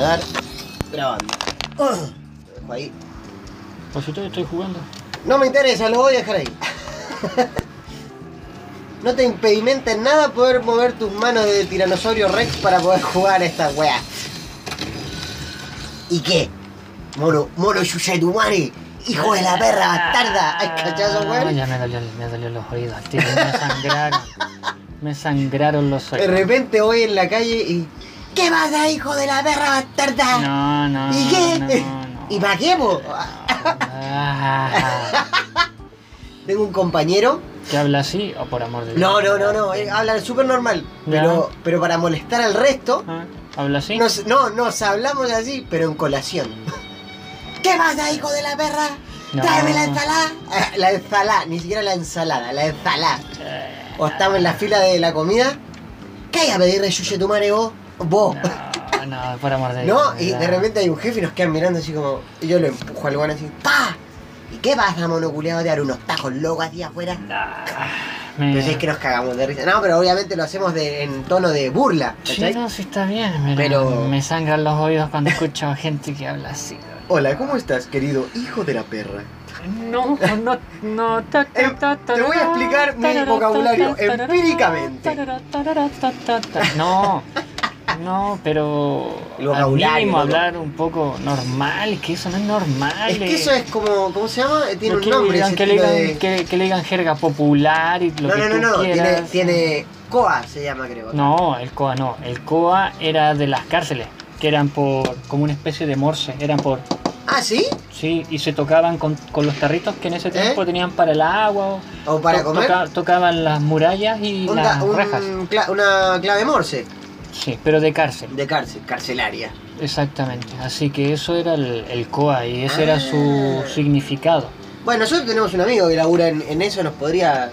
a dar grabando. Lo dejo ahí. Pues estoy jugando. No me interesa, lo voy a dejar ahí. No te impedimenta en nada poder mover tus manos de tiranosaurio rex para poder jugar a esta weá. ¿Y qué? Mono, mono Yushetumare, hijo de la perra bastarda. ¿Hay cachazo, Ah, weón? Ya me dolió, me dolió los oídos, tío. Me sangraron. me sangraron los De oídos. repente voy en la calle y. ¿Qué pasa, hijo de la perra bastarda? No, no. ¿Y qué? No, no. ¿Y para qué, po? Ah, Tengo un compañero. ¿Que habla así o por amor de Dios? No, no, no, no. habla súper normal. Ya. Pero, pero para molestar al resto. Ah, ¿Habla así? Nos, no, nos hablamos así, pero en colación. ¿Qué pasa, hijo de la perra? No. Tráeme la ensalada. La ensalada, ni siquiera la ensalada, la ensalada. O estamos en la fila de la comida. ¿Qué hay a pedir de Yuye tu madre vos? Vos. No, no, por amor de Dios. No, y de repente hay un jefe y nos quedan mirando así como. Y yo lo empujo al guano así. ¡Pa! ¿Y qué pasa, monoculeado? Te dar unos tajos locos así afuera. Pero si es que nos cagamos de risa. No, pero obviamente lo hacemos de, en tono de burla. Sí, ¿cachai? no, sí está bien, pero, Pero- me sangran los oídos cuando escucho gente que habla así. Hola, ¿cómo estás, querido hijo de la perra? No, no, no. ta, ta, Em, ta, te voy a explicar mi vocabulario empíricamente. No, no, pero El vocabulario, al mínimo ¿no? hablar un poco normal, que eso no es normal. Es que eso es como. ¿Cómo se llama? Tiene un que, nombre. digan, que, le digan, de- que, que le digan jerga popular y lo No, que no, no, tú no. Tiene, quieras. tiene. COA se llama, creo. No, el COA no. El COA era de las cárceles, que eran por como una especie de morse, eran por Ah, ¿sí? Sí, y se tocaban con, con los tarritos que en ese tiempo ¿Eh? tenían para el agua. O, ¿O para to- comer? toca- tocaban las murallas y Un las un rejas. cla- una clave morse Sí, pero de cárcel. de cárcel, carcelaria. Exactamente. Así que eso era el, el COA y ese era su Ah. significado. Bueno, nosotros tenemos un amigo que labura en, en eso, nos podría.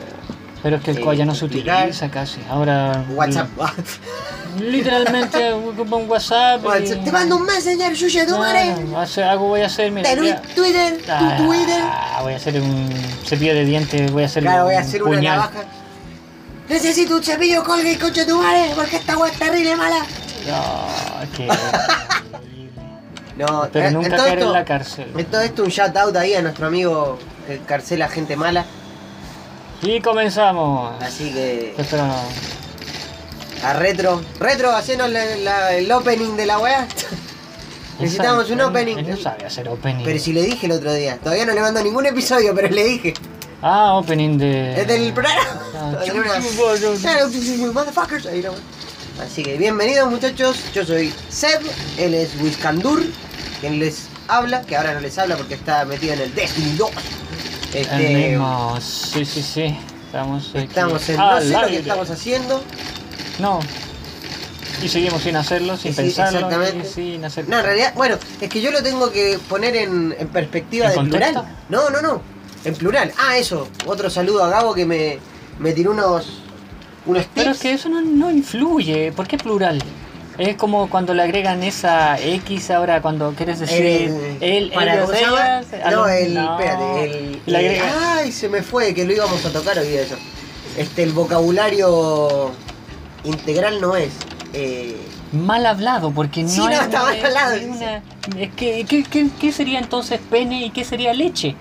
Pero es que el COA ya no se explicar. utiliza casi. Ahora. WhatsApp. Literalmente ocupa un WhatsApp. y- WhatsApp. Te mando un messenger, Yuya, tu madre. Ah, algo voy a hacer, mira. Ya. Twitter, tu Twitter. Ah, voy a hacer un cepillo de dientes, voy a hacer Claro, un voy a hacer una navaja. Necesito un cepillo Colgate, coche tu madre, porque esta weá es terrible mala. No, qué No, Pero eh, nunca en todo caer en esto- la cárcel. En todo esto un shout out ahí a nuestro amigo que carcela gente mala. Y comenzamos. Así que Esto no- a retro. Retro, hacenos la- la- el opening de la weá. Necesitamos un opening. Él no sabe hacer opening. Pero si le dije el otro día, todavía no le mando ningún episodio, pero le dije. Ah, opening de. Es del programa. Ah, Motherfuckers. Ahí no. Así que bienvenidos muchachos, yo soy Seb, él es Wiscandur, quien les habla, que ahora no les habla porque está metido en el Destiny 2. El Este, mismo. Sí, sí, sí. Estamos aquí. estamos en al no sé lo que estamos haciendo. No. Y seguimos sin hacerlo, sin Sí, pensarlo. exactamente. sin hacer. No, en realidad, bueno, es que yo lo tengo que poner en, en perspectiva ¿En de contexto? plural. No, no, no. En plural. Ah, eso. Otro saludo a Gabo que me, me tiró unos, unos tips. Pero es que eso no, no influye. ¿Por qué plural? Es como cuando le agregan esa X ahora cuando quieres decir El- él, para, No, el. no. Espérate, el. Le el- agregan- ay, se me fue, que lo íbamos a tocar hoy día eso. Este, el vocabulario integral no es. Eh, Mal hablado, porque no Sí, no, es- está mal hablado, es dice. una- es que, ¿qué, qué, qué sería entonces pene y qué sería leche?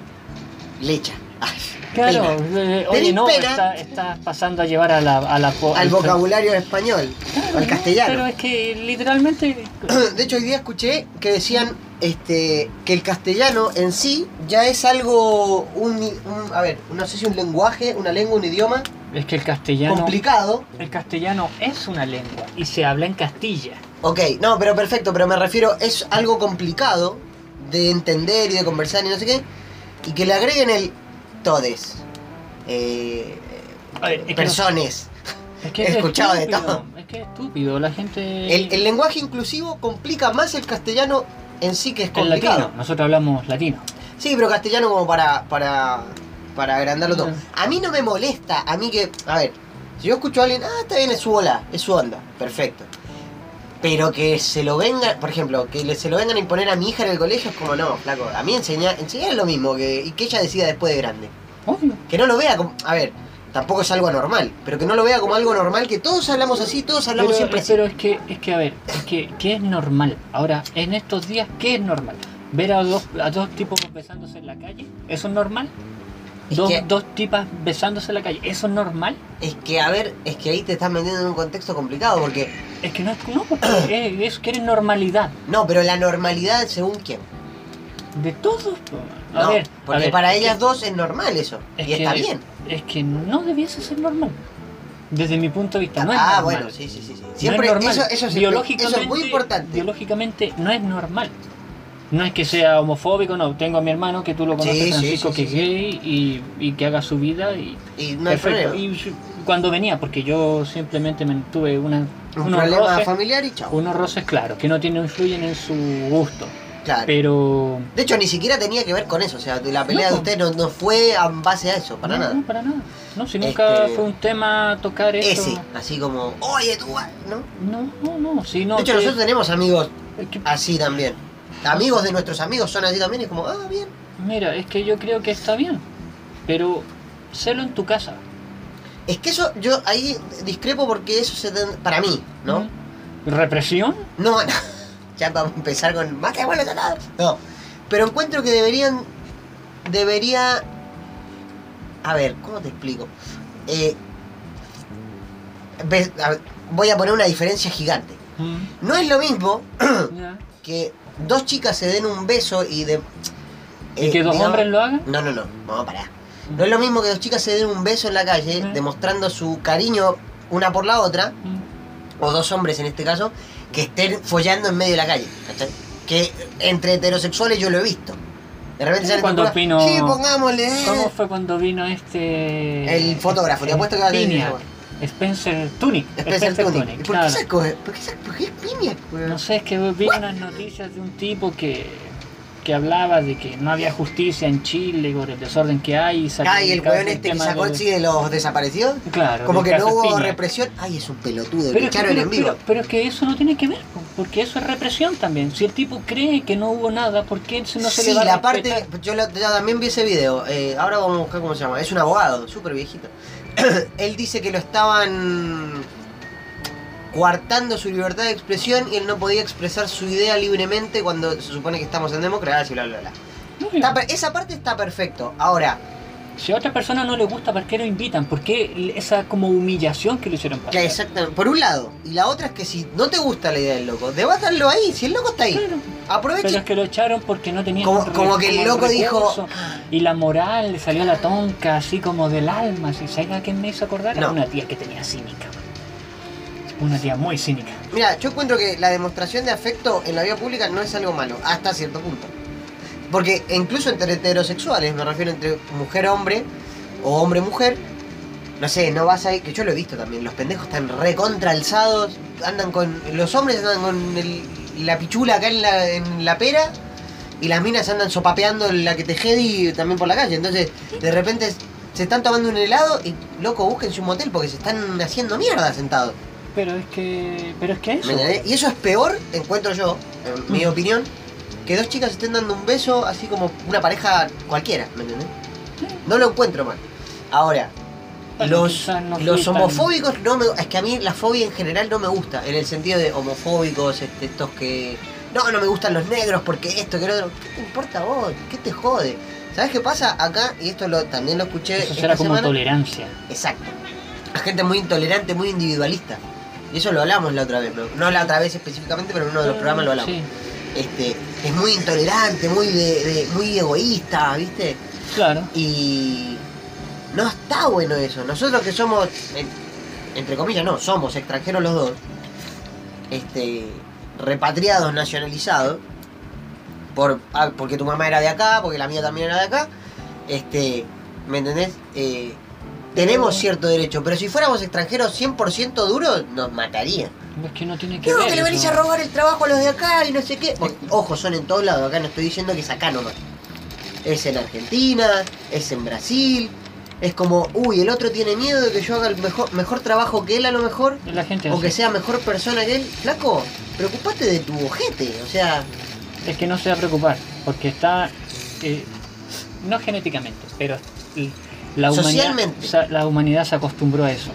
Lecha. Ay, Claro, pena. eh, oye, no, pena. está, pasando a llevar a la, a la po- Al vocabulario español, Claro, al castellano. Pero es que literalmente. De hecho, hoy día escuché que decían este, que el castellano en sí ya es algo, un, un- a ver, no sé si un lenguaje, una lengua, un idioma Es que el castellano. complicado. El castellano es una lengua y se habla en Castilla. Ok, no, pero perfecto, pero me refiero, es algo complicado de entender y de conversar y no sé qué, y que le agreguen el todes, eh, A ver, es que no- personas. Es que He es escuchado de todo. Es que es estúpido, la gente. El, el lenguaje inclusivo complica más el castellano en sí que es el complicado. latino. Nosotros hablamos latino. Sí, pero castellano como para, para, para agrandarlo todo. A mí no me molesta, a mí que, a ver, si yo escucho a alguien, ah, está bien, es su ola, es su onda, perfecto. Pero que se lo vengan, por ejemplo, que se lo vengan a imponer a mi hija en el colegio es como, no, flaco, a mí enseñar, enseñar es lo mismo que, y que ella decida después de grande. Obvio. Que no lo vea como, a ver, tampoco es algo anormal, pero que no lo vea como algo normal, que todos hablamos así, todos hablamos Pero, siempre así. pero es que, es que, a ver, es que, ¿qué es normal? Ahora, en estos días, ¿qué es normal? ¿Ver a dos, a dos tipos besándose en la calle? ¿Eso es normal? Es Dos, que- dos tipas besándose en la calle, ¿eso es normal? Es que, a ver, es que ahí te estás metiendo en un contexto complicado, porque, Es que no es, no, porque es, es- quieren normalidad no, pero la normalidad según quién. de todos. A No, ver, a porque ver, para es ellas que- dos es normal eso, es y está que- bien. Es que no debiese ser normal. Desde mi punto de vista, no es ah, normal. bueno, sí, sí, sí. sí. No es Siempre, normal. eso, eso, es, biológicamente, eso es muy importante. Biológicamente no es normal. No es que sea homofóbico, no. Tengo a mi hermano que tú lo conoces, Sí, Francisco, sí, que es gay y, y que haga su vida y Y no hay perfecto. problema. Y cuando venía, porque yo simplemente me tuve una, Un unos, roces, familiar y chao. unos roces claros, que no tienen, influyen en su gusto. Claro. Pero. De hecho, ni siquiera tenía que ver con eso. O sea, la pelea No. de ustedes no, no fue a base a eso, para no, nada. No, para nada. No, si nunca Este- fue un tema tocar eso. Ese, así como, oye, tú, vas", ¿no? No, no, no. Si no de hecho, te- nosotros tenemos amigos así también. Amigos de nuestros amigos son así también. Y es como, ah, bien. Mira, es que yo creo que está bien, pero sélo en tu casa. Es que eso, yo ahí discrepo porque eso se. ten- Para mí, ¿no? ¿Represión? No, no. Ya vamos a empezar con más que bueno. No. Pero encuentro que deberían. Debería. A ver, ¿cómo te explico? Eh, voy a poner una diferencia gigante. No es lo mismo que dos chicas se den un beso y de. ¿Y eh, que dos digamos- hombres lo hagan? No, no, no. Vamos a parar. No es lo mismo que dos chicas se den un beso en la calle, Mm. demostrando su cariño una por la otra, ¿Mm? o dos hombres en este caso, que estén follando en medio de la calle. ¿cachai? Que entre heterosexuales yo lo he visto. De repente cuando vino- Sí, pongámosle. ¿Cómo fue cuando vino este... El fotógrafo, te apuesto que va a Spencer Tunic. Spencer Tunic. ¿Y por, claro. qué sacó? ¿Por qué sacó? ¿Por qué es piña? No sé, es que vi unas noticias de un tipo que, que hablaba de que no había justicia en Chile por el desorden que hay. Y sacó Ay, el weón este que sacó sí de los desaparecidos. Claro, Como que no hubo Piña. represión. Ay, es un pelotudo, Pero, echaron pero, en vivo. pero- pero es que eso no tiene que ver, po, porque eso es represión también. Si el tipo cree que no hubo nada, ¿por qué no se sí, le va a la parte, respetar? yo, lo- yo también vi ese video, eh, ahora vamos a buscar cómo se llama, es un abogado, súper viejito. él dice que lo estaban coartando su libertad de expresión y él no podía expresar su idea libremente cuando se supone que estamos en democracia y bla bla bla. Está esa parte está perfecto. Ahora, Si a otra persona no le gusta, ¿por qué lo invitan? ¿Por qué esa como humillación que le hicieron pasar? exactamente, por un lado, y la otra es que si no te gusta la idea del loco, debátanlo ahí, si el loco está ahí. Claro. Aprovechen. Pero es que lo echaron porque no tenía Como- como que el loco dijo- y la moral le salió a la tonca así como del alma ¿sí? ¿sabes a quién me hizo acordar? No. A una tía que tenía cínica una tía muy cínica Mira, yo encuentro que la demostración de afecto en la vida pública no es algo malo, hasta cierto punto. Porque incluso entre heterosexuales, me refiero entre mujer-hombre o hombre-mujer, no sé, no vas a ir, que yo lo he visto también, los pendejos están recontra alzados, andan con, los hombres andan con el- la pichula acá en la, en la pera y las minas andan sopapeando la que te jedi también por la calle. Entonces, de repente se están tomando un helado y, loco, búsquense un motel porque se están haciendo mierda sentados. pero es que pero es que eso. Y eso es peor, encuentro yo, en mi Mm. opinión, que dos chicas estén dando un beso así como una pareja cualquiera, ¿me entendés? No lo encuentro mal. Ahora, los, no los homofóbicos no me es que a mí la fobia en general no me gusta, en el sentido de homofóbicos, este, estos que no, no me gustan los negros porque esto, que lo otro, ¿qué te importa a vos? ¿Qué te jode? ¿Sabes qué pasa acá? Y esto lo, también lo escuché eso esta será como semana. tolerancia Exacto. La gente muy intolerante, muy individualista. Y eso lo hablamos la otra vez, ¿no? No la otra vez específicamente, pero en uno de los programas lo hablamos. sí Este, es muy intolerante, muy de, de- muy egoísta, ¿viste? claro Y no está bueno eso. Nosotros que somos, en- entre comillas, no, somos extranjeros los dos, este, repatriados, nacionalizados, por, ah, porque tu mamá era de acá, porque la mía también era de acá, este, ¿me entendés? Eh, tenemos cierto derecho, pero si fuéramos extranjeros 100% duros, nos matarían. Es que no tiene que No, ver que le eso. a robar el trabajo a los de acá y no sé qué. Ojo, son en todos lados. Acá no estoy diciendo que es acá nomás. Es en Argentina, es en Brasil. Es como, uy, el otro tiene miedo de que yo haga el mejor, mejor trabajo que él a lo mejor. la gente O que sea mejor persona que él. Flaco, preocupate de tu ojete. O sea, es que no se va a preocupar porque está eh, no genéticamente pero La humanidad, Socialmente. la humanidad se acostumbró a eso.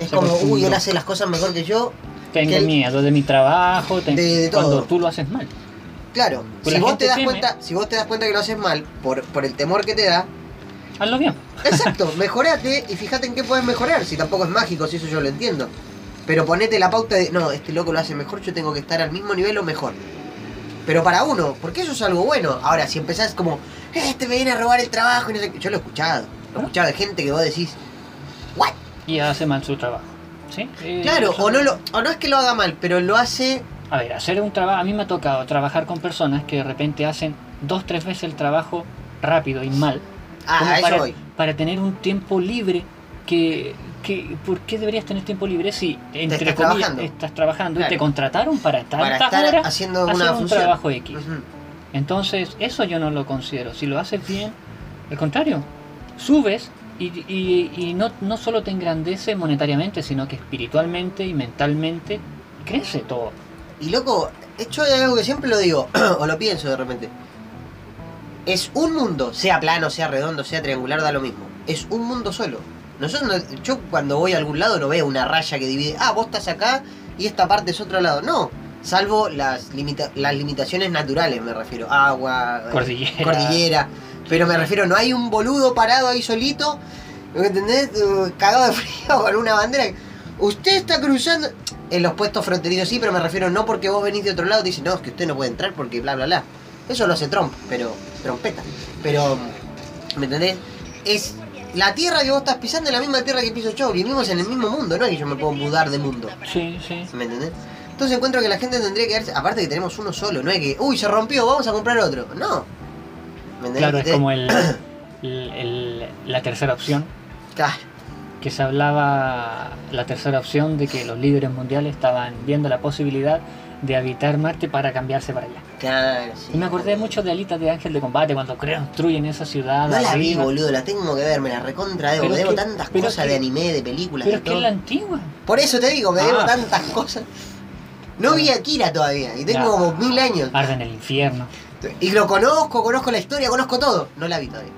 Es Se como, uy, él hace las cosas mejor que yo. Tengo miedo de mi trabajo, ten- De- de todo. cuando tú lo haces mal. Claro, Pues si vos te das teme. cuenta, si vos te das cuenta que lo haces mal por, por el temor que te da, Hazlo bien. exacto, mejorate y fíjate en qué puedes mejorar. Si tampoco es mágico, si eso yo lo entiendo. Pero ponete la pauta de, no, este loco lo hace mejor, yo tengo que estar al mismo nivel o mejor. Pero para uno, porque eso es algo bueno. Ahora, si empezás como, este me viene a robar el trabajo y no sé qué. Yo lo he escuchado. Lo he escuchado de gente que vos decís, ¿what? Y hace mal su trabajo. ¿Sí? Eh, Claro, o no, lo, o no es que lo haga mal, pero lo hace. A ver, hacer un trabajo. A mí me ha tocado trabajar con personas que de repente hacen dos, tres veces el trabajo rápido y mal. Ah, eso para, voy. para tener un tiempo libre que, que ¿por qué deberías tener tiempo libre si entre estás comillas trabajando. estás trabajando Claro. y te contrataron para estar horas haciendo una un función. trabajo X entonces eso yo no lo considero si lo haces bien al contrario subes y, y- y no, no solo te engrandece monetariamente sino que espiritualmente y mentalmente crece todo Y loco, esto es algo que siempre lo digo, o lo pienso de repente. Es un mundo, sea plano, sea redondo, sea triangular, da lo mismo. Es un mundo solo. Nosotros no- yo cuando voy a algún lado no veo una raya que divide, ah, vos estás acá y esta parte es otro lado. No, salvo las, limita- las limitaciones naturales, me refiero. Agua, Cordillera. cordillera. Pero me refiero, no hay un boludo parado ahí solito, ¿me entendés? Uh, Cagado de frío con una bandera. Usted está cruzando. En los puestos fronterizos sí, pero me refiero no porque vos venís de otro lado, te dicen, no, es que usted no puede entrar porque bla, bla, bla. Eso lo hace Trump, pero. trompeta. Pero. ¿Me entendés? Es. La tierra que vos estás pisando es la misma tierra que piso yo. Vivimos en el mismo mundo, no es que yo me puedo mudar de mundo. sí sí ¿Me entendés? Entonces encuentro que la gente tendría que darse. Aparte que tenemos uno solo, no es que. Uy, se rompió, vamos a comprar otro. No. Claro es como el, el- el- la tercera opción Claro. que se hablaba la tercera opción de que los líderes mundiales estaban viendo la posibilidad de habitar Marte para cambiarse para allá. Claro, sí. Y me acordé mucho de Alitas de Ángel de Combate cuando construyen esa ciudad No la vi, arriba. boludo, la tengo que ver, me la recontra debo. Pero debo que- tantas cosas que- de anime, de películas, Pero de es que es la antigua. Por eso te digo, me debo Ah. tantas cosas. No vi a Akira todavía, y tengo Ya. como mil años. Arde en el infierno. Y lo conozco, conozco la historia, conozco todo. No la vi todavía.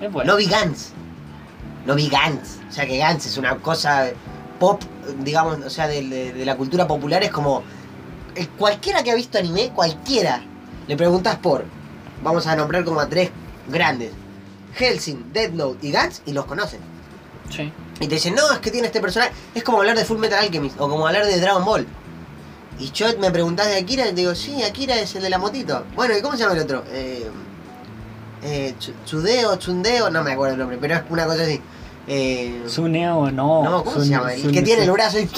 Es bueno. No vi Gantz. No vi Gantz. O sea que Gantz es una cosa pop, digamos, o sea, de, de- de la cultura popular. Es como. cualquiera que ha visto anime, cualquiera, le preguntas por. Vamos a nombrar como a tres grandes: Helsing, Death Note y Gantz, y los conocen. Sí. Y te dicen, no, es que tiene este personaje. Es como hablar de Full Metal Alchemist o como hablar de Dragon Ball. Y yo me preguntás de Akira y te digo, sí, Akira es el de la motito. Bueno, ¿y cómo se llama el otro? Eh, eh, Tsudeo, Tsundeo, no me acuerdo el nombre, pero es una cosa así. Eh, Suneo no. no, ¿cómo se llama? El que tiene el brazo y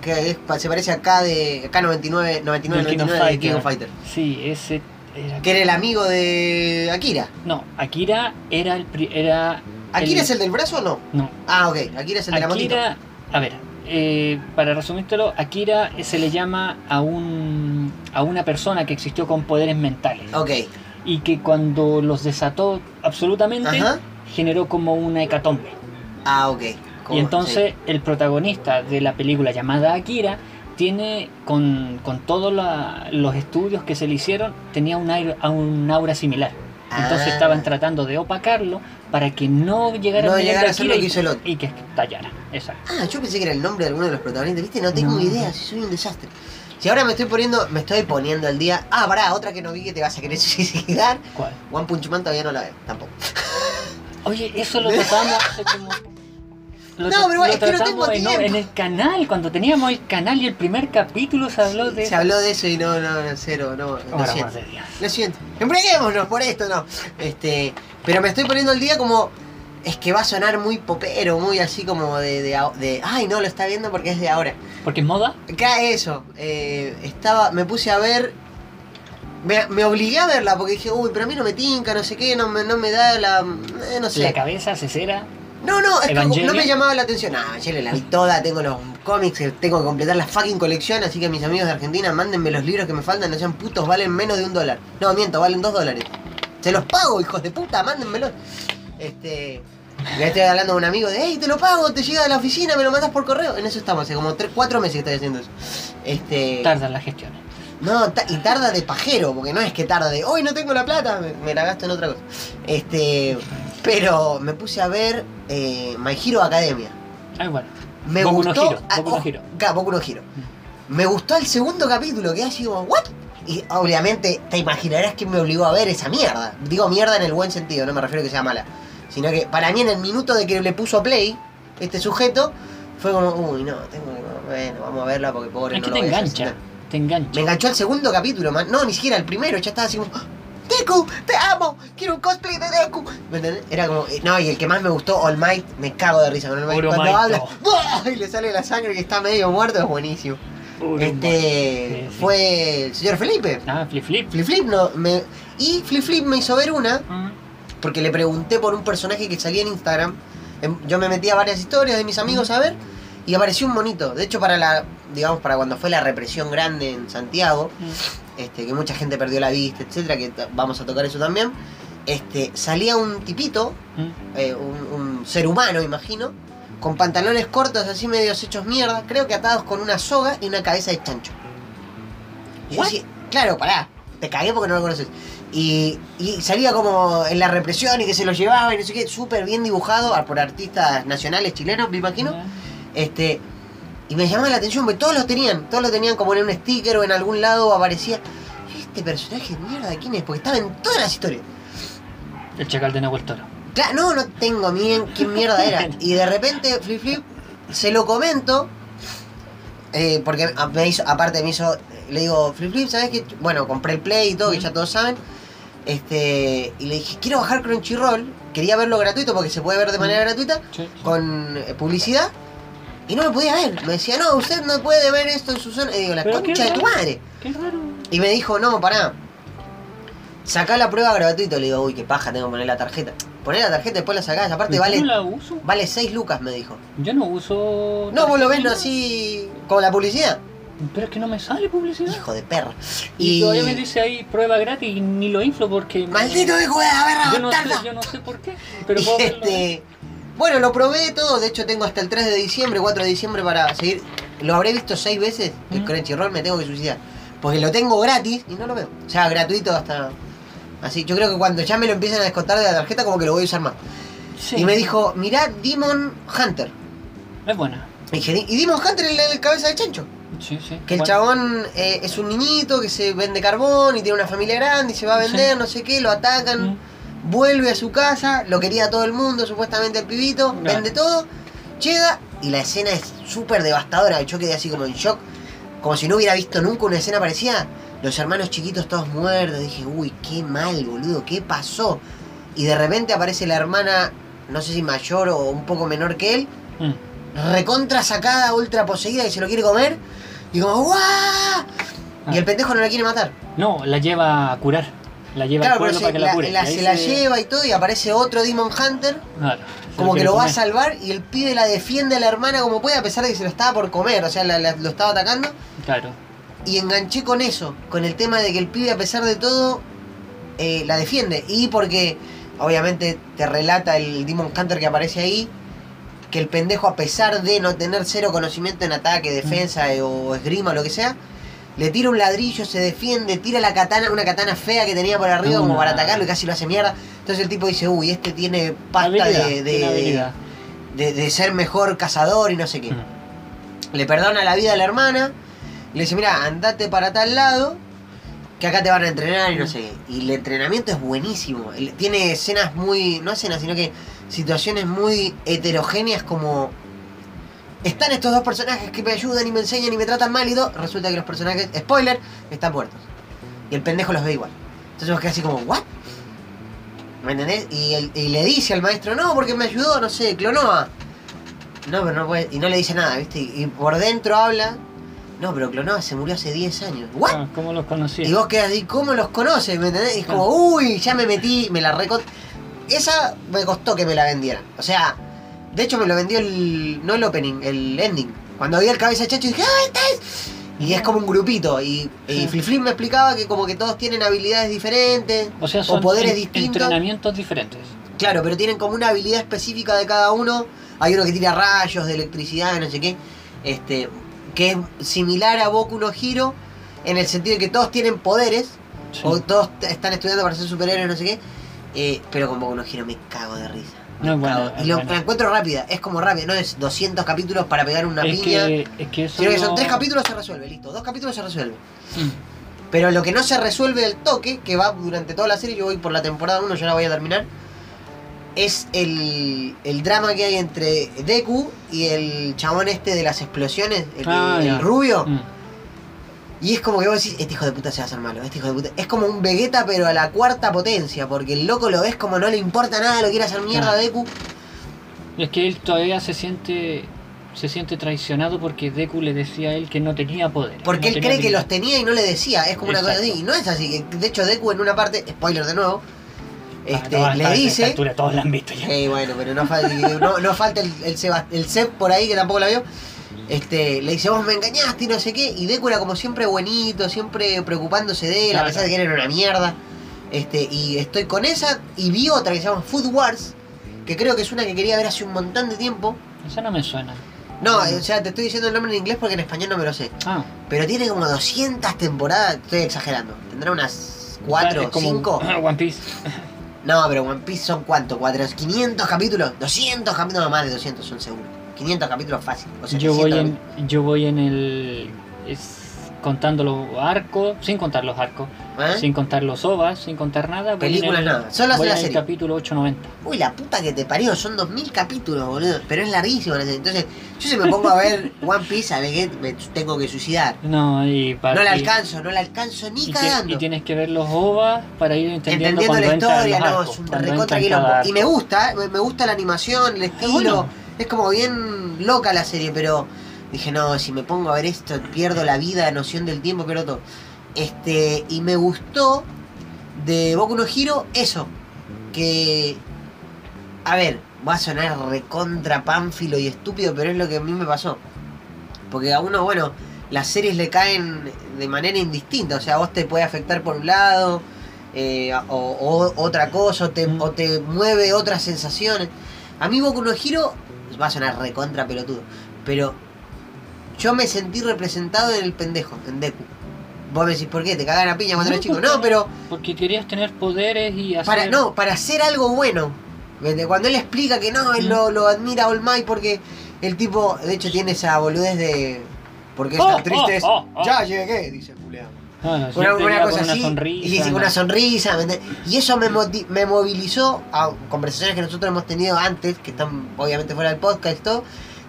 que es- se parece acá de K99, 99, del King of 99 de King of Fighter. Sí, ese era. Que era el amigo de Akira. No, Akira era el. pri- Era ¿Akira es el del brazo o no? No. Ah, ok, Akira es el de la motito. Akira, a ver, eh, para resumírtelo, Akira se le llama a un a una persona que existió con poderes mentales Ok, y que cuando los desató absolutamente Ajá. generó como una hecatombe. ah, ok. Como- Y entonces el protagonista de la película llamada Akira tiene con, con todos los estudios que se le hicieron tenía un aura, un aura similar. Entonces Ah. estaban tratando de opacarlo para que no llegara No llegara a ser lo que hizo el otro. y que estallara. Exacto. Ah, yo pensé que era el nombre de alguno de los protagonistas, ¿viste? No tengo No. idea, si soy un desastre. Si ahora me estoy poniendo, me estoy poniendo al día. Ah, pará, otra que no vi que te vas a querer suicidar. ¿Cuál? One Punch Man todavía no la veo, tampoco. Oye, eso lo tratamos hace como. Lo, No, pero es que no tengo en, tiempo. en el canal, cuando teníamos el canal y el primer capítulo se habló de Se habló de eso y no, no, no, cero, no. Por Lo amor siento. de Dios. Lo siento. Embriaguémonos por esto, no. Este. Pero me estoy poniendo al día como. Es que va a sonar muy popero, muy así como de, de, de, Ay, no, lo está viendo porque es de ahora. Porque es moda. Acá eso. eh, estaba. Me puse a ver. Me, me obligué a verla porque dije, uy, pero a mí no me tinca, no sé qué, no me, no me da la. eh, no La sé. cabeza se cera. No, no, es que no me llamaba la atención. Ah, Evangelion la vi toda, tengo los cómics, eh, tengo que completar la fucking colección, así que mis amigos de Argentina, mándenme los libros que me faltan, no sean putos, valen menos de un dólar. No, miento, valen dos dólares. Se los pago, hijos de puta, mándenmelos. Este. Ya estoy hablando con un amigo de, hey, te lo pago, te llega de la oficina, me lo mandas por correo. En eso estamos, hace como 3, 4 meses que estoy haciendo eso. Este. Tardan las gestiones. No, y tarda de pajero, porque no es que tarda de, hoy no tengo la plata, me, me la gasto en otra cosa. Este. Pero me puse a ver eh, My Hero Academia. Ah, bueno. Me Boku no gustó. Hero, ah, Boku no oh, Hero. Boku no Hero. Me gustó el segundo capítulo, que así como, ¿what? Y obviamente te imaginarás que me obligó a ver esa mierda. Digo mierda en el buen sentido, no me refiero a que sea mala. Sino que para mí en el minuto de que le puso play, este sujeto, fue como, uy, no, tengo que. Bueno, vamos a verla porque pobre. Es no que lo te engancha. Te engancha. Me enganchó el segundo capítulo, man. No, ni siquiera el primero, ya estaba así como. Deku, te amo, quiero un cosplay de Deku. Era como, eh, no, y el que más me gustó, All Might, me cago de risa con All Might. Cuando Might, habla, y le sale la sangre que está medio muerto, es buenísimo. Este fue el señor Felipe. Ah, flip flip. Flip Flip no, me, y Flip Flip me hizo ver una Mm. porque le pregunté por un personaje que salía en Instagram. Em, Yo me metí a varias historias de mis amigos a ver y apareció un monito. De hecho, para la, digamos, para cuando fue la represión grande en Santiago, Mm. este, que mucha gente perdió la vista, etcétera, que vamos a tocar eso también. Este, salía un tipito, Mm. eh, un, un ser humano, imagino, con pantalones cortos así medios hechos mierda, creo que atados con una soga y una cabeza de chancho. Yo decía, claro, pará, te cagué porque no lo conoces. Y, y salía como en la represión y que se lo llevaba y no sé qué, súper bien dibujado ah, por artistas nacionales chilenos, me imagino. Este, y me llamaba la atención porque todos lo tenían, todos lo tenían como en un sticker o en algún lado aparecía. Este personaje de mierda, ¿quién es? Porque estaba en todas las historias. El chacal de Nahuel Toro. Claro, no, no tengo bien quién mierda era. Y de repente, Flip Flip, se lo comento. eh, porque me hizo, aparte me hizo, le digo, Flip Flip, ¿sabes qué? Bueno, compré el Play y todo, que ya todos saben. Este, y le dije, quiero bajar Crunchyroll. Quería verlo gratuito porque se puede ver de manera gratuita, Sí. con eh, publicidad. Y no me podía ver. Me decía, no, usted no puede ver esto en su zona. Y digo, la concha de tu madre. Qué raro. Y me dijo, no, pará. Sacá la prueba gratuito. Le digo, uy, qué paja, tengo que poner la tarjeta. Poné la tarjeta, después la sacás. Aparte vale, no la uso. vale 6 lucas, me dijo. Yo no uso. No, vos lo ves así con la publicidad. Pero es que no me sale publicidad. Hijo de perra. Y, Y. todavía me dice ahí prueba gratis y ni lo inflo porque. Maldito hijo de la verga, Yo no sé, yo no sé por qué. Pero Y puedo verlo. Bueno, lo probé todo. De hecho, tengo hasta el 3 de diciembre, 4 de diciembre para seguir. Lo habré visto 6 veces. El Mm. Crunchyroll me tengo que suicidar. Porque lo tengo gratis y no lo veo. O sea, gratuito hasta. Así, yo creo que cuando ya me lo empiezan a descontar de la tarjeta, como que lo voy a usar más. Sí. Y me dijo, mirá Demon Hunter. Es buena. Y dije, ¿y Demon Hunter es el, el cabeza de chancho? Sí, sí. Que el Bueno, chabón eh, es un niñito que se vende carbón y tiene una familia grande y se va a vender, Sí. no sé qué, lo atacan, Mm. Vuelve a su casa, lo quería todo el mundo, supuestamente el pibito, vende todo, llega y la escena es súper devastadora. Yo quedé así como en shock, como si no hubiera visto nunca una escena parecida. Los hermanos chiquitos todos muertos, dije, uy, qué mal, boludo, ¿qué pasó? Y de repente aparece la hermana, no sé si mayor o un poco menor que él, Mm. recontra sacada, ultra poseída y se lo quiere comer. Y como, ¡guau! Y el pendejo no la quiere matar. No, la lleva a curar. La lleva Claro, al pueblo se para que la, cure. la- se la lleva y todo, y aparece otro Demon Hunter, Claro, como que lo va a salvar, y el pibe la defiende a la hermana como puede, a pesar de que se lo estaba por comer, o sea, la- la- lo estaba atacando. Claro. Y enganché con eso, con el tema de que el pibe, a pesar de todo, eh, la defiende. Y porque, obviamente, te relata el Demon Hunter que aparece ahí, que el pendejo, a pesar de no tener cero conocimiento en ataque, defensa eh, o esgrima o lo que sea, le tira un ladrillo, se defiende, tira la katana, una katana fea que tenía por arriba como para atacarlo y casi lo hace mierda. Entonces el tipo dice, uy, este tiene pasta Habilidad, de, de, de- de ser mejor cazador y no sé qué Mm. le perdona la vida a la hermana, le dice, mira, andate para tal lado, que acá te van a entrenar y no sé qué. Y el entrenamiento es buenísimo. Tiene escenas muy, no escenas, sino que situaciones muy heterogéneas como... Están estos dos personajes que me ayudan y me enseñan y me tratan mal y todo. Resulta que los personajes, spoiler, están muertos. Y el pendejo los ve igual. Entonces vos quedás así como, ¿what? ¿Me entendés? Y, el- y le dice al maestro, no, porque me ayudó, no sé, Clonoa. No, pero no puede. Y no le dice nada, ¿viste? Y, y por dentro habla. No, pero Clonoa se murió hace 10 años. ¿What? Ah, ¿Cómo los conocí? Y vos quedas ahí, ¿cómo los conoces? ¿Me entendés? Y es como, uy, ya me metí, me la recon... Esa me costó que me la vendieran. O sea, de hecho me lo vendió el. No el opening, el ending. Cuando vi el cabeza de chacho dije, ¡ah, esta es! Y es como un grupito. Y, y. Flip Flip me explicaba que como que todos tienen habilidades diferentes. o sea, son poderes en- distintos. entrenamientos diferentes. Claro, pero tienen como una habilidad específica de cada uno. Hay uno que tira rayos de electricidad, no sé qué. Este, que es similar a Boku no Hero en el sentido de que todos tienen poderes Sí. o todos están estudiando para ser superhéroes, no sé qué. Eh, pero con Boku no Hero me cago de risa. No, bueno, y lo, bueno. la encuentro rápida, es como rápida, no es 200 capítulos para pegar una es, piña. que, es que eso Sino que son tres capítulos se resuelve, listo. Dos capítulos se resuelve. Mm. Pero lo que no se resuelve del toque, que va durante toda la serie, yo voy por la temporada 1, ya la voy a terminar, es el, el drama que hay entre Deku y el chabón este de las explosiones, el, Ah, el rubio. Mm. Y es como que vos decís, este hijo de puta se va a hacer malo, este hijo de puta. Es como un Vegeta pero a la cuarta potencia, porque el loco lo ves como no le importa nada, lo quiere hacer mierda a Deku. Es que él todavía se siente se siente traicionado porque Deku le decía a él que no tenía poder. Porque él cree que los tenía y no le decía, es como una cosa así. Y no es así. De hecho, Deku en una parte, spoiler de nuevo, este, Ah, le dice. todos la han visto ya. Eh, bueno, pero no falta, no, no falta el, el, el Seb por ahí que tampoco la vio. Este, le dice, vos me engañaste y no sé qué. Y Deku era como siempre buenito, siempre preocupándose de él, a Claro. pesar de que él era una mierda. Este, y estoy con esa. Y vi otra que se llama Food Wars, que creo que es una que quería ver hace un montón de tiempo. Esa no me suena. No, o sea, te estoy diciendo el nombre en inglés porque en español no me lo sé. Ah, Pero tiene como 200 temporadas, estoy exagerando. ¿Tendrá unas 4 es como 5? One Piece. No, pero One Piece son cuánto, 4, 500 capítulos, 200 capítulos, no más de 200 son seguros. 500 capítulos fácil. O sea, Yo voy 700 en yo voy en el es- contando los arcos, sin contar los arcos, ¿Eh? sin contar los ovas, sin contar nada. el- nada. Solo voy la serie. capítulo 890. Uy, la puta que te parió, son 2000 capítulos, boludo. Pero es larguísimo. Entonces, yo si me pongo a ver One Piece, ¿sabes qué? Me tengo que suicidar. No, y para No la alcanzo, no la alcanzo ni y, cagando. y tienes que ver los ovas para ir entendiendo, entendiendo la historia, los no, es un recontra Y me gusta, me, me gusta la animación, el estilo. bueno. Es como bien loca la serie, pero dije, no, si me pongo a ver esto, pierdo la vida, noción del tiempo, pierdo todo. Este, y me gustó de Boku no Hero eso, que a ver, va a sonar recontra pánfilo y estúpido, pero es lo que a mí me pasó. Porque a uno, bueno, las series le caen de manera indistinta, o sea, vos te puede afectar por un lado, eh, o, otra cosa, o te, o te mueve otras sensaciones. A mí Boku no Hero va a sonar recontra pelotudo, pero yo me sentí representado en el pendejo, en Deku. Vos me decís, ¿por qué? ¿Te cagan a piña cuando No, eres chico? No, pero Porque querías tener poderes y hacer... para, no, para hacer algo bueno. Cuando él explica que no, él lo, lo admira a All Might porque el tipo, de hecho, tiene esa boludez de. Porque Oh, está triste. es, oh, oh. Ya llegué, dice Julián. Ah, Una, una iba cosa con así. Una sonrisa, y eso me, me movilizó a conversaciones que nosotros hemos tenido antes, que están obviamente fuera del podcast y todo.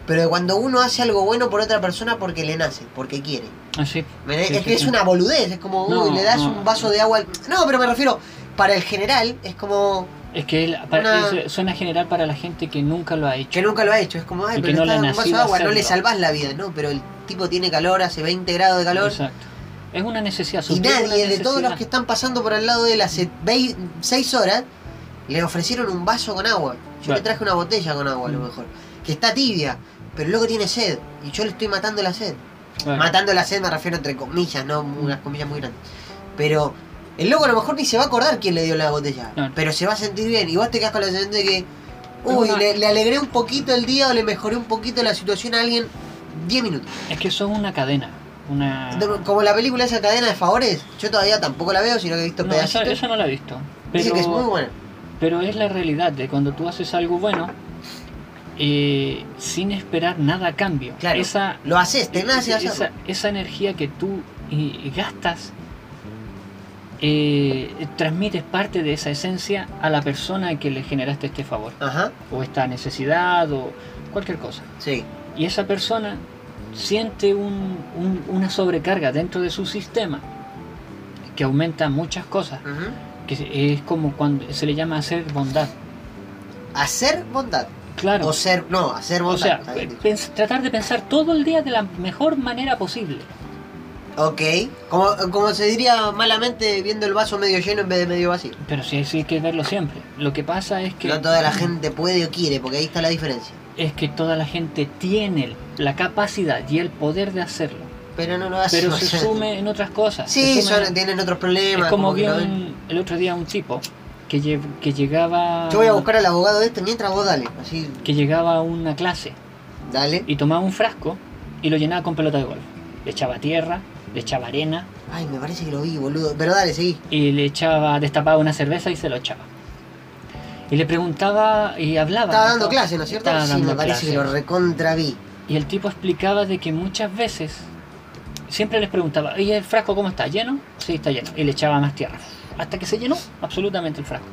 Pero de cuando uno hace algo bueno por otra persona porque le nace, porque quiere. Ah, sí. Es sí, que es una boludez, es como, No, uy, le das no. un vaso de agua al... No, pero me refiero, para el general, es como Es que él, para- Una- es- suena general para la gente que nunca lo ha hecho. que nunca lo ha hecho. Es como, ay, pero que no le un vaso de agua, no le salvás la vida, ¿no? Pero el tipo tiene calor, hace 20 grados de calor. Exacto. Es una necesidad. Y suplir una nadie de todos los que están pasando por al lado de él hace 6 horas le ofrecieron un vaso con agua. Yo le traje una botella con agua a lo Mm. mejor. Que está tibia, pero el loco tiene sed. Y yo le estoy matando la sed. Matando la sed me refiero entre comillas, no unas comillas muy grandes. Pero el loco a lo mejor ni se va a acordar quién le dio la botella. No. Pero se va a sentir bien. Y vos te quedas con la sensación de que, uy, una- le, le alegré un poquito el día o le mejoré un poquito la situación a alguien 10 minutos. Es que eso es una cadena. Una... Como la película esa cadena de favores, yo todavía tampoco la veo, sino que he visto No, pedacitos. esa, esa no la he visto. Dice Pero, que es muy buena. pero es la realidad de cuando tú haces algo bueno eh, sin esperar nada a cambio. Claro. Esa, Lo haces, te nace hacerlo. esa, esa energía que tú eh, gastas, eh, transmites parte de esa esencia a la persona que le generaste este favor, Ajá, o esta necesidad, o cualquier cosa. sí. Y esa persona siente un- un- una sobrecarga dentro de su sistema que aumenta muchas cosas, Ujú. que es como cuando se le llama hacer bondad. Hacer bondad. Claro. O ser, no, hacer O bondad. sea, bien dicho. pens- tratar de pensar todo el día de la mejor manera posible. Ok. Como, como se diría malamente viendo el vaso medio lleno en vez de medio vacío. Pero sí, sí hay que verlo siempre. Lo que pasa es que No toda la gente puede o quiere, porque ahí está la diferencia. Es que toda la gente tiene la capacidad y el poder de hacerlo, Pero no lo hace. pero se sume en otras cosas. Sí, tienen otros problemas. es como que vi no ven. un- el otro día un tipo que, lle- que llegaba Yo voy a buscar al abogado este mientras vos dale. Así, que llegaba a una clase dale. y tomaba un frasco y lo llenaba con pelota de golf. Le echaba tierra, le echaba arena Ay, me parece que lo vi, boludo. Pero dale, seguí. y le echaba, destapaba una cerveza y se lo echaba. Y le preguntaba y hablaba. Estaba dando clase, ¿no es cierto? Estaba sí, dando me parece que clase. lo recontra vi. Y el tipo explicaba de que muchas veces siempre les preguntaba, ¿y el frasco cómo está? ¿Lleno? Sí, está lleno. Y le echaba más tierra. Hasta que se llenó absolutamente el frasco.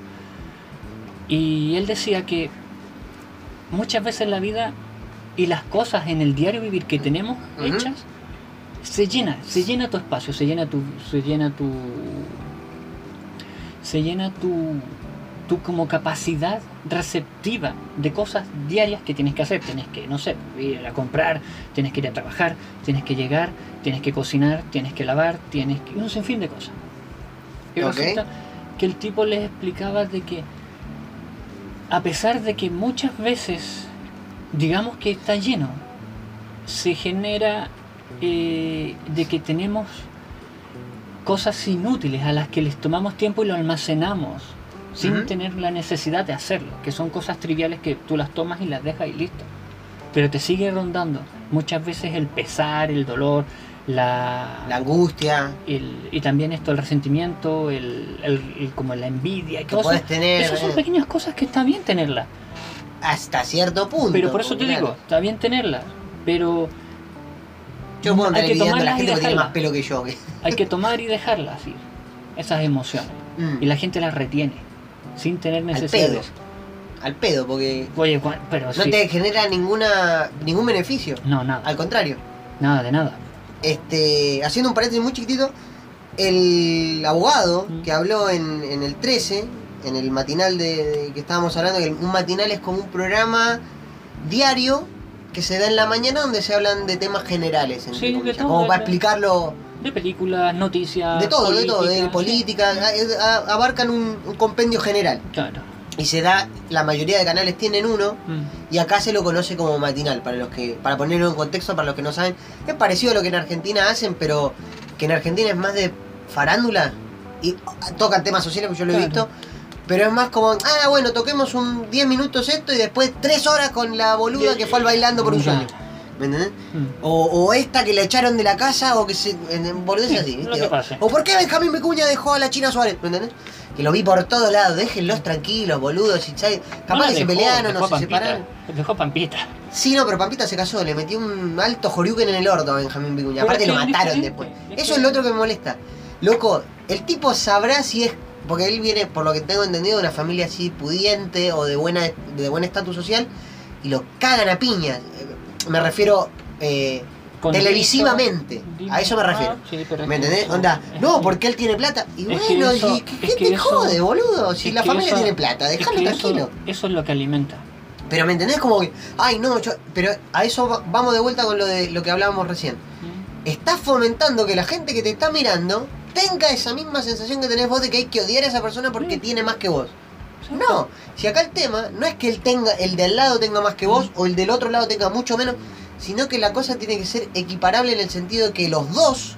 Y él decía que muchas veces la vida y las cosas en el diario vivir que tenemos hechas se llena, se llena tu espacio, se llena tu, se llena tu, se llena tu, tu como capacidad receptiva de cosas diarias que tienes que hacer. Tienes que, no sé, ir a comprar, tienes que ir a trabajar, tienes que llegar, tienes que cocinar, tienes que lavar, tienes que... un sinfín de cosas. Y Ok. resulta que el tipo les explicaba de que a pesar de que muchas veces digamos que está lleno, se genera eh, de que tenemos cosas inútiles a las que les tomamos tiempo y lo almacenamos sin tener la necesidad de hacerlo, que son cosas triviales que tú las tomas y las dejas y listo. Pero te sigue rondando muchas veces el pesar, el dolor, la, La angustia el- y también esto, el resentimiento, el, el- el- como la envidia y que puedes tener Esas son eh, pequeñas cosas que está bien tenerlas. hasta cierto punto. Pero por eso te claro. digo, está bien tenerlas. Pero Yo puedo hay que la tomarlas y gente tiene dejarlas. más pelo que yo. hay que tomar y dejarlas ir. Esas emociones. Mm, Y la gente las retiene. Sin tener pedo. necesidades. Al pedo, porque Oye, pero no sí. te genera ninguna ningún beneficio. No, nada. Al contrario. Nada de nada. Este, haciendo un paréntesis muy chiquitito, el abogado Mm. que habló en, en el 13, en el matinal de, de que estábamos hablando, que un matinal es como un programa diario que se da en la mañana donde se hablan de temas generales, entre Sí, de como de- para explicarlo De películas, noticias. de todo, de todo, de política, abarcan un, un compendio general. Claro. Y se da, la mayoría de canales tienen uno, Mm. y acá se lo conoce como matinal, para los que, para ponerlo en contexto, para los que no saben, es parecido a lo que en Argentina hacen, pero que en Argentina es más de farándula y tocan temas sociales, porque yo lo he visto, pero es más como, ah, bueno, toquemos un 10 minutos esto y después 3 horas con la boluda que fue al bailando por un sueño. ¿Me entendés? Mm. O, o esta que la echaron de la casa o que se. En, en O- por qué Benjamín Vicuña dejó a la China Suárez, ¿me entendés? Que lo vi por todos lados, déjenlos tranquilos, boludos, ¿sabes? capaz No, que se pelearon o se Pampita, separaron. Dejó Pampita. Sí, no, pero Pampita se casó, le metió un alto joriuken en el orto a Benjamín Vicuña. Aparte lo es mataron después. es Eso es lo otro que me molesta. Loco, el tipo sabrá si es. Porque él viene, por lo que tengo entendido, de una familia así pudiente o de buena de buen estatus social y lo cagan a piñas. Me refiero eh, televisivamente. A eso me Ah, refiero. sí, pero es ¿Me entendés? eso- Onda, no, que- porque él tiene plata. Y bueno, eso- ¿y ¿qué, te eso- jode, boludo? Si la familia tiene plata, déjalo tranquilo. Eso, es lo que alimenta. Pero ¿me entendés? Como que, ay no, yo, pero a eso va- vamos de vuelta con lo de lo que hablábamos recién. Mm. Estás fomentando que la gente que te está mirando tenga esa misma sensación que tenés vos de que hay que odiar a esa persona porque tiene más que vos. No, si acá el tema no es que el tenga, el de al lado tenga más que vos o el del otro lado tenga mucho menos, sino que la cosa tiene que ser equiparable en el sentido de que los dos,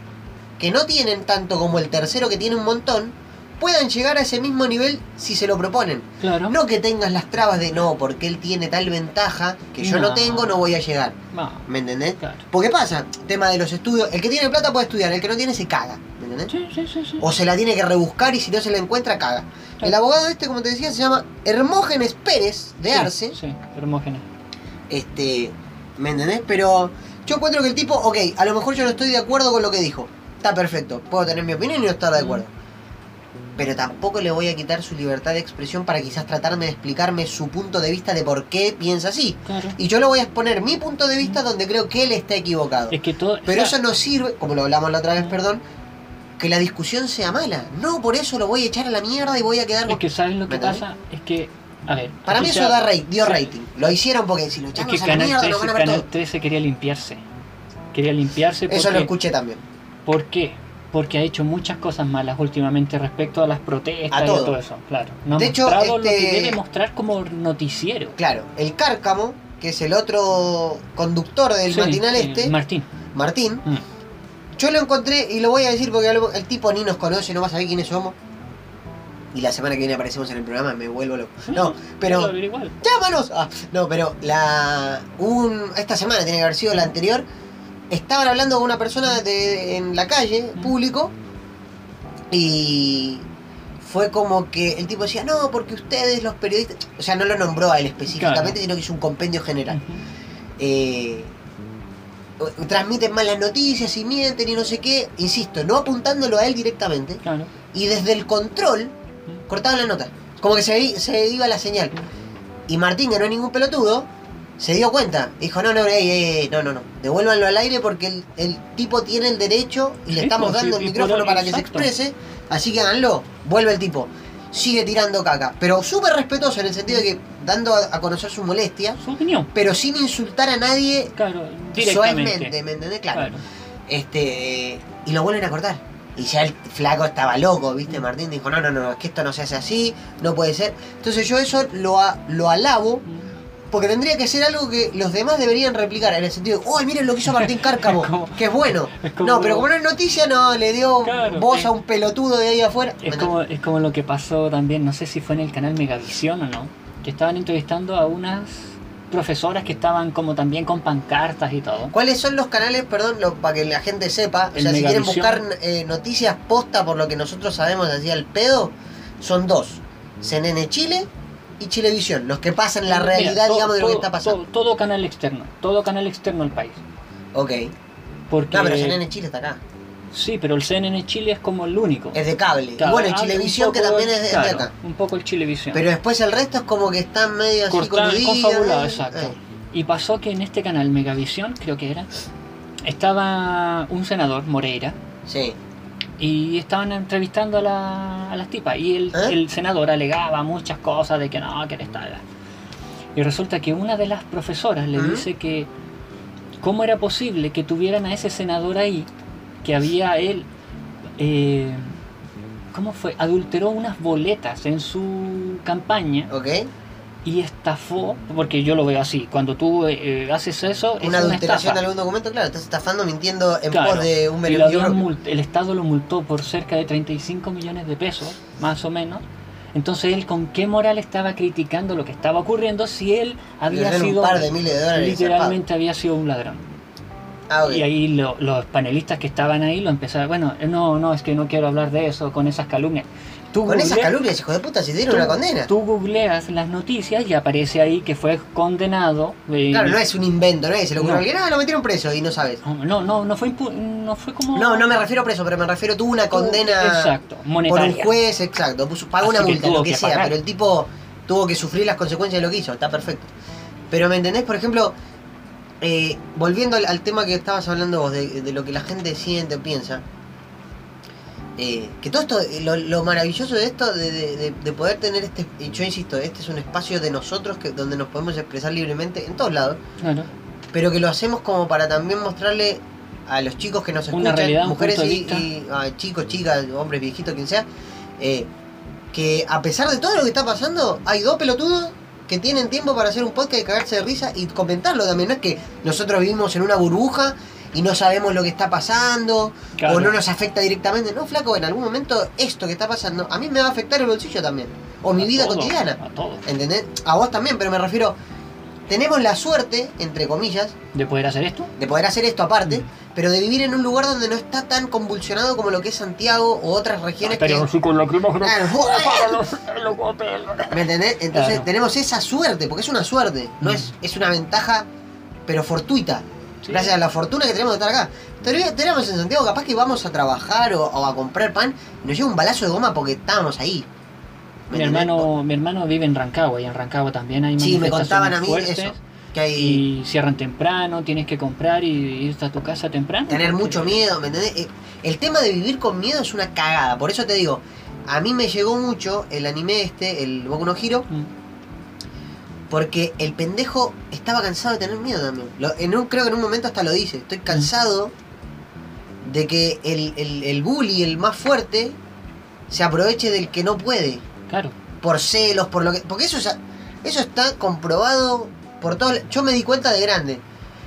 que no tienen tanto como el tercero que tiene un montón, puedan llegar a ese mismo nivel si se lo proponen. Claro. No que tengas las trabas de no, porque él tiene tal ventaja que yo no, No. tengo, no voy a llegar. No, ¿Me entendés? claro. Porque pasa, tema de los estudios, el que tiene plata puede estudiar, el que no tiene se caga. ¿Me entendés? Sí, sí, sí, sí. O se la tiene que rebuscar y si no se la encuentra, caga. El abogado este, como te decía, se llama Hermógenes Pérez de Sí, Arce. Sí, Hermógenes. Este, ¿me entendés? Pero yo encuentro que el tipo, ok, a lo mejor yo no estoy de acuerdo con lo que dijo. Está perfecto, puedo tener mi opinión y no estar de Mm. Pero tampoco le voy a quitar su libertad de expresión para quizás tratarme de explicarme su punto de vista de por qué piensa así. Claro. Y yo le voy a exponer mi punto de vista donde creo que él está equivocado. Es que todo. Pero o sea, eso no sirve, como lo hablamos la otra vez, perdón, que la discusión sea mala. No, por eso lo voy a echar a la mierda y voy a quedar Es con... que sabes lo que pasa, es que. A ver. Para mí eso da rate, dio rating. Lo hicieron porque si lo Es echamos que a la Canal mierda 13, lo van a ver Canal todo. 13 quería limpiarse. Quería limpiarse porque. Eso lo escuché también. ¿Por qué? Porque ha hecho muchas cosas malas últimamente respecto a las protestas A y todo. a todo eso, claro. No ha De hecho, mostrado lo este- que debe mostrar como noticiero. Claro, el Cárcamo, que es el otro conductor del Sí, matinal este, Martín. Martín, Mm. yo lo encontré y lo voy a decir porque el tipo ni nos conoce, no va a saber quiénes somos. Y la semana que viene aparecemos en el programa, me vuelvo loco. No, pero... Lo. ¡Llámanos! Ah, no, pero la. Un, esta semana tiene que haber sido la anterior. Estaban hablando con una persona de, en la calle, público. Y fue como que el tipo decía, no, porque ustedes los periodistas, o sea, no lo nombró a él específicamente, Claro. sino que hizo un compendio general. Eh, transmiten malas noticias y mienten y no sé qué, insisto, no apuntándolo a él directamente, Claro. y desde el control cortaban la nota, como que se, se iba la señal. Y Martín, que no es ningún pelotudo, se dio cuenta. Dijo, no, no, no, no, no. Devuélvanlo al aire porque el, el tipo tiene el derecho y le Sí, estamos pues, dando sí, el micrófono para que se exprese. Así que háganlo. Vuelve el tipo. Sigue tirando caca. Pero súper respetuoso en el sentido de que dando a, a conocer su molestia, Su opinión. pero sin insultar a nadie Claro, suavemente. ¿me entendés? Claro. Claro. Este, y lo vuelven a cortar. Y ya el flaco estaba loco, ¿viste? Martín dijo, no, no, no, es que esto no se hace así, no puede ser. Entonces yo eso lo, lo alabo porque tendría que ser algo que los demás deberían replicar, en el sentido de, ¡oh, miren lo que hizo Martín Cárcamo! Como- que es bueno. es no, pero como no es noticia, no, le dio Claro, voz a un pelotudo de ahí afuera. Es Bueno, como, es como lo que pasó también, no sé si fue en el canal Megavisión o no, que estaban entrevistando a unas profesoras que estaban como también con pancartas y todo. ¿Cuáles son los canales, perdón, lo- para que la gente sepa? O sea, si quieren buscar eh, noticias posta por lo que nosotros sabemos así al pedo, son dos. CNN Chile y Chilevisión, los que pasan la Mira, realidad, digamos, de lo que está pasando. Todo, todo canal externo, todo canal externo al país. Ok. Porque, No, pero CNN Chile está acá. Sí, pero el CNN Chile es como el único. Es de cable. Claro, y bueno, y ah, Chilevisión que también es de, acá. Un poco el Chilevisión. Pero después el resto es como que están medio así confabulado, exacto. Eh. Y pasó que en este canal Megavisión, creo que era, estaba un senador, Moreira, Sí. Y estaban entrevistando a, la- a las tipas. Y el, ¿Eh? el senador alegaba muchas cosas de que no, que estaba. Y resulta que una de las profesoras le ¿Mm? dice que cómo era posible que tuvieran a ese senador ahí, que había él, eh, ¿cómo fue? Adulteró unas boletas en su campaña ¿Ok? Y estafó, porque yo lo veo así, cuando tú eh, eh, haces eso, es Una adulteración estafa. de algún documento, claro, estás estafando mintiendo en Claro, pos de un beneficio el Estado lo multó por cerca de 35 millones de pesos, más o menos. Entonces él con qué moral estaba criticando lo que estaba ocurriendo si él había sido un par de miles de dólares. literalmente había sido un ladrón. Ah. Y ahí lo- los panelistas que estaban ahí lo empezaron, bueno, no, no, es que no quiero hablar de eso con esas calumnias. Tú Con esas calumnias, hijo de puta, si dieron tú- una condena. Tú googleas las noticias y aparece ahí que fue condenado. eh, Claro, no es un invento, no es, se lo No. alguien, ah, lo metieron preso y no sabes. No, no, no fue, impu- no fue como... No, no me refiero a preso, pero me refiero, tuvo una condena Exacto, por monetaria. un juez, exacto, pagó Así una multa, lo que, que sea, pagar. pero el tipo tuvo que sufrir las consecuencias de lo que hizo, está perfecto. Pero ¿me entendés? Por ejemplo, eh, volviendo al, al tema que estabas hablando vos, de, de lo que la gente siente o piensa, eh, que todo esto, eh, lo, lo maravilloso de esto, de, de- de- de poder tener este, y yo insisto, este es un espacio de nosotros que, donde nos podemos expresar libremente en todos lados, Claro. pero que lo hacemos como para también mostrarle a los chicos que nos Una escuchan, realidad, mujeres y, ah, chicos, chicas, hombres, viejitos, quien sea, eh, que a pesar de todo lo que está pasando, hay dos pelotudos que tienen tiempo para hacer un podcast y cagarse de risa y comentarlo también. No es que nosotros vivimos en una burbuja y no sabemos lo que está pasando Claro. o no nos afecta directamente. No, flaco, en algún momento esto que está pasando a mí me va a afectar el bolsillo también. O mi A vida todo, cotidiana. A todo. ¿Entendés? A vos también, pero me refiero, tenemos la suerte, entre comillas, De poder hacer esto. de poder hacer esto aparte, Mm. pero de vivir en un lugar donde no está tan convulsionado como lo que es Santiago o otras regiones que... sí, con. Claro. ¿Me entendés? Entonces Claro. tenemos esa suerte, porque es una suerte, no Mm. es, es una ventaja, pero fortuita. Sí. Gracias a la fortuna que tenemos de estar acá. Tenemos tenemos en Santiago, capaz que vamos a trabajar o, o a comprar pan y nos lleva un balazo de goma porque estábamos ahí. ¿Me Mi hermano, mi hermano vive en Rancagua y en Rancagua también hay Sí, me contaban a mí fuertes eso. Que hay y cierran temprano, tienes que comprar y irte a tu casa temprano. tener mucho miedo, ¿me entendés? Eh, El tema de vivir con miedo es una cagada, por eso te digo, a mí me llegó mucho el anime este, el Boku no Hero, Mm. Porque el pendejo estaba cansado de tener miedo también. Lo- en un, creo que en un momento hasta lo dice, estoy cansado de que el, el, el bully, el más fuerte, se aproveche del que no puede, Claro. por celos, por lo que... Porque eso, ya- eso está comprobado por todo... Yo me di cuenta de grande.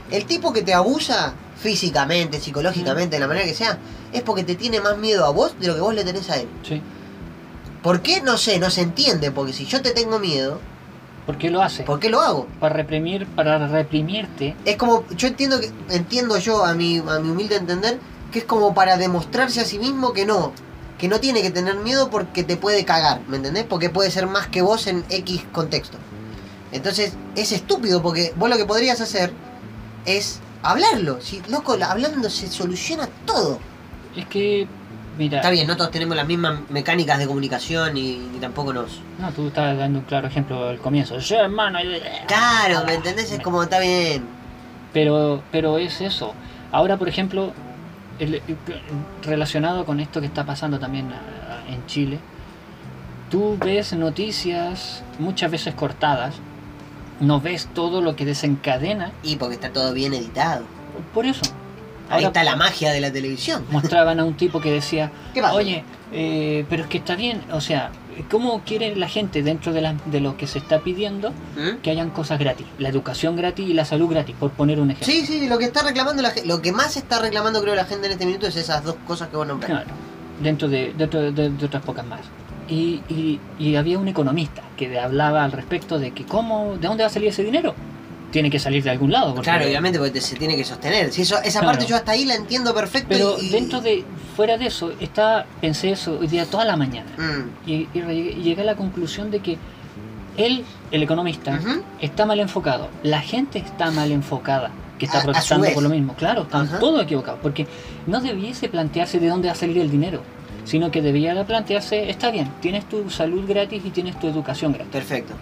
El tipo que te abusa físicamente, psicológicamente, de la manera que sea, es porque te tiene más miedo a vos de lo que vos le tenés a él. Sí. ¿Por qué? No sé, no se entiende, porque si yo te tengo miedo, ¿Por qué lo hace? ¿por qué lo hago? Para reprimir, para reprimirte. Es como, yo entiendo que, entiendo yo a mi, a mi humilde entender, que es como para demostrarse a sí mismo que no, que no tiene que tener miedo porque te puede cagar, ¿me entendés? Porque puede ser más que vos en X contexto. Entonces, es estúpido porque vos lo que podrías hacer es hablarlo. Si, loco, hablando se soluciona todo. Es que, mira. Está bien, no todos tenemos las mismas mecánicas de comunicación y, tampoco nos. No, tú estás dando un claro ejemplo al comienzo. Yo, hermano. y- Claro, ¿me entendés? Es como, está bien. Pero, pero es eso. Ahora, por ejemplo, el- el- relacionado con esto que está pasando también ah, en Chile, tú ves noticias muchas veces cortadas, no ves todo lo que desencadena. Y porque está todo bien editado. Por eso. Ahí Ahora está la magia de la televisión. mostraban a un tipo que decía, ¿Qué pasa? oye, eh, pero es que está bien, o sea, ¿cómo quiere la gente dentro de, la- de lo que se está pidiendo ¿Mm? que hayan cosas gratis? La educación gratis y la salud gratis, por poner un ejemplo. Sí, sí, lo que está reclamando la lo que más está reclamando creo la gente en este minuto es esas dos cosas que vos nombraste. Claro, dentro de, dentro de, de- de otras pocas más. Y, y- y había un economista que hablaba al respecto de que cómo, ¿de dónde va a salir ese dinero? Tiene que salir de algún lado. porque- Claro, obviamente porque te- se tiene que sostener. Si eso, esa Claro. parte yo hasta ahí la entiendo perfecto. Pero y- dentro de, fuera de eso, está, pensé eso hoy día toda la mañana. Mm, Y, y re- y llegué a la conclusión de que él, el economista, está mal enfocado. La gente está mal enfocada, que está A- protestando por lo mismo. Claro, están Ajá. todos equivocados. Porque no debiese plantearse de dónde va a salir el dinero, sino que debería de plantearse, está bien, tienes tu salud gratis y tienes tu educación gratis. Perfecto.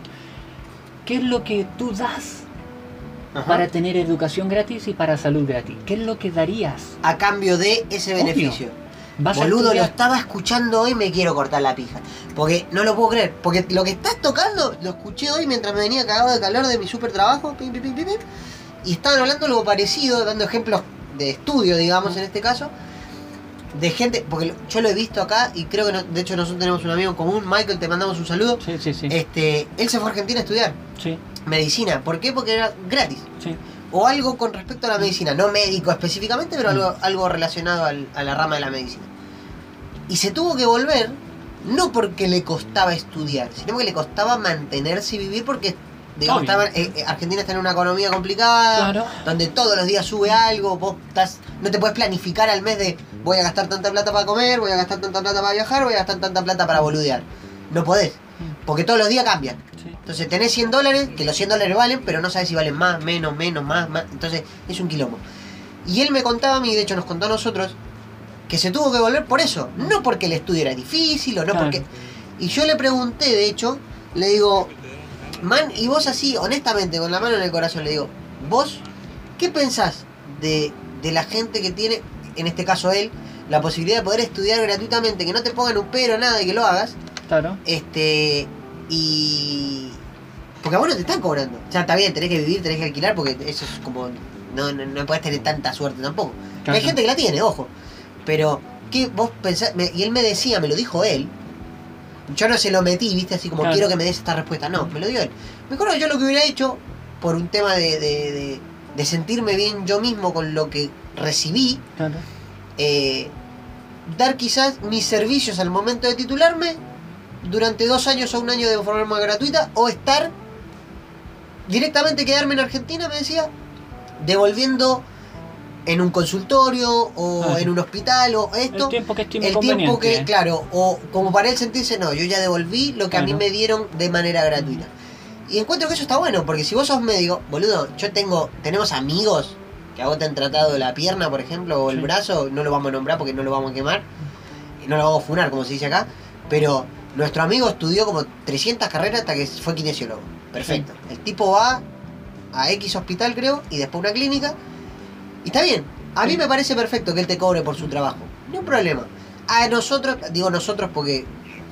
¿Qué es lo que tú das Ajá. para tener educación gratis y para salud gratis? ¿Qué es lo que darías? A cambio de ese Obvio. beneficio. ¿Vas a lo estaba escuchando hoy me quiero cortar la pija. Porque no lo puedo creer. Porque lo que estás tocando lo escuché hoy mientras me venía cagado de calor de mi super trabajo. pim, pim, pim, y estaban hablando algo parecido, dando ejemplos de estudio, digamos, en este caso. De gente, porque yo lo he visto acá y creo que no- de hecho nosotros tenemos un amigo en común, Michael, te mandamos un saludo. Sí, sí, sí. Este, él se fue a Argentina a estudiar sí, medicina. ¿Por qué? Porque era gratis. sí. O algo con respecto a la medicina, no médico específicamente, pero Mm. algo, algo relacionado al- a la rama de la medicina. Y se tuvo que volver, no porque le costaba estudiar, sino porque le costaba mantenerse y vivir porque, digamos, Obvio. estaba- eh, eh, Argentina está en una economía complicada, Claro. donde todos los días sube algo, vos estás, no te puedes planificar al mes de voy a gastar tanta plata para comer, voy a gastar tanta plata para viajar, voy a gastar tanta plata para boludear. No podés, porque todos los días cambian. sí. Entonces tenés 100 dólares, que los 100 dólares valen, pero no sabes si valen más, menos, menos, más, más. Entonces es un quilombo. Y él me contaba a mí, de hecho nos contó a nosotros, que se tuvo que volver por eso. No porque el estudio era difícil o no Claro. porque... Y yo le pregunté, de hecho, le digo, man, y vos así, honestamente, con la mano en el corazón, le digo, vos, ¿qué pensás de, de la gente que tiene, en este caso él, la posibilidad de poder estudiar gratuitamente, que no te pongan un pero, nada y que lo hagas? Claro. Este. Y. Porque a vos no te están cobrando. O sea, está bien, tenés que vivir, tenés que alquilar, porque eso es como. No, no, no podés tener tanta suerte tampoco. Claro. Hay gente que la tiene, ojo. Pero, ¿qué vos pensás? Me- y él me decía, me lo dijo él. Yo no se lo metí, viste, así como Claro. quiero que me des esta respuesta. No, me lo dio él. Me acuerdo yo lo que hubiera hecho, por un tema de, de, de- de sentirme bien yo mismo con lo que recibí, Claro. eh, dar quizás mis servicios al momento de titularme durante dos años o un año de forma gratuita o estar directamente quedarme en Argentina, me decía, devolviendo en un consultorio o Ah. en un hospital o esto. el tiempo que estime El tiempo que, conveniente. claro, o como para él sentirse, no, yo ya devolví lo que a mí me dieron de manera gratuita. Y encuentro que eso está bueno, porque si vos sos médico, boludo, yo tengo, tenemos amigos que a vos te han tratado la pierna, por ejemplo, o el Sí. brazo, no lo vamos a nombrar porque no lo vamos a quemar, no lo vamos a funar, como se dice acá, pero nuestro amigo estudió como 300 carreras hasta que fue kinesiólogo. Perfecto. El tipo va a X hospital, creo, y después una clínica, y está bien. A mí me parece perfecto que él te cobre por su trabajo. No hay problema. A nosotros, digo nosotros porque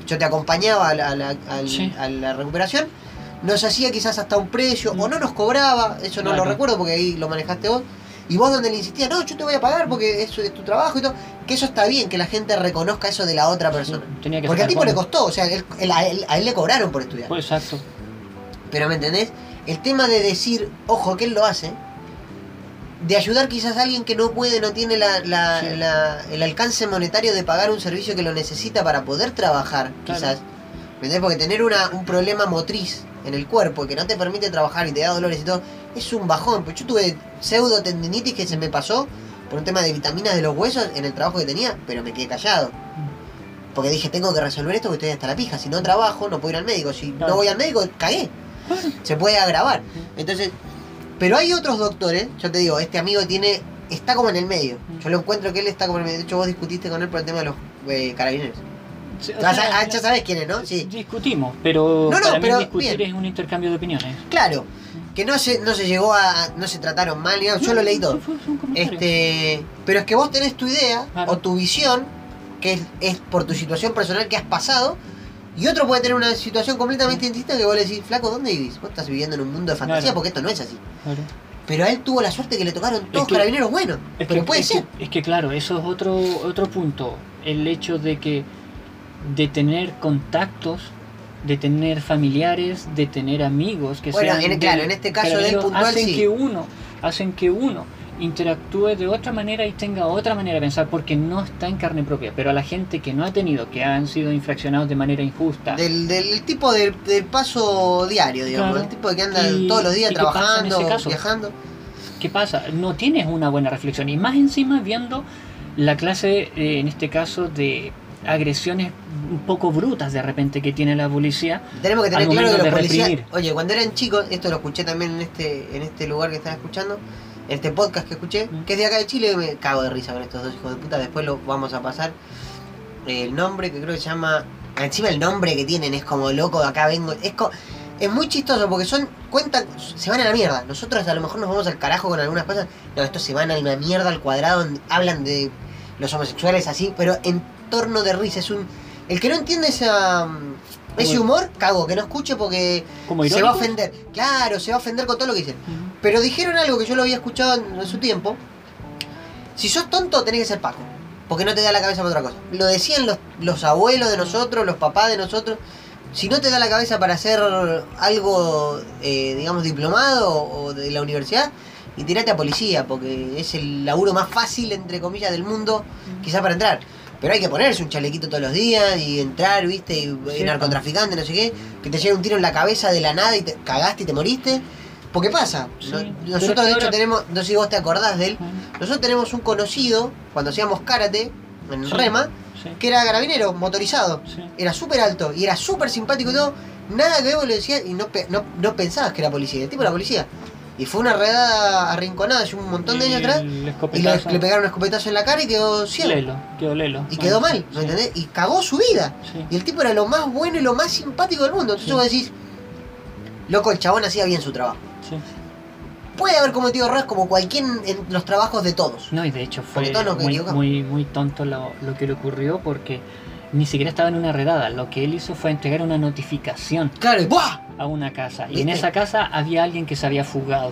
yo te acompañaba a la, a la- al- Sí. a la recuperación, nos hacía quizás hasta un precio, o Mm. no nos cobraba, eso no lo recuerdo porque ahí lo manejaste vos. Y vos donde le insistías, no, yo te voy a pagar porque eso es tu trabajo y todo. Que eso está bien, que la gente reconozca eso de la otra persona. Tenía que Porque al tipo le costó, o sea, él- él- a, él, a él le cobraron por estudiar. Pues exacto. Pero ¿me entendés? El tema de decir, ojo, que él lo hace, de ayudar quizás a alguien que no puede, no tiene la, la- Sí. la- el alcance monetario de pagar un servicio que lo necesita para poder trabajar, Claro. quizás. ¿Me entendés? Porque tener una, un problema motriz en el cuerpo que no te permite trabajar y te da dolores y todo, es un bajón. Pues yo tuve pseudo tendinitis que se me pasó por un tema de vitaminas de los huesos en el trabajo que tenía, pero me quedé callado. Porque dije, tengo que resolver esto porque estoy hasta la pija. Si no trabajo, no puedo ir al médico. Si no voy al médico, cagué. Se puede agravar. Entonces, pero hay otros doctores, yo te digo, este amigo tiene, está como en el medio. Yo lo encuentro que él está como en el medio. De hecho, vos discutiste con él por el tema de los eh, carabineros. Sí, o Ya, sea, ah, ya sabes quién es, ¿no? Sí. Discutimos, pero No, no, para pero mí discutir bien. es un intercambio de opiniones. Claro, que no se, no se llegó a. no se trataron mal, ni nada, yo lo leí todo. Este, pero es que vos tenés tu idea Claro. o tu visión, que es, es por tu situación personal que has pasado, y otro puede tener una situación completamente distinta que vos le decís, flaco, ¿dónde vivís? Vos estás viviendo en un mundo de fantasía Claro. porque esto no es así. Claro. Pero a él tuvo la suerte que le tocaron todos que- carabineros buenos. Es pero que, puede es ser. Que, es que claro, eso es otro, otro punto. El hecho de que de tener contactos, de tener familiares, de tener amigos que Bueno, sean en- claro, en este caso de él carabineros, puntual, hacen sí. que uno, hacen que uno interactúe de otra manera y tenga otra manera de pensar porque no está en carne propia. Pero a la gente que no ha tenido, que han sido infraccionados de manera injusta, Del, del tipo de, del paso diario, digamos. Claro. El tipo que anda Y- todos los días ¿y qué pasa en trabajando, ese caso? viajando. ¿qué pasa? No tienes una buena reflexión. Y más encima viendo la clase, eh, en este caso, de agresiones un poco brutas de repente que tiene la policía. Tenemos que tener claro que los policías. reprimir. Oye, cuando eran chicos, esto lo escuché también en este, en este lugar que están escuchando, en este podcast que escuché, Mm. que es de acá de Chile, me cago de risa con estos dos hijos de puta. Después lo vamos a pasar. El nombre que creo que se llama. Encima el nombre que tienen es como loco, de acá vengo. Es, es muy chistoso porque son. Cuentan. Se van a la mierda. Nosotros a lo mejor nos vamos al carajo con algunas cosas. No, estos se van a la mierda al cuadrado. Hablan de los homosexuales así, pero en torno de risa. Es un. El que no entiende esa. Ese Como- humor, cago, que no escuche porque se va a ofender. Claro, se va a ofender con todo lo que dicen. Ujú. Pero dijeron algo que yo lo había escuchado en, en su tiempo. Si sos tonto, tenés que ser Paco. Porque no te da la cabeza para otra cosa. Lo decían los, los abuelos de nosotros, los papás de nosotros. Si no te da la cabeza para hacer algo, eh, digamos, diplomado o de la universidad, y tirate a policía, porque es el laburo más fácil, entre comillas, del mundo, quizás para entrar. Pero hay que ponerse un chalequito todos los días y entrar, viste, y, Sí, narcotraficante, no sé qué, que te llegue un tiro en la cabeza de la nada y te cagaste y te moriste. Porque pasa. Sí, nosotros, de hecho, ahora- tenemos, no sé si vos te acordás de él, nosotros tenemos un conocido, cuando hacíamos karate, en Sí. Rema, que era carabinero, motorizado. Era súper alto y era súper simpático y todo. Nada que vos le decías y no, no, no pensabas que era policía. El tipo era policía. Y fue una redada arrinconada hace un montón de años atrás. Y le, pegaron un escopetazo en la cara y quedó ciego. Lelo, quedó lelo. Y quedó Bueno, mal, ¿me sí, entendés? Y cagó su vida. sí. Y el tipo era lo más bueno y lo más simpático del mundo. Entonces Sí. vos decís, loco, el chabón hacía bien su trabajo. Puede haber cometido errores como cualquier en los trabajos de todos. No, y de hecho fue muy, muy, muy tonto lo, lo que le ocurrió porque ni siquiera estaba en una redada. Lo que él hizo fue entregar una notificación Claro, y a una casa. Y ¿Viste? en esa casa había alguien que se había fugado.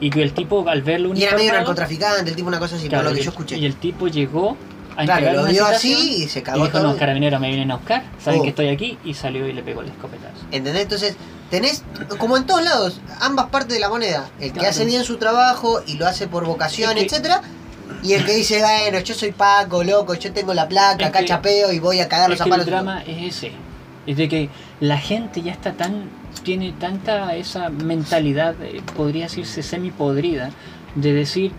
Y que el tipo, al verlo Y era medio narcotraficante, el tipo una cosa así, claro, por lo que y yo escuché. Y el tipo llegó a Claro, lo vio así y se y cagó dijo, todo. no, carabineros me vienen a buscar, saben Oh. que estoy aquí, y salió y le pegó el escopetazo. ¿Entendés? Entonces, tenés, como en todos lados, ambas partes de la moneda. El que Claro. hace bien su trabajo y lo hace por vocación, Es que- etcétera Y el que dice, bueno, yo soy Paco, loco, yo tengo la placa, Es acá que- chapeo y voy a cagar los que el zapatos. drama es ese. Es de que la gente ya está tan. tiene tanta esa mentalidad, eh, podría decirse semi-podrida, de decir,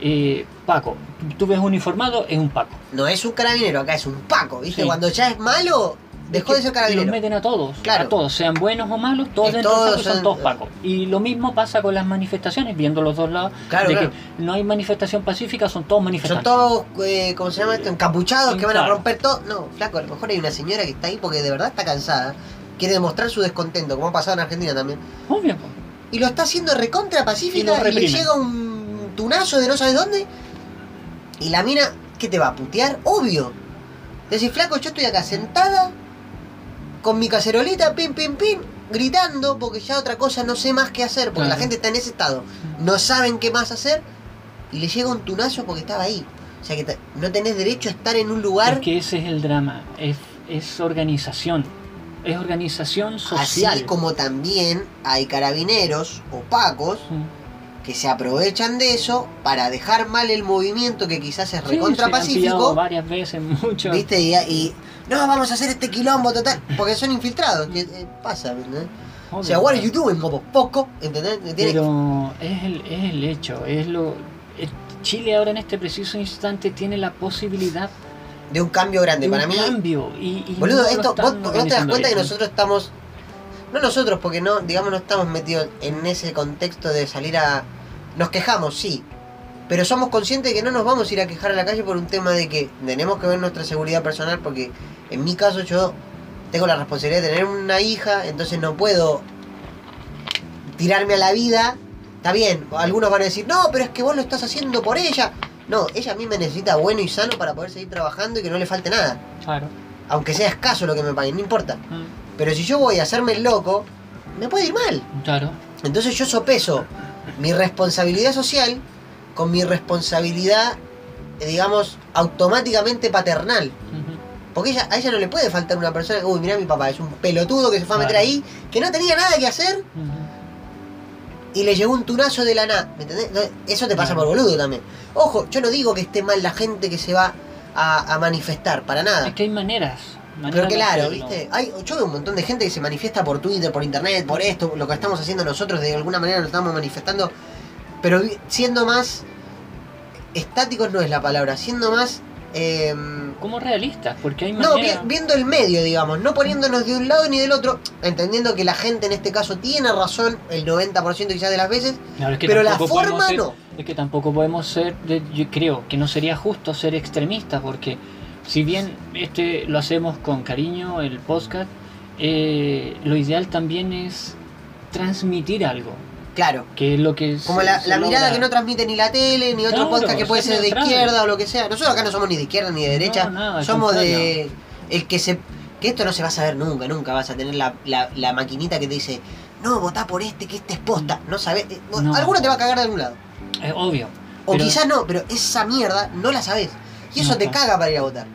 eh, Paco, tú ves uniformado, es un Paco. No es un carabinero, acá es un Paco, ¿viste? Sí. Cuando ya es malo, dejó de ser Los carabinero. meten a todos, Claro. a todos, sean buenos o malos, todos Es dentro todos del saco son son- todos Pacos. Y lo mismo pasa con las manifestaciones, viendo los dos lados, Claro, de claro. que no hay manifestación pacífica, son todos Son manifestantes. todos, eh, ¿cómo se llama esto? Encapuchados que van a romper todo. No, flaco, a lo mejor hay una señora que está ahí porque de verdad está cansada. Quiere demostrar su descontento, como ha pasado en Argentina también. Obvio. Y lo está haciendo recontra Y pacífica y, le llega un tunazo de no sabes dónde. Y la mina, ¿qué te va a putear? Obvio. Decís, flaco, yo estoy acá sentada con mi cacerolita, pim, pim, pim, gritando porque ya otra cosa no sé más qué hacer, porque Claro. la gente está en ese estado. No saben qué más hacer y le llega un tunazo porque estaba ahí. O sea que no tenés derecho a estar en un lugar Es que ese es el drama, es, es organización, es organización así social. como también hay carabineros opacos Mm. Que se aprovechan de eso para dejar mal el movimiento que quizás es Sí, recontra se han pillado pacífico, varias veces, mucho. ¿viste? Y, y, no, vamos a hacer este quilombo total, porque son infiltrados, eh, pasa, ¿entendés? O sea, what are you doing? Como poco, ¿entendés? Tiene- Pero es el, es el hecho, es lo... eh, Chile ahora en este preciso instante tiene la posibilidad de un cambio grande. de Para un mí, cambio. Y, y boludo, no esto, vos, vos te das cuenta que nosotros estamos. No nosotros, porque no, digamos, no estamos metidos en ese contexto de salir a. Nos quejamos, sí. Pero somos conscientes de que no nos vamos a ir a quejar a la calle por un tema de que tenemos que ver nuestra seguridad personal, porque en mi caso yo tengo la responsabilidad de tener una hija, entonces no puedo tirarme a la vida. Está bien, algunos van a decir, no, pero es que vos lo estás haciendo por ella. No, ella a mí me necesita bueno y sano para poder seguir trabajando y que no le falte nada. Claro. Aunque sea escaso lo que me paguen, no importa. Mm, Pero si yo voy a hacerme el loco, me puede ir mal. Claro. Entonces yo sopeso mi responsabilidad social con mi responsabilidad, eh, digamos, automáticamente paternal. Porque ella, a ella no le puede faltar una persona, uy, mirá mi papá, es un pelotudo que se fue a meter ahí, que no tenía nada que hacer y le llegó un tunazo de la nada. ¿Me entendés? Eso te pasa por boludo también. Ojo, yo no digo que esté mal la gente que se va a, a manifestar, para nada. Es que hay maneras. Pero claro. ¿viste? Hay, yo veo un montón de gente que se manifiesta por Twitter, por internet, por esto, lo que estamos haciendo nosotros, de alguna manera nos estamos manifestando, pero siendo más estáticos no es la palabra, siendo más... eh, Como realistas, porque hay no, maneras. vi- viendo el medio, digamos, no poniéndonos de un lado ni del otro, entendiendo que la gente en este caso tiene razón el 90% quizás de las veces, Claro, es que pero la forma ser- no. Es que tampoco podemos ser, yo creo que no sería justo ser extremistas, porque si bien este lo hacemos con cariño, el podcast, eh, lo ideal también es transmitir algo, Claro. que es lo que Como la, mirada que no transmite ni la tele, ni otro podcast que puede ser de neutral. izquierda o lo que sea. Nosotros acá no somos ni de izquierda ni de derecha. No, nada, somos de. El que se. Que esto no se va a saber nunca, nunca vas a tener la, la, la maquinita que te dice, no, votá por este, que este es posta. No sabes. eh, No. Alguno te va a cagar de algún lado. Es obvio. O pero- quizás no, pero esa mierda no la sabes. Y eso No, te claro. caga para ir a votar.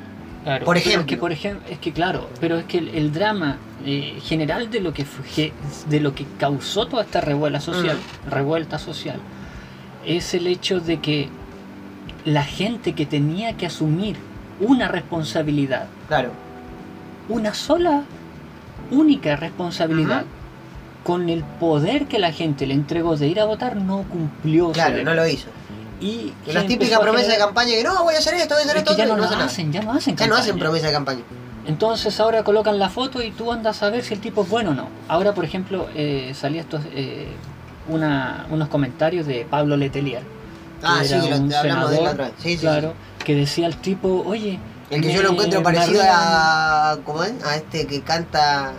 Claro, Por ejemplo. Es que, por ejemplo, es que claro, pero es que el, el drama eh, general de lo que fue- de lo que causó toda esta revuelta social, Mm. revuelta social, es el hecho de que la gente que tenía que asumir una responsabilidad, Claro. una sola, única responsabilidad, con el poder que la gente le entregó de ir a votar, no cumplió. Claro, no lo hizo. Y las típicas promesas de campaña que no, voy a hacer esto, voy a hacer es esto, que ya no, no lo hacen nada. ya no hacen Ya no hacen campaña. promesa de campaña. Entonces ahora colocan la foto y tú andas a ver si el tipo es bueno o no. Ahora, por ejemplo, eh, salía estos, eh, una, unos comentarios de Pablo Letelier. Ah, sí, que lo- hablamos de la otra vez. Sí, sí, claro, que decía al tipo, oye... El que yo me- lo encuentro parecido a. ¿Cómo es? A este que canta.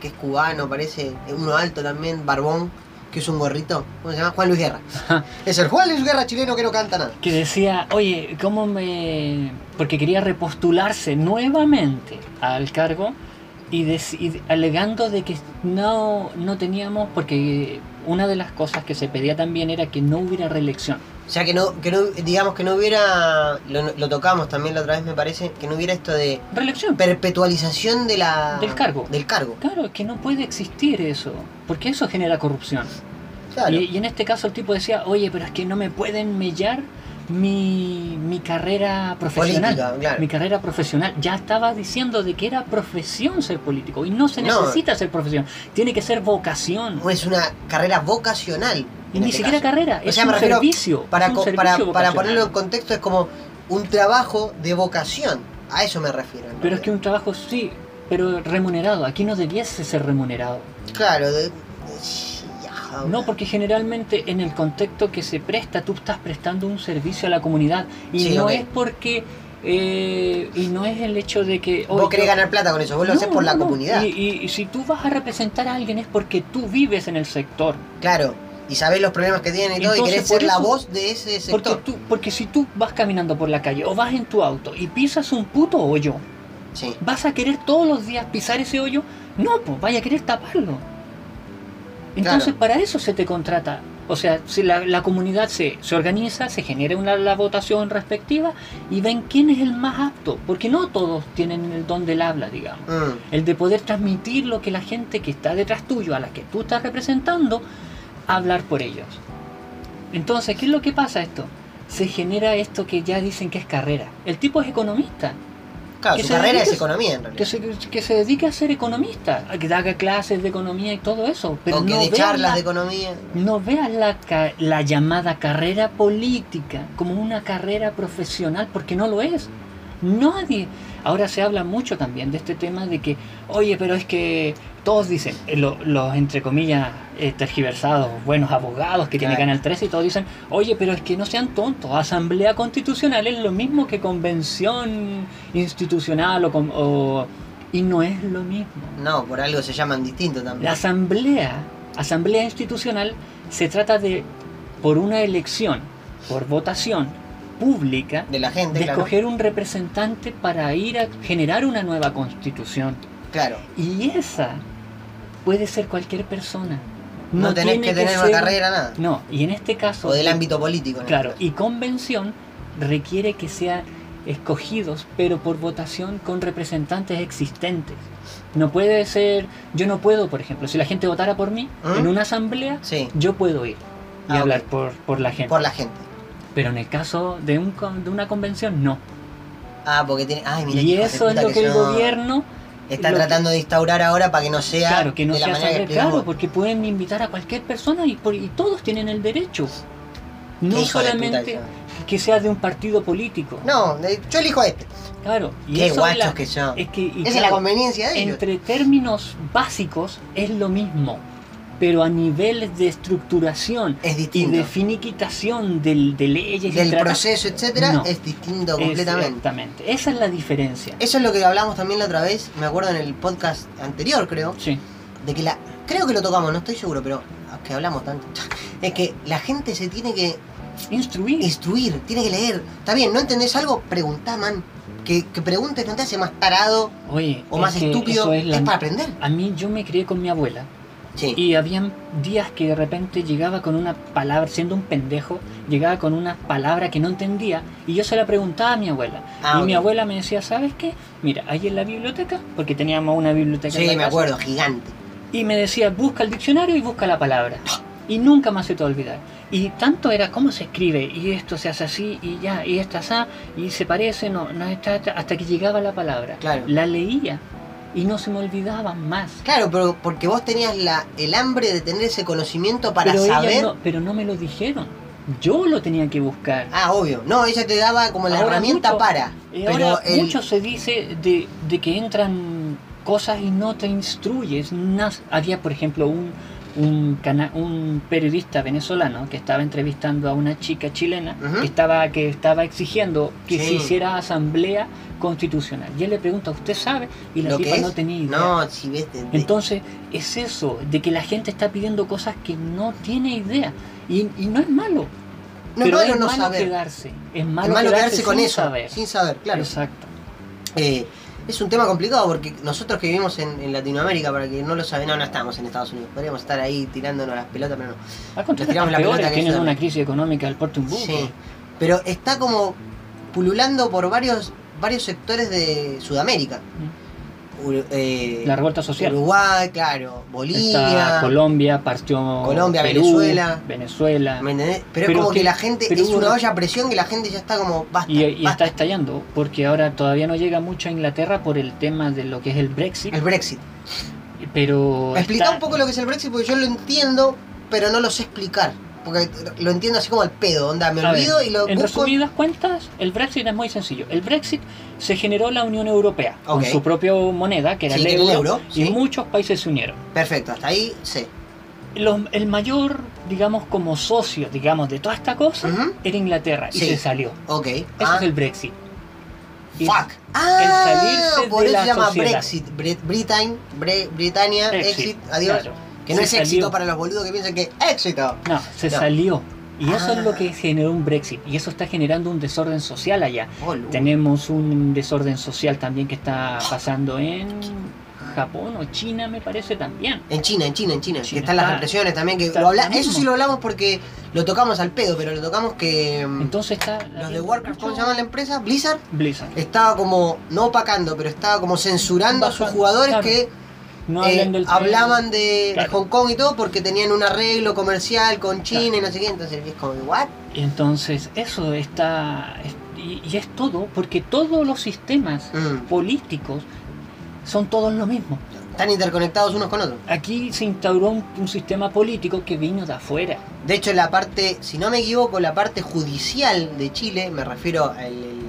que es cubano, parece. Uno alto también, barbón, que es un gorrito. ¿Cómo se llama? Juan Luis Guerra. es el Juan Luis Guerra chileno que no canta nada. Que decía, oye, ¿cómo me...? Porque quería repostularse nuevamente al cargo y, alegando de que no, no teníamos... Porque una de las cosas que se pedía también era que no hubiera reelección. O sea, que no, que no digamos que no hubiera. Lo, lo tocamos también la otra vez, me parece. Que no hubiera esto de Reelección. perpetualización de la. Del cargo. Del cargo. Claro, es que no puede existir eso, porque eso genera corrupción. Claro. Y, y en este caso el tipo decía, oye, pero es que no me pueden mellar mi, mi carrera profesional. Política, claro. Mi carrera profesional. Ya estaba diciendo de que era profesión ser político y no se No. necesita ser profesión, tiene que ser vocación. No es una carrera vocacional. Y ni este siquiera caso. carrera, O es sea, un servicio. Para, es un co- servicio para, ponerlo en contexto, es como un trabajo de vocación. A eso me refiero. en Pero es que un trabajo sí, pero remunerado. Aquí no debiese ser remunerado. Claro, de. No, porque generalmente en el contexto que se presta, tú estás prestando un servicio a la comunidad y Sí, no es porque eh, y no es el hecho de que Vos oye, querés yo- ganar plata con eso, vos lo haces por la no, comunidad. Y, y- y si tú vas a representar a alguien es porque tú vives en el sector. Claro. Y sabés los problemas que tienen y todo, y Entonces, querés por ser la voz de ese Porque, sector. tú, porque si tú vas caminando por la calle o vas en tu auto y pisas un puto hoyo, Sí. ¿vas a querer todos los días pisar ese hoyo? No, pues vaya a querer taparlo. Entonces Claro. para eso se te contrata. O sea, si la, la comunidad se, se organiza, se genera una la votación respectiva y ven quién es el más apto, porque no todos tienen el don del habla, digamos. Mm. El de poder transmitir lo que la gente que está detrás tuyo, a la que tú estás representando, hablar por ellos. Entonces, ¿qué es lo que pasa esto? Se genera esto que ya dicen que es carrera. El tipo es economista, Claro, que su carrera es economía en realidad. que se, que se dedique a ser economista, a que haga clases de economía y todo eso. Pero o que no de charlas la, de economía. no veas la, la llamada carrera política como una carrera profesional, porque no lo es. Nadie. Ahora se habla mucho también de este tema de que, oye, pero es que todos dicen, eh, lo- los entre comillas eh, tergiversados, buenos abogados que tiene. Canal 13 y todos dicen, oye, pero es que no sean tontos, asamblea constitucional es lo mismo que convención institucional o, o- y no es lo mismo. No, por algo se llaman distintos también. La asamblea, asamblea institucional, se trata de, por una elección, por votación pública, De la gente, de claro. escoger un representante para ir a generar una nueva constitución. Claro. Y esa puede ser cualquier persona. No, tenés tiene que tener una ser- carrera, nada. No, y en este caso... O del ámbito político. en Claro, este y convención requiere que sean escogidos, pero por votación con representantes existentes. No puede ser, yo no puedo, por ejemplo, si la gente votara por mí ¿Mm? en una asamblea. Sí, yo puedo ir y Ah, hablar por, por la gente. por la gente. Pero en el caso de, un, de una convención, no. Ah, porque tiene. Ay, mira y eso es lo que el gobierno, Está que- tratando de instaurar ahora para que no sea. claro, que no de la sea manera que asamblea, explicamos. claro, porque pueden invitar a cualquier persona y, por- y todos tienen el derecho. No solamente que sea de un partido político. No, de- yo elijo a este. Claro, y Qué eso guachos la- que son. es que, y Esa es la conveniencia de ellos. Entre términos básicos es lo mismo, pero a niveles de estructuración Es y de finiquitación del, de leyes y Del tratados, proceso, etcétera, No. es distinto completamente. Exactamente, esa es la diferencia. Eso es lo que hablamos también la otra vez, me acuerdo en el podcast anterior, creo, Sí, de que la. Creo que lo tocamos, no estoy seguro, pero que hablamos tanto. Es que la gente se tiene que instruir. instruir, tiene que leer. Está bien, ¿no entendés algo? Preguntá, man. Que, que preguntes no te hace más tarado Oye, o es más estúpido. Es, es la- para aprender. A mí yo me crié con mi abuela Sí. y habían días que de repente llegaba con una palabra, siendo un pendejo, llegaba con una palabra que no entendía y yo se la preguntaba a mi abuela. Ah, y mi abuela me decía, ¿sabes qué? Mira, ahí en la biblioteca, porque teníamos una biblioteca en Sí, la me casa, acuerdo, gigante. Y me decía, busca el diccionario y busca la palabra. Y nunca más se te va a olvidar. Y tanto era cómo se escribe, y esto se hace así, y ya, y esta así, y se parece, no, no está, hasta que llegaba la palabra. Claro. La leía y no se me olvidaba más. Claro, pero porque vos tenías la, el hambre de tener ese conocimiento para pero, saber. no, pero no me lo dijeron. Yo lo tenía que buscar. Ah, obvio. No, ella te daba como la Ahora herramienta mucho- para. Y Pero ahora el- mucho se dice de, de que entran cosas y no te instruyes. Había, por ejemplo, un, un, cana- un periodista venezolano que estaba entrevistando a una chica chilena que, estaba, que estaba exigiendo que Sí. se hiciera asamblea constitucional. Y él le pregunta, ¿usted sabe? Y la tipa es. no tenía idea. No, si ves. de- de- Entonces, es eso, de que la gente está pidiendo cosas que no tiene idea. Y, y no es malo. no es pero malo es no malo saber. quedarse. Es Es malo, malo quedarse, quedarse con sin eso. saber. Sin saber, claro. Exacto. Eh, es un tema complicado porque nosotros que vivimos en, en Latinoamérica, para que no lo saben, no, no estamos en Estados Unidos. Podríamos estar ahí tirándonos las pelotas, pero no. Al contrario, tiramos la pelota que tienen una crisis económica del porte un buque. Sí. Pero está como pululando por varios varios sectores de Sudamérica. Ur- eh, La revuelta social. Uruguay, claro, Está Bolivia. Colombia, partió Colombia, Perú, Venezuela. Venezuela. ¿me entendés? Pero, Pero es como que, que- la gente, es una olla a presión que la gente ya está como, basta, Y, y basta. está estallando, porque ahora todavía no llega mucho a Inglaterra por el tema de lo que es el Brexit. El Brexit. Pero. Explica está- un poco lo que es el Brexit porque yo lo entiendo, pero no lo sé explicar. Porque lo entiendo así como al pedo, onda, me A ver, olvido y lo en busco. resumidas cuentas, el Brexit es muy sencillo. El Brexit se generó la Unión Europea Ok. con su propia moneda, que era Sí, el el euro, euro, y sí. muchos países se unieron. Perfecto, hasta ahí sé. Los- el mayor, digamos, como socio, digamos, de toda esta cosa Ujú. era Inglaterra y Sí. se salió. Ok. Ese ah, es el Brexit. Y- Fuck. Ah, salirse por de eso la se llama sociedad. Brexit. Brit- Britain, Bre- Britannia, exit, Exit, adiós. claro. Que no Se es éxito para los boludos que piensan que éxito. No, se No. salió. Y eso es lo Ah. que generó un Brexit. Y eso está generando un desorden social allá. Boludo. Tenemos un desorden social también que está pasando en Japón o China, me parece también. En China, en China, en China. China que están las represiones también. que lo habla- Eso sí lo hablamos porque lo tocamos al pedo, pero lo tocamos que. mm, Entonces está. los de Warcraft, ¿cómo se llama la empresa? Blizzard. Blizzard. Estaba como, no opacando, pero estaba como censurando a sus jugadores claro. que No eh, del hablaban de, de Claro. Hong Kong y todo porque tenían un arreglo comercial con China y no sé qué. Entonces es como, ¿what? Entonces, eso está. es- y, y es todo, porque todos los sistemas Mm, políticos son todos lo mismo. están interconectados unos con otros. Aquí se instauró un, un sistema político que vino de afuera. De hecho, la parte, si no me equivoco, la parte judicial de Chile, me refiero al el-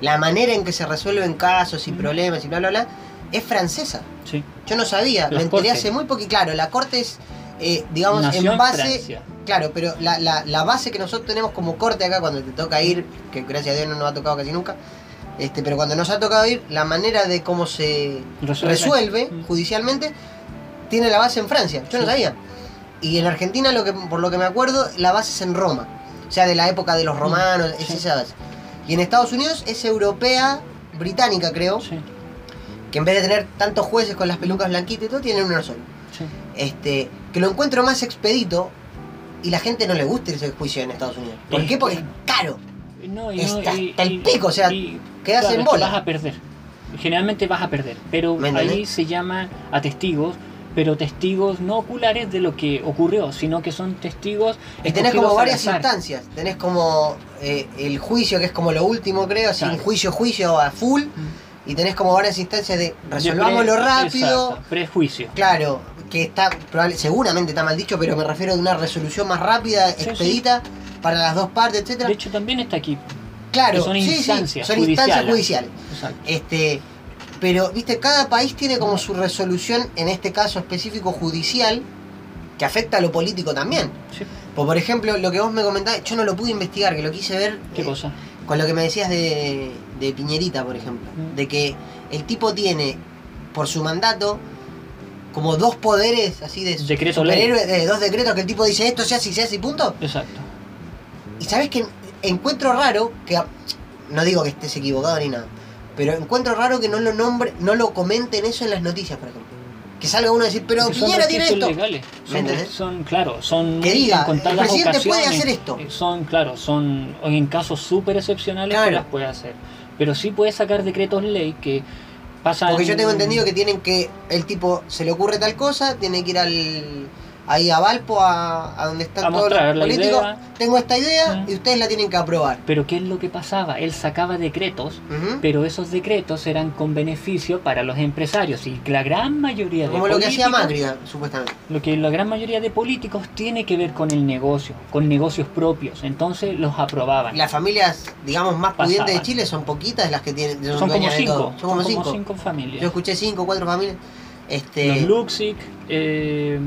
la manera en que se resuelven casos y Ujú. problemas y bla, bla, bla, es francesa. Sí. Yo no sabía, me enteré Cortes. hace muy poco y claro, la corte es, eh, digamos, Nació en base... Claro, pero la, la, la base que nosotros tenemos como corte acá cuando te toca ir, que gracias a Dios no nos ha tocado casi nunca, este, pero cuando nos ha tocado ir, la manera de cómo se Resuelve. resuelve Mm. judicialmente tiene la base en Francia. Yo no sabía. Y en Argentina, lo que, por lo que me acuerdo, la base es en Roma. O sea, de la época de los romanos, es Mm. Sí. esa base. Y en Estados Unidos es europea, británica creo, Sí, que en vez de tener tantos jueces con las pelucas blanquitas y todo, tienen uno solo. sí. Este, que lo encuentro más expedito y la gente no le gusta ese juicio en Estados Unidos. ¿Por qué? Porque es caro. No, y Está no, y- hasta el y- pico, o sea, y- quedas claro, en bola. Vas a perder. Generalmente vas a perder. Pero ¿Me ahí se llama a testigos, pero testigos no oculares de lo que ocurrió, sino que son testigos. Y tenés como varias instancias. Tenés como eh, el juicio, que es como lo último, creo, Claro. un juicio, juicio a full. Mm. Y tenés como varias instancias de resolvámoslo pre- rápido. exacto, prejuicio. Claro, que está, probable- seguramente está mal dicho, pero me refiero a una resolución más rápida, Sí, expedita, para las dos partes, etcétera. De hecho, también está aquí. claro, son sí, instancias son instancias judiciales. judiciales. Exacto. Este, pero, viste, cada país tiene como su resolución, en este caso específico judicial, que afecta a lo político también. Pues, por ejemplo, lo que vos me comentabas, yo no lo pude investigar, que lo quise ver ¿Qué eh, cosa? con lo que me decías de, de Piñerita, por ejemplo. De que el tipo tiene, por su mandato, como dos poderes así de de dos decretos que el tipo dice esto se hace y se hace y punto. Exacto. Y sabes que encuentro raro que no digo que estés equivocado ni nada, pero encuentro raro que no lo nombre, no lo comenten eso en las noticias, por ejemplo. Que salga uno a decir, pero Piñera tiene esto. legales. ¿Me Son, entendés? son, claro, son Que diga, el presidente puede hacer esto. eh, Son, claro, son en casos súper excepcionales Claro. que las puede hacer. Pero sí puede sacar decretos ley que pasan... Porque yo tengo entendido que tienen que, el tipo se le ocurre tal cosa, tiene que ir al ahí a Valpo, a, a donde están A todos los mostrar la políticos. idea. Tengo esta idea Mm. y ustedes la tienen que aprobar. Pero ¿qué es lo que pasaba? Él sacaba decretos, pero esos decretos eran con beneficio para los empresarios y la gran mayoría de Como lo que hacía Macri, supuestamente. Lo que la gran mayoría de políticos tiene que ver con el negocio, con negocios propios. Entonces los aprobaban. Las familias, digamos, más pudientes de. Chile son poquitas las que tienen. son como cinco. Son como cinco. cinco familias. Yo escuché cinco, cuatro familias. Este. Los Luxic, eh,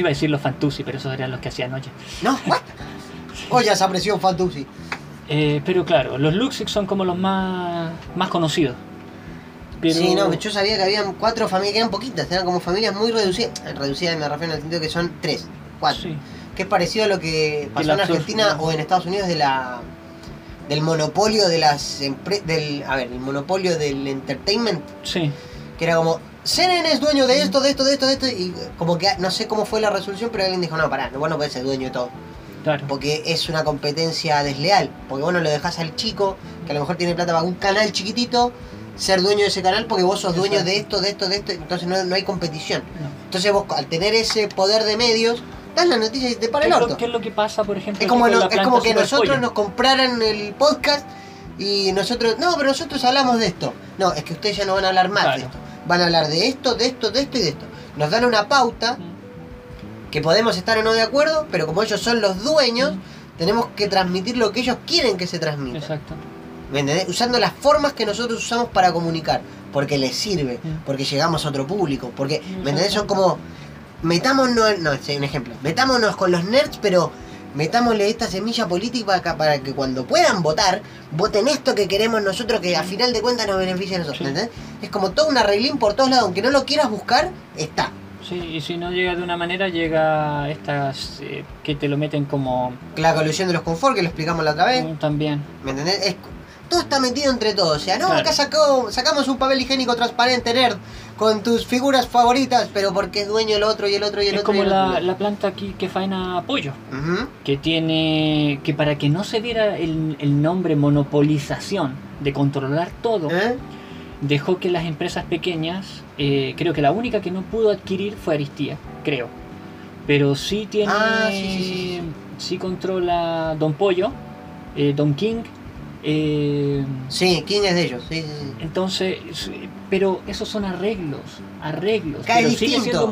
iba a decir los Fantuzzi, pero esos eran los que hacían olla. No, what? Oye, esa presión Fantuzzi. Eh, pero claro, los Luxic son como los más, más conocidos. Pero, Sí, no, yo sabía que habían cuatro familias, que eran poquitas, eran como familias muy reducidas. Reducidas me refiero en el sentido que son tres, cuatro. Sí, Que es parecido a lo que pasó en Argentina o en Estados Unidos de la del monopolio de las empresas a ver el monopolio del entertainment sí, que era como CNN es dueño de esto de esto de esto de esto y como que no sé cómo fue la resolución pero alguien dijo no pará vos no podés ser dueño de todo claro. porque es una competencia desleal porque vos no lo dejás al chico que a lo mejor tiene plata para un canal chiquitito ser dueño de ese canal porque vos sos dueño de esto de esto de esto entonces no, no hay competición No. entonces vos al tener ese poder de medios das la noticia y te para ¿Qué, el orto qué es lo que pasa, por ejemplo, es como, no- es que nosotros Pollo? nos compraran el podcast y nosotros, no, pero nosotros hablamos de esto. No, es que ustedes ya no van a hablar más de esto. Van a hablar de esto, de esto, de esto y de esto. Nos dan una pauta que podemos estar o no de acuerdo, pero como ellos son los dueños, tenemos que transmitir lo que ellos quieren que se transmita. Exacto. ¿Me entendés? Usando las formas que nosotros usamos para comunicar. Porque les sirve, Mm. porque llegamos a otro público. Porque, ¿me entendés? Son como. Metámonos. No, un ejemplo. Metámonos con los nerds, pero metámosle esta semilla política para, para que cuando puedan votar, voten esto que queremos nosotros, que a final de cuentas nos beneficia a nosotros. Sí. Es como todo un arreglín por todos lados. Aunque no lo quieras buscar, está. Sí, y si no llega de una manera, llega estas eh, que te lo meten como La colusión de los confort, que lo explicamos la otra vez. mm, también. ¿Me entendés? Es- todo está metido entre todos. O sea, no, Claro. acá sacó, sacamos un papel higiénico transparente, nerd, con tus figuras favoritas, pero porque es dueño el otro y el otro y el Es otro. y como la, la planta aquí que faena pollo, que tiene que para que no se diera el, el nombre monopolización de controlar todo, ¿Eh? dejó que las empresas pequeñas, eh, creo que la única que no pudo adquirir fue Aristía, creo. Pero sí tiene, Ah, sí, sí, sí, sí controla Don Pollo, eh, Don King. Eh, Sí, King es de ellos. Sí, sí, sí. entonces, pero esos son arreglos, arreglos. Acá es pero sigue distinto. siendo.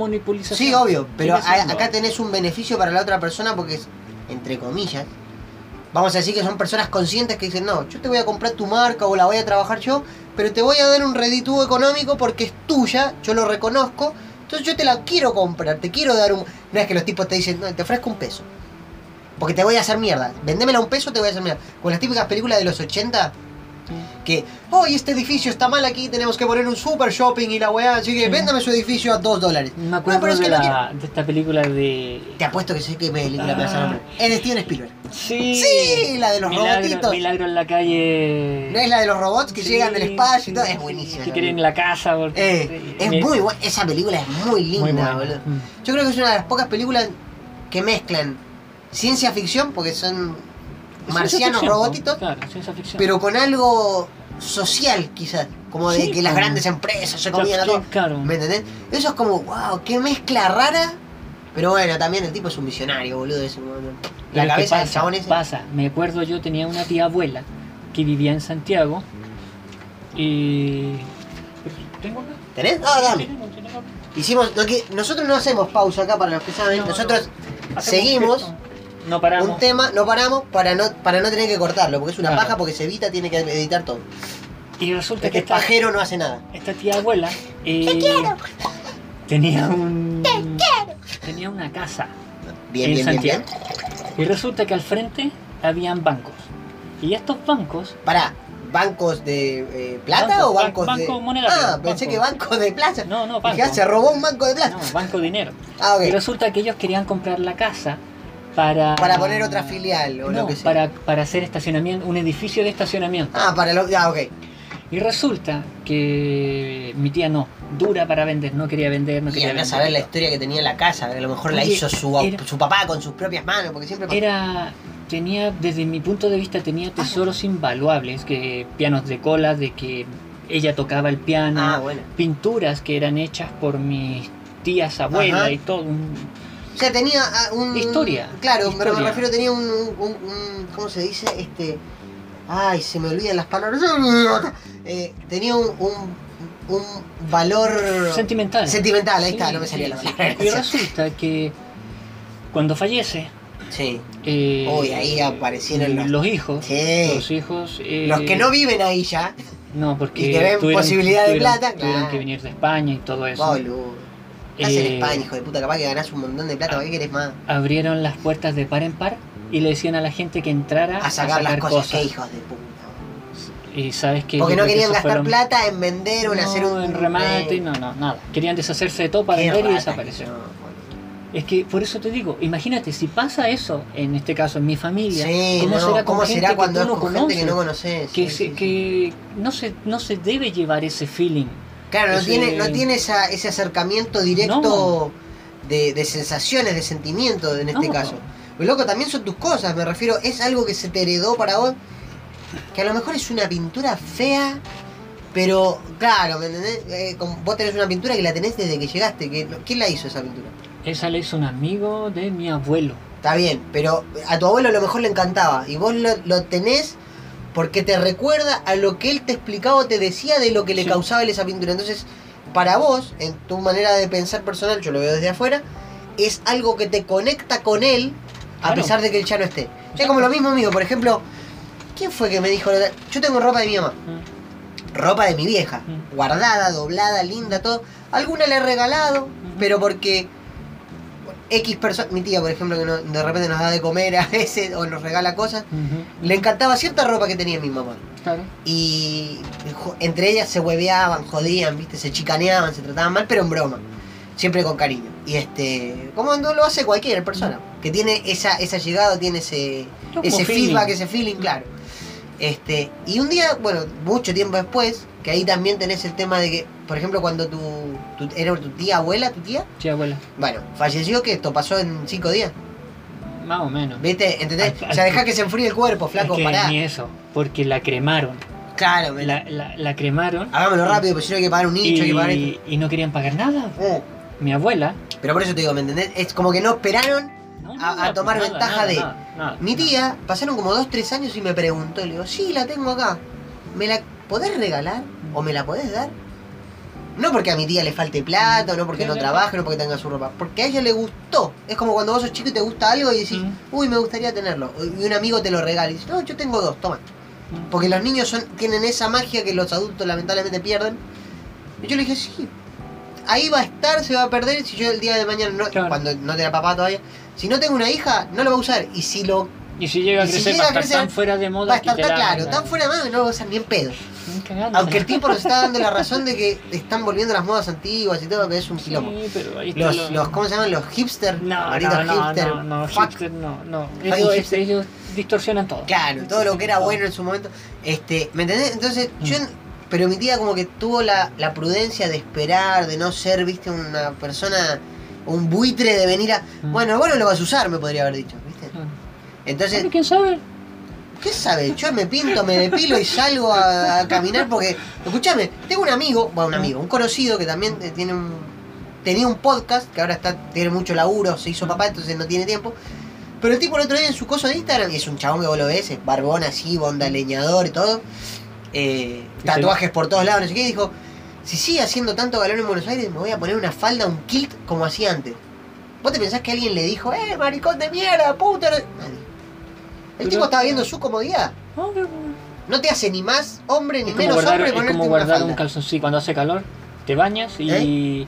Sí, obvio, pero a- acá tenés un beneficio para la otra persona porque es, entre comillas, vamos a decir que son personas conscientes que dicen, no, yo te voy a comprar tu marca o la voy a trabajar yo, pero te voy a dar un redituo económico porque es tuya, yo lo reconozco, entonces yo te la quiero comprar, te quiero dar un... No es que los tipos te dicen, no, te ofrezco un peso. Porque te voy a hacer mierda. Vendémela a un peso, te voy a hacer mierda. Con las típicas películas de los 80, que, hoy este edificio está mal aquí, tenemos que poner un super shopping y la weá, así que Sí. véndame su edificio a 2 dólares. Me No, acuerdo pero es de, que no la- de esta película de. Te apuesto que sé qué película me Ah. Es de Steven Spielberg. Sí, Sí, la de los milagro, robotitos. Milagro en la calle. ¿No es la de los robots que Sí, llegan del espacio y todo? Es buenísima. Que quieren la casa. Porque, Eh, es muy buena. Esa película es muy linda, muy boludo. Mm. Yo creo que es una de las pocas películas que mezclan ciencia ficción, porque son marcianos ficción, robotitos, Claro, ciencia ficción. pero con algo social, quizás. Como de Sí, que las grandes empresas se comían a todo. claro. ¿Me entendés? Eso es como, wow, qué mezcla rara. Pero bueno, también el tipo es un visionario, boludo. ese, boludo. La Pero ¿qué cabeza del pasa? chabón ese. Pasa, me acuerdo yo tenía una tía abuela que vivía en Santiago y... Pero Tengo acá. ¿Tenés? Ah, dale. Tenemos, tenemos. Hicimos, lo que, nosotros no hacemos pausa acá para los que saben. No, nosotros no. Seguimos. No paramos. un tema, no paramos para no, para no tener que cortarlo, porque es una Claro. paja, porque se evita, tiene que editar todo. Y resulta Este que esta, pajero no hace nada. esta tía abuela eh, tenía un... Tenía una casa Bien, en bien, bien. Y resulta que al frente habían bancos. Y estos bancos Pará, ¿bancos de eh, plata Banco- o bancos ban- de.? banco monetario, ah, pensé banco. que bancos de plata. No, no, Dije, banco. ah, se robó un banco de plata. No, banco dinero. Ah, Y ok. resulta que ellos querían comprar la casa para... Para poner otra filial o No, lo que sea. Para, para hacer estacionamiento, un edificio de estacionamiento. Ah, para lo. Ah, ok. Y resulta que mi tía no, dura para vender, no quería vender, no y quería andás vender. a ver la historia que tenía la casa, que a lo mejor la Oye, hizo su, era- su papá con sus propias manos, porque siempre. Era, tenía, desde mi punto de vista, tenía tesoros invaluables, que pianos de cola, de que ella tocaba el piano, Ah, bueno. pinturas que eran hechas por mis tías abuelas y todo. un- O sea, tenía ah, un. Historia, Claro, pero me refiero, tenía un, un, ¿Cómo se dice? Este. Ay, se me olvidan las palabras. Eh, tenía un, un, un valor. Sentimental. Sentimental, ahí Sí, está, no me salía sí, la palabra. Y resulta que cuando fallece, Sí. eh, Uy, ahí aparecieron los- los hijos. Sí. Los hijos. eh, Los que no viven ahí ya. No, porque y que ven tuvieron, posibilidad de plata, tuvieron claro. que venir de España y todo eso. Boludo. Estás en Eh, España, hijo de puta, capaz que ganás un montón de plata, ¿para qué querés más? Abrieron las puertas de par en par y le decían a la gente que entrara A sacar las cosas, qué hijos de puta. Y sabes que. Porque no que querían gastar fueron- plata en vender o en no, hacer un. en remate, eh, no, no, nada. Querían deshacerse de todo para vender y desaparecer. que boludo. Es que por eso te digo, imagínate, si pasa eso, en este caso en mi familia, Sí, ¿cómo no, será ¿cómo gente será que cuando tú es no con gente que no conoces? que, Sí, se- sí. que no, se, no se debe llevar ese feeling. Claro, no tiene, no tiene esa, ese acercamiento directo de, de sensaciones, de sentimientos en este No. caso. Lo loco también son tus cosas, me refiero, es algo que se te heredó para vos, que a lo mejor es una pintura fea, pero claro, ¿me entendés? Eh, como vos tenés una pintura que la tenés desde que llegaste, que, ¿quién la hizo esa pintura? Esa la hizo un amigo de mi abuelo. Está bien, pero a tu abuelo a lo mejor le encantaba y vos lo, lo tenés porque te recuerda a lo que él te explicaba o te decía de lo que le Sí. causaba él esa pintura. Entonces, para vos, en tu manera de pensar personal, yo lo veo desde afuera, es algo que te conecta con él a Claro. pesar de que él ya no esté. Es como lo mismo mío, por ejemplo, ¿quién fue que me dijo? Yo tengo ropa de mi mamá, Mm. ropa de mi vieja, Mm. guardada, doblada, linda, todo. Alguna le he regalado, pero porque X persona, mi tía por ejemplo, que no- de repente nos da de comer a veces o nos regala cosas, le encantaba cierta ropa que tenía mi mamá. Claro. Y entre ellas se hueveaban, jodían, viste, se chicaneaban, se trataban mal, pero en broma. Siempre con cariño. Y este, como no lo hace cualquier persona, que tiene esa, esa llegada, tiene ese, Como ese feeling. feedback, ese feeling, claro. Este, y un día, bueno, mucho tiempo después, que ahí también tenés el tema de que, por ejemplo, cuando tu, tu era tu tía abuela, tu tía, Sí, abuela. bueno, falleció que esto pasó en cinco días. Más o menos. ¿Viste? ¿Entendés? Al- O sea, dejá que se enfríe el cuerpo, flaco, es que pará. ni eso, porque la cremaron. Claro, me la... La, la, cremaron. hagámoslo rápido, porque si no hay que pagar un nicho, hay que pagar esto. y, y no querían pagar nada. Mm. Mi abuela. Pero por eso te digo, ¿me entendés? Es como que no esperaron. A- tomar nada, ventaja nada, de- nada, Mi tía, pasaron como dos, tres años y me preguntó, le digo, sí, la tengo acá. ¿Me la podés regalar? ¿O me la podés dar? No porque a mi tía le falte plata, no porque no trabaje, no porque tenga su ropa. Porque a ella le gustó. Es como cuando vos sos chico y te gusta algo y decís, Mm. uy, me gustaría tenerlo. Y un amigo te lo regala y dices, no, yo tengo dos, toma. Mm. Porque los niños son, tienen esa magia que los adultos lamentablemente pierden. Y yo le dije, sí, ahí va a estar, se va a perder. Si yo el día de mañana, no, Claro. cuando no tenga papá todavía, si no tengo una hija, no lo va a usar. Y si lo Y si llega a Y si crecer, llega va a estar crecer, tan fuera de moda va a estar tan claro, tan fuera de mano que no lo va a usar ni en pedo. Cagando. Aunque el tipo nos está dando la razón de que están volviendo las modas antiguas y todo, que es un quilombo. Sí, pero ahí está Los, lo- los, ¿cómo se llaman? Los hipster. No, no, no, hipster. no, no, fuck. hipster, no, no. Ellos, hipster. ellos distorsionan todo. Claro, todo lo que era bueno en su momento. Este, ¿me entendés? Entonces, Mm. yo pero mi tía como que tuvo la, la prudencia de esperar, de no ser, viste, una persona, un buitre de venir a. Mm. Bueno, bueno lo vas a usar, me podría haber dicho, ¿viste? Ah. Entonces, ¿Quién sabe? ¿qué sabe? Yo me pinto, me depilo y salgo a, a caminar porque. Escúchame, tengo un amigo, bueno, un amigo, un conocido que también eh, tiene un. Tenía un podcast que ahora está tiene mucho laburo, se hizo papá, entonces no tiene tiempo. Pero el tipo el otro día en su coso de Instagram, y es un chabón que vos lo ves, es barbón así, bonda leñador y todo. eh, tatuajes por todos lados, no sé qué, y dijo, si sigue haciendo tanto calor en Buenos Aires, me voy a poner una falda, un kilt como hacía antes. ¿Vos te pensás que alguien le dijo, eh, maricón de mierda, puta? Nadie. El tipo estaba viendo su comodidad. Ah, No te hace ni más hombre ni menos guardar, hombre es como guardar un calzoncillo cuando hace calor, te bañas y, ¿Eh?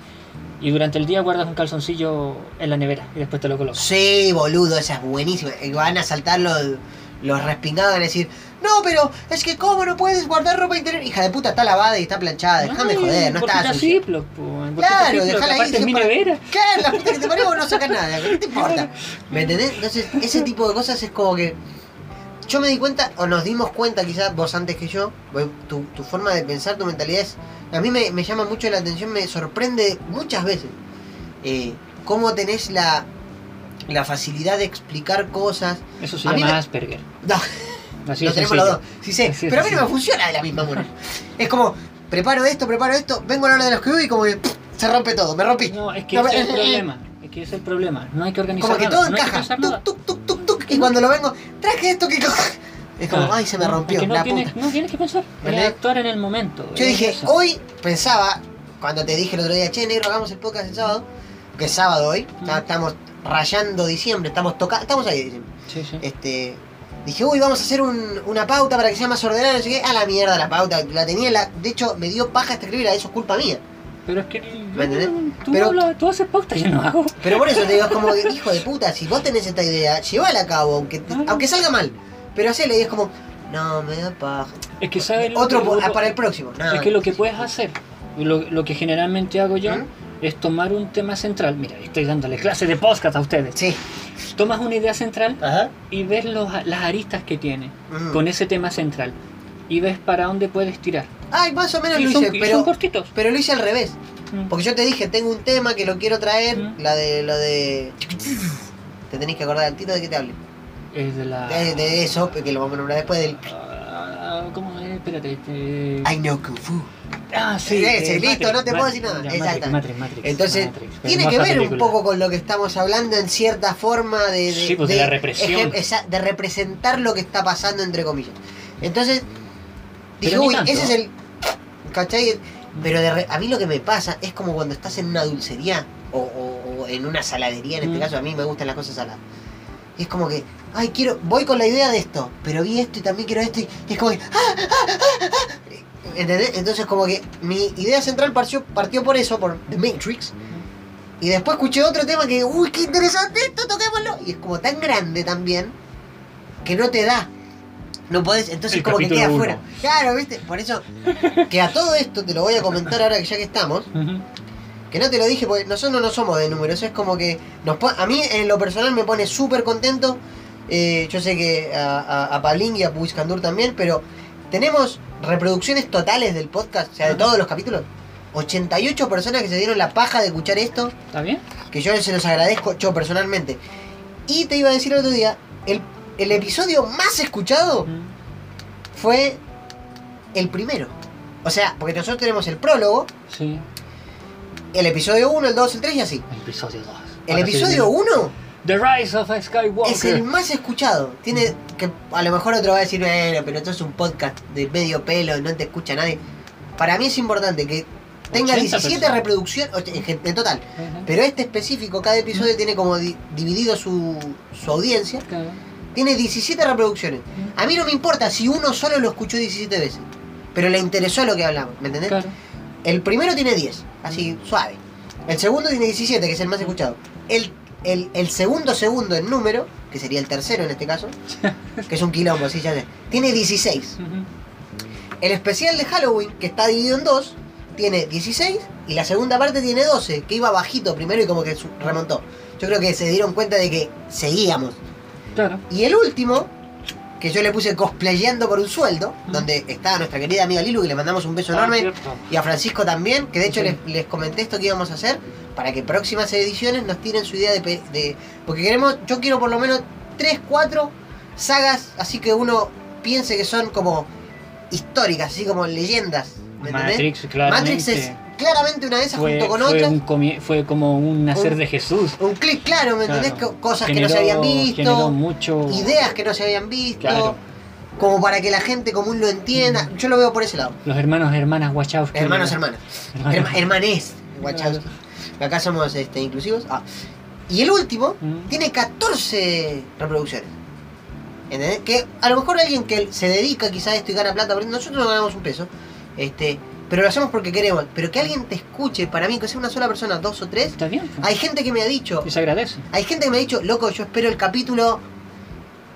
y durante el día guardas un calzoncillo en la nevera y después te lo colocas. Sí, boludo, esa es buenísima. Van a saltar los, los respingados y van a decir, no, pero es que cómo no puedes guardar ropa interior. Hija de puta, está lavada y está planchada. Déjame joder, no está sucia. Ziploc, Claro, dejala ahí, es mi nevera. Claro, la puta que te parió, no sacas nada, ¿qué te importa? ¿Me entendés? Entonces, ese tipo de cosas es como que. Yo me di cuenta, o nos dimos cuenta quizás vos antes que yo, tu, tu forma de pensar, tu mentalidad es. A mí me, me llama mucho la atención, me sorprende muchas veces. eh, cómo tenés la, la facilidad de explicar cosas. Eso se A llama me- Asperger. No, Así lo tenemos los dos, sí sé, Así pero a mí no me funciona de la misma manera. Es como, preparo esto, preparo esto, vengo a la hora de los que y como que pff, se rompe todo, me rompí. No, es que No, ese es el eh, eh, problema. Es que ese es el problema. No hay que organizar Como que nada. todo no encaja. Tuc, tuc, tuc, tuc, y cuando lo vengo, traje esto que coja. Es como, Ah, ay, se me rompió, es que no, la tienes, puta. no tienes que pensar. ¿Me Es entendés? actuar en el momento. Yo dije, eso. hoy pensaba, cuando te dije el otro día, che, negro, hagamos el podcast el sábado, que es sábado hoy, Mm. estamos rayando diciembre, estamos tocando, estamos ahí, diciembre. Sí, sí. Este, dije, uy, vamos a hacer un- una pauta para que sea más ordenada, qué. A la mierda la pauta, la tenía, la, de hecho, me dio paja escribirla, eso es culpa mía. Pero es que ¿Me entendés? tú, Pero- hablas- tú haces pauta, yo no hago. Pero por eso te digo, es como, hijo de puta, si vos tenés esta idea, llévala a cabo, aunque, aunque salga mal. Pero hacela y es como, no, me da paja. Es que sabes Otro que- ah, para el próximo. No, Es que lo que puedes hacer, lo, lo que generalmente hago yo, ¿Mm? Es tomar un tema central. Mira, estoy dándole clase de podcast a ustedes. Sí. Tomas una idea central Ajá. y ves los, las aristas que tiene Mm. con ese tema central. Y ves para dónde puedes tirar. Ay, más o menos Y lo son, hice, pero, son cortitos. pero lo hice al revés. Mm. Porque yo te dije, tengo un tema que lo quiero traer, Mm. la de lo de. Te tenés que acordar al tiro de que te hable. Es de la. De, de eso, que lo vamos a nombrar después del. Ah, ¿Cómo es? Espérate. este- I know Kung Fu. Ah, sí. Eh, listo, no te puedo decir nada. ya, Exacto. Matrix, Matrix, Matrix, Entonces, Matrix. tiene que ver un poco con lo que estamos hablando en cierta forma de. de Sí, pues, de la represión. de representar lo que está pasando, entre comillas. Entonces, dije, uy, tanto. ese es el. ¿Cachai? Pero de a mí lo que me pasa es como cuando estás en una dulcería o, o- o en una saladería, en este Mm. caso a mí me gustan las cosas saladas. Y es como que, ay, quiero, voy con la idea de esto, pero vi esto y también quiero esto y, y es como que, ¡ah, ah, ah, ah! ¿Entendés? Entonces como que mi idea central partió, partió por eso, por The Matrix. Y después escuché otro tema que, uy, qué interesante esto, toquémoslo. Y es como tan grande también que no te da. No podés, entonces El como que queda uno. fuera. Claro, ¿viste? Por eso, que a todo esto te lo voy a comentar ahora que ya que estamos. Que no te lo dije porque nosotros no somos de números, es como que nos a mí en lo personal me pone súper contento. eh, yo sé que a, a, a Pablín y a Puiscandur también, pero tenemos reproducciones totales del podcast, o sea, de todos los capítulos. 88 personas que se dieron la paja de escuchar esto, ¿Está bien? que yo se los agradezco yo personalmente. Y te iba a decir el otro día, el, el episodio más escuchado Mm. fue el primero. O sea, porque nosotros tenemos el prólogo, Sí. el episodio 1, el 2, el 3 y así. El episodio 2. El episodio 1 The Rise of Skywalker. es el más escuchado. Tiene que a lo mejor otro va a decir, bueno, pero esto es un podcast de medio pelo, no te escucha nadie. Para mí es importante que tenga 80 17 personas. reproducciones en, total. Ujú. Pero este específico, cada episodio tiene como di- dividido su, su audiencia. Claro. Tiene 17 reproducciones. A mí no me importa si uno solo lo escuchó 17 veces. Pero le interesó lo que hablamos, ¿me entendés? Claro. El primero tiene 10, así suave. El segundo tiene 17, que es el más escuchado. El, el, el segundo segundo en número, que sería el tercero en este caso, que es un quilombo, así ya sé, tiene 16. Ujú. El especial de Halloween, que está dividido en dos, tiene 16 y la segunda parte tiene 12, que iba bajito primero y como que remontó. Yo creo que se dieron cuenta de que seguíamos. Claro. Y el último, que yo le puse cosplayando por un sueldo, Mm. donde está nuestra querida amiga Lilu, que le mandamos un beso Ah, enorme. cierto. Y a Francisco también, que de hecho Sí. les, les comenté esto que íbamos a hacer para que próximas ediciones nos tiren su idea de, de- Porque queremos, yo quiero por lo menos 3, 4 sagas, así que uno piense que son como históricas, así como leyendas. ¿Me entendés? Matrix, claramente. Matrix es claramente una de esas fue, junto con fue otras. un fue como un nacer Un- de Jesús. Un clic claro, ¿me entendés? Claro. Co- Cosas que no se habían visto, mucho. ideas que no se habían visto, Claro. como para que la gente común lo entienda. Yo lo veo por ese lado. Los hermanos, hermanas Wachowski. Hermanos, hermanas. Hermanos. Herma- hermanés, Wachowski. Acá somos este, inclusivos. Ah. Y el último Mm. tiene 14 reproducciones. ¿Entendés? Que a lo mejor alguien que se dedica quizá a esto y gana plata, nosotros no ganamos un peso. Este, pero lo hacemos porque queremos. Pero que alguien te escuche, para mí, que sea una sola persona, dos o tres. Está bien. Hay gente que me ha dicho, Y se agradece. hay gente que me ha dicho, loco, yo espero el capítulo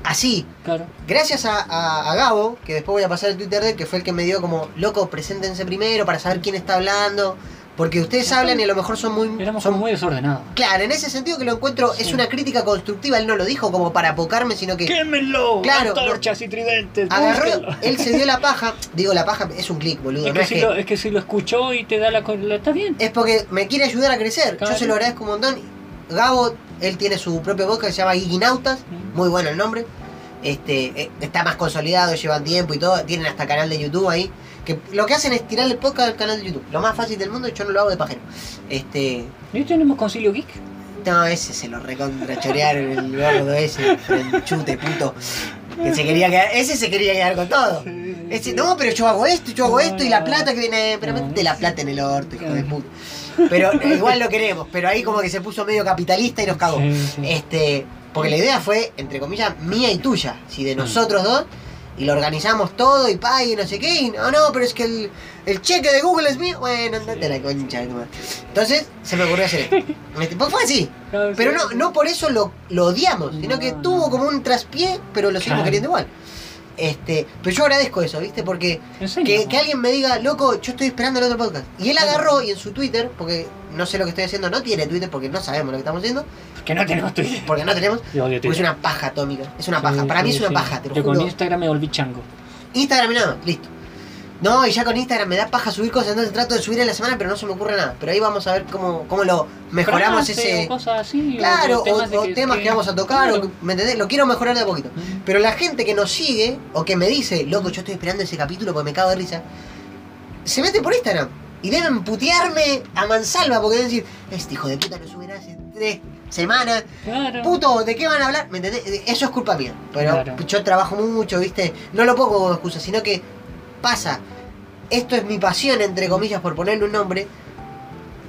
así. Claro. Gracias a, a- a Gabo, que después voy a pasar el Twitter de él, que fue el que me dio como, loco, preséntense primero para saber quién está hablando. Porque ustedes hablan y a lo mejor son muy... Éramos son muy desordenados. Claro, en ese sentido que lo encuentro, es una crítica constructiva, él no lo dijo como para apocarme, sino que ¡Quémenlo! Claro, Antorchas y tridentes. agarró, él se dio la paja, digo la paja, es un clic, boludo, Es no que, es si que... lo, es que si lo escuchó y te da la... Está bien. Es porque me quiere ayudar a crecer, Claro. yo se lo agradezco un montón. Gabo, él tiene su propio podcast que se llama Geekinautas, Mm. muy bueno el nombre. Este, eh, está más consolidado, llevan tiempo y todo, tienen hasta canal de YouTube ahí. Que lo que hacen es tirar el podcast al canal de YouTube. Lo más fácil del mundo, yo no lo hago de pajero. Este, ¿Y tenemos Concilio Geek? no, ese se lo recontrachorearon el gordo ese, chute puto. Que se quería quedar, ese se quería quedar con todo. Ese, no, pero yo hago esto, yo hago esto y la plata que viene, pero No. métete la plata en el orto, hijo de puta. Pero eh, igual lo queremos, pero ahí como que se puso medio capitalista y nos cagó. Este, porque la idea fue, entre comillas, mía y tuya, si de nosotros dos, y lo organizamos todo y pa, y no sé qué, y no, no, pero es que el, el cheque de Google es mío, bueno, andate la concha. Entonces, se me ocurrió hacer esto. Este, pues fue así, pero no, no por eso lo, lo odiamos, sino que tuvo como un traspié, pero lo seguimos Claro. queriendo igual. Este, pero yo agradezco eso, ¿viste? Porque que, ¿no? que alguien me diga, loco, yo estoy esperando el otro podcast. Y él agarró y en su Twitter, porque no sé lo que estoy haciendo, no tiene Twitter porque no sabemos lo que estamos haciendo, Que no tenemos Twitter. porque no tenemos, Yo odio porque es una paja atómica. Es una paja. Sí, Para mí sí, es una sí. paja, te lo Yo juro. con Instagram me volví chango. Instagram y nada más, listo. No, y ya con Instagram me da paja subir cosas, entonces trato de subir en la semana, pero no se me ocurre nada. Pero ahí vamos a ver cómo, cómo lo mejoramos Frase ese. cosas así. Claro, o temas, que, vamos a tocar, Claro. o ¿me entendés? Lo quiero mejorar de a poquito. Pero la gente que nos sigue, o que me dice, loco, yo estoy esperando ese capítulo porque me cago de risa, se mete por Instagram. Y deben putearme a mansalva porque deben decir, este hijo de puta lo subirá hace tres semanas. Claro. Puto, ¿de qué van a hablar? ¿Me entendés? Eso es culpa mía. Pero Claro. yo trabajo mucho, ¿viste? No lo pongo como excusa, sino que pasa. Esto es mi pasión, entre comillas, por ponerle un nombre.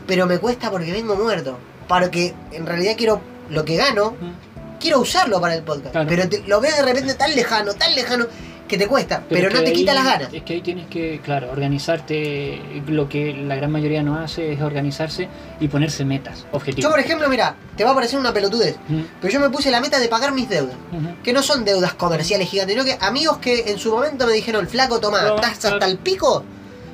Pero me cuesta porque vengo muerto. Para que en realidad quiero lo que gano, Mm. quiero usarlo para el podcast. Claro. Pero te- lo veo de repente tan lejano, tan lejano, que te cuesta. Pero, no te quita las ganas. Es que ahí tienes que, claro, organizarte. Lo que la gran mayoría no hace es organizarse y ponerse metas, Yo, objetivos. por ejemplo, mira, te va a parecer una pelotudez. Pero yo me puse la meta de pagar mis deudas. que no son deudas comerciales gigantes, sino que amigos que en su momento me dijeron, flaco, toma, ¿estás claro. hasta el pico?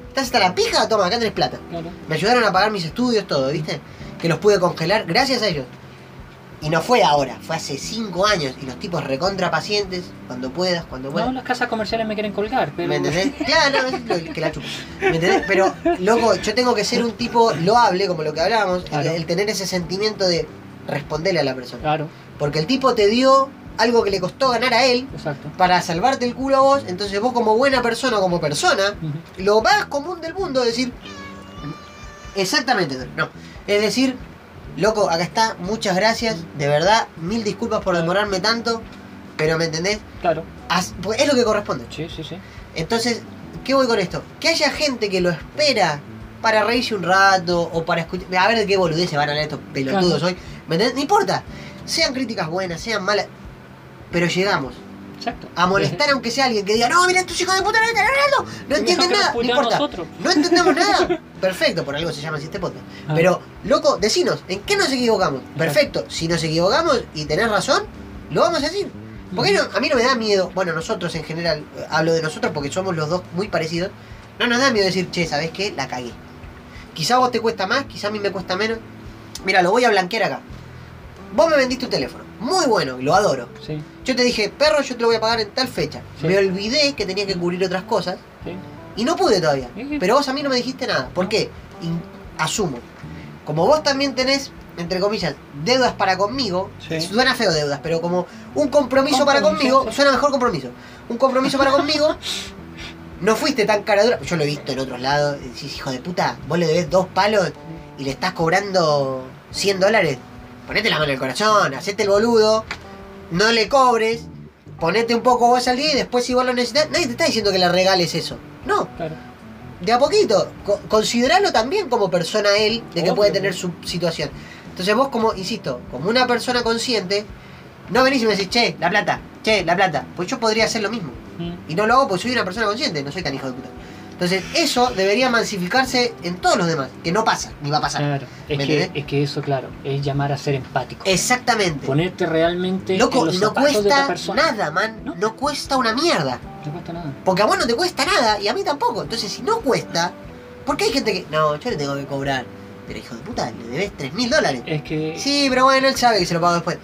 ¿Estás hasta la pija? Toma, acá tenés plata. Claro. Me ayudaron a pagar mis estudios, todo, ¿viste? Que los pude congelar gracias a ellos. Y no fue ahora, fue hace cinco años. Y los tipos recontra pacientes, cuando puedas, cuando No, puedas. las casas comerciales me quieren colgar, pero. ¿Me entendés? Claro, es lo que la chupo. ¿Me entendés? Pero, loco, yo tengo que ser un tipo loable, como lo que hablábamos, el- Claro. el tener ese sentimiento de responderle a la persona. Claro, Porque el tipo te dio algo que le costó ganar a él, exacto. para salvarte el culo a vos, entonces vos como buena persona, como persona, lo más común del mundo es decir, exactamente, no, es decir, loco, acá está, muchas gracias, de verdad, mil disculpas por demorarme tanto, pero ¿me entendés? Claro, pues es lo que corresponde. sí, sí, sí. Entonces, ¿qué voy con esto? Que haya gente que lo espera para reírse un rato o para escuchar. A ver de qué boludez se van a leer estos pelotudos Claro. hoy. ¿Me entendés? No importa. Sean críticas buenas, sean malas. Pero llegamos Exacto. a molestar aunque sea alguien que diga, no, mira estos hijos de puta no no entienden nada, no importa. nosotros. No entendemos nada. Perfecto, por algo se llama así este podcast. Ah. Pero, loco, decinos, ¿en qué nos equivocamos? Perfecto, si nos equivocamos y tenés razón, lo vamos a decir. Porque no- a mí no me da miedo, bueno, nosotros en general, eh, hablo de nosotros porque somos los dos muy parecidos, no nos da miedo decir, che, ¿sabés qué? La cagué. Quizá a vos te cuesta más, quizá a mí me cuesta menos. Mira, lo voy a blanquear acá. Vos me vendiste un teléfono, muy bueno, lo adoro. Sí, Yo te dije, perro, yo te lo voy a pagar en tal fecha. Sí. Me olvidé que tenía que cubrir otras cosas sí. y no pude todavía. Pero vos a mí no me dijiste nada. ¿Por qué? In- asumo. Como vos también tenés, entre comillas, deudas para conmigo, suena feo deudas, pero como un compromiso para Compromiso, conmigo, sí. suena mejor compromiso. Un compromiso para conmigo, no fuiste tan cara dura. Yo lo he visto en otros lados. Decís, hijo de puta, vos le debes dos palos y le estás cobrando 100 dólares. Ponete la mano en el corazón, hacete el boludo, no le cobres, ponete un poco vos al día y después si vos lo necesitas, nadie te está diciendo que le regales eso. No, Claro. de a poquito. Co- consideralo también como persona él, de que Obvio. puede tener su situación. Entonces vos como, insisto, como una persona consciente, no venís y me decís, che, la plata, che, la plata. Pues yo podría hacer lo mismo. Mm. Y no lo hago porque soy una persona consciente, no soy tan hijo de puta. Entonces eso debería mansificarse en todos los demás, que no pasa, ni va a pasar. Claro. Es ¿Me que, es que eso, claro, es llamar a ser empático. Exactamente. Ponerte realmente en los no zapatos de cuesta persona. nada, man. ¿No? No cuesta una mierda. No cuesta nada. Porque a vos no te cuesta nada y a mí tampoco. Entonces, si no cuesta, ¿por qué hay gente que. No, yo le tengo que cobrar. Pero hijo de puta, le debes 3 mil dólares. Es que, Sí, pero bueno, él sabe que se lo pago después.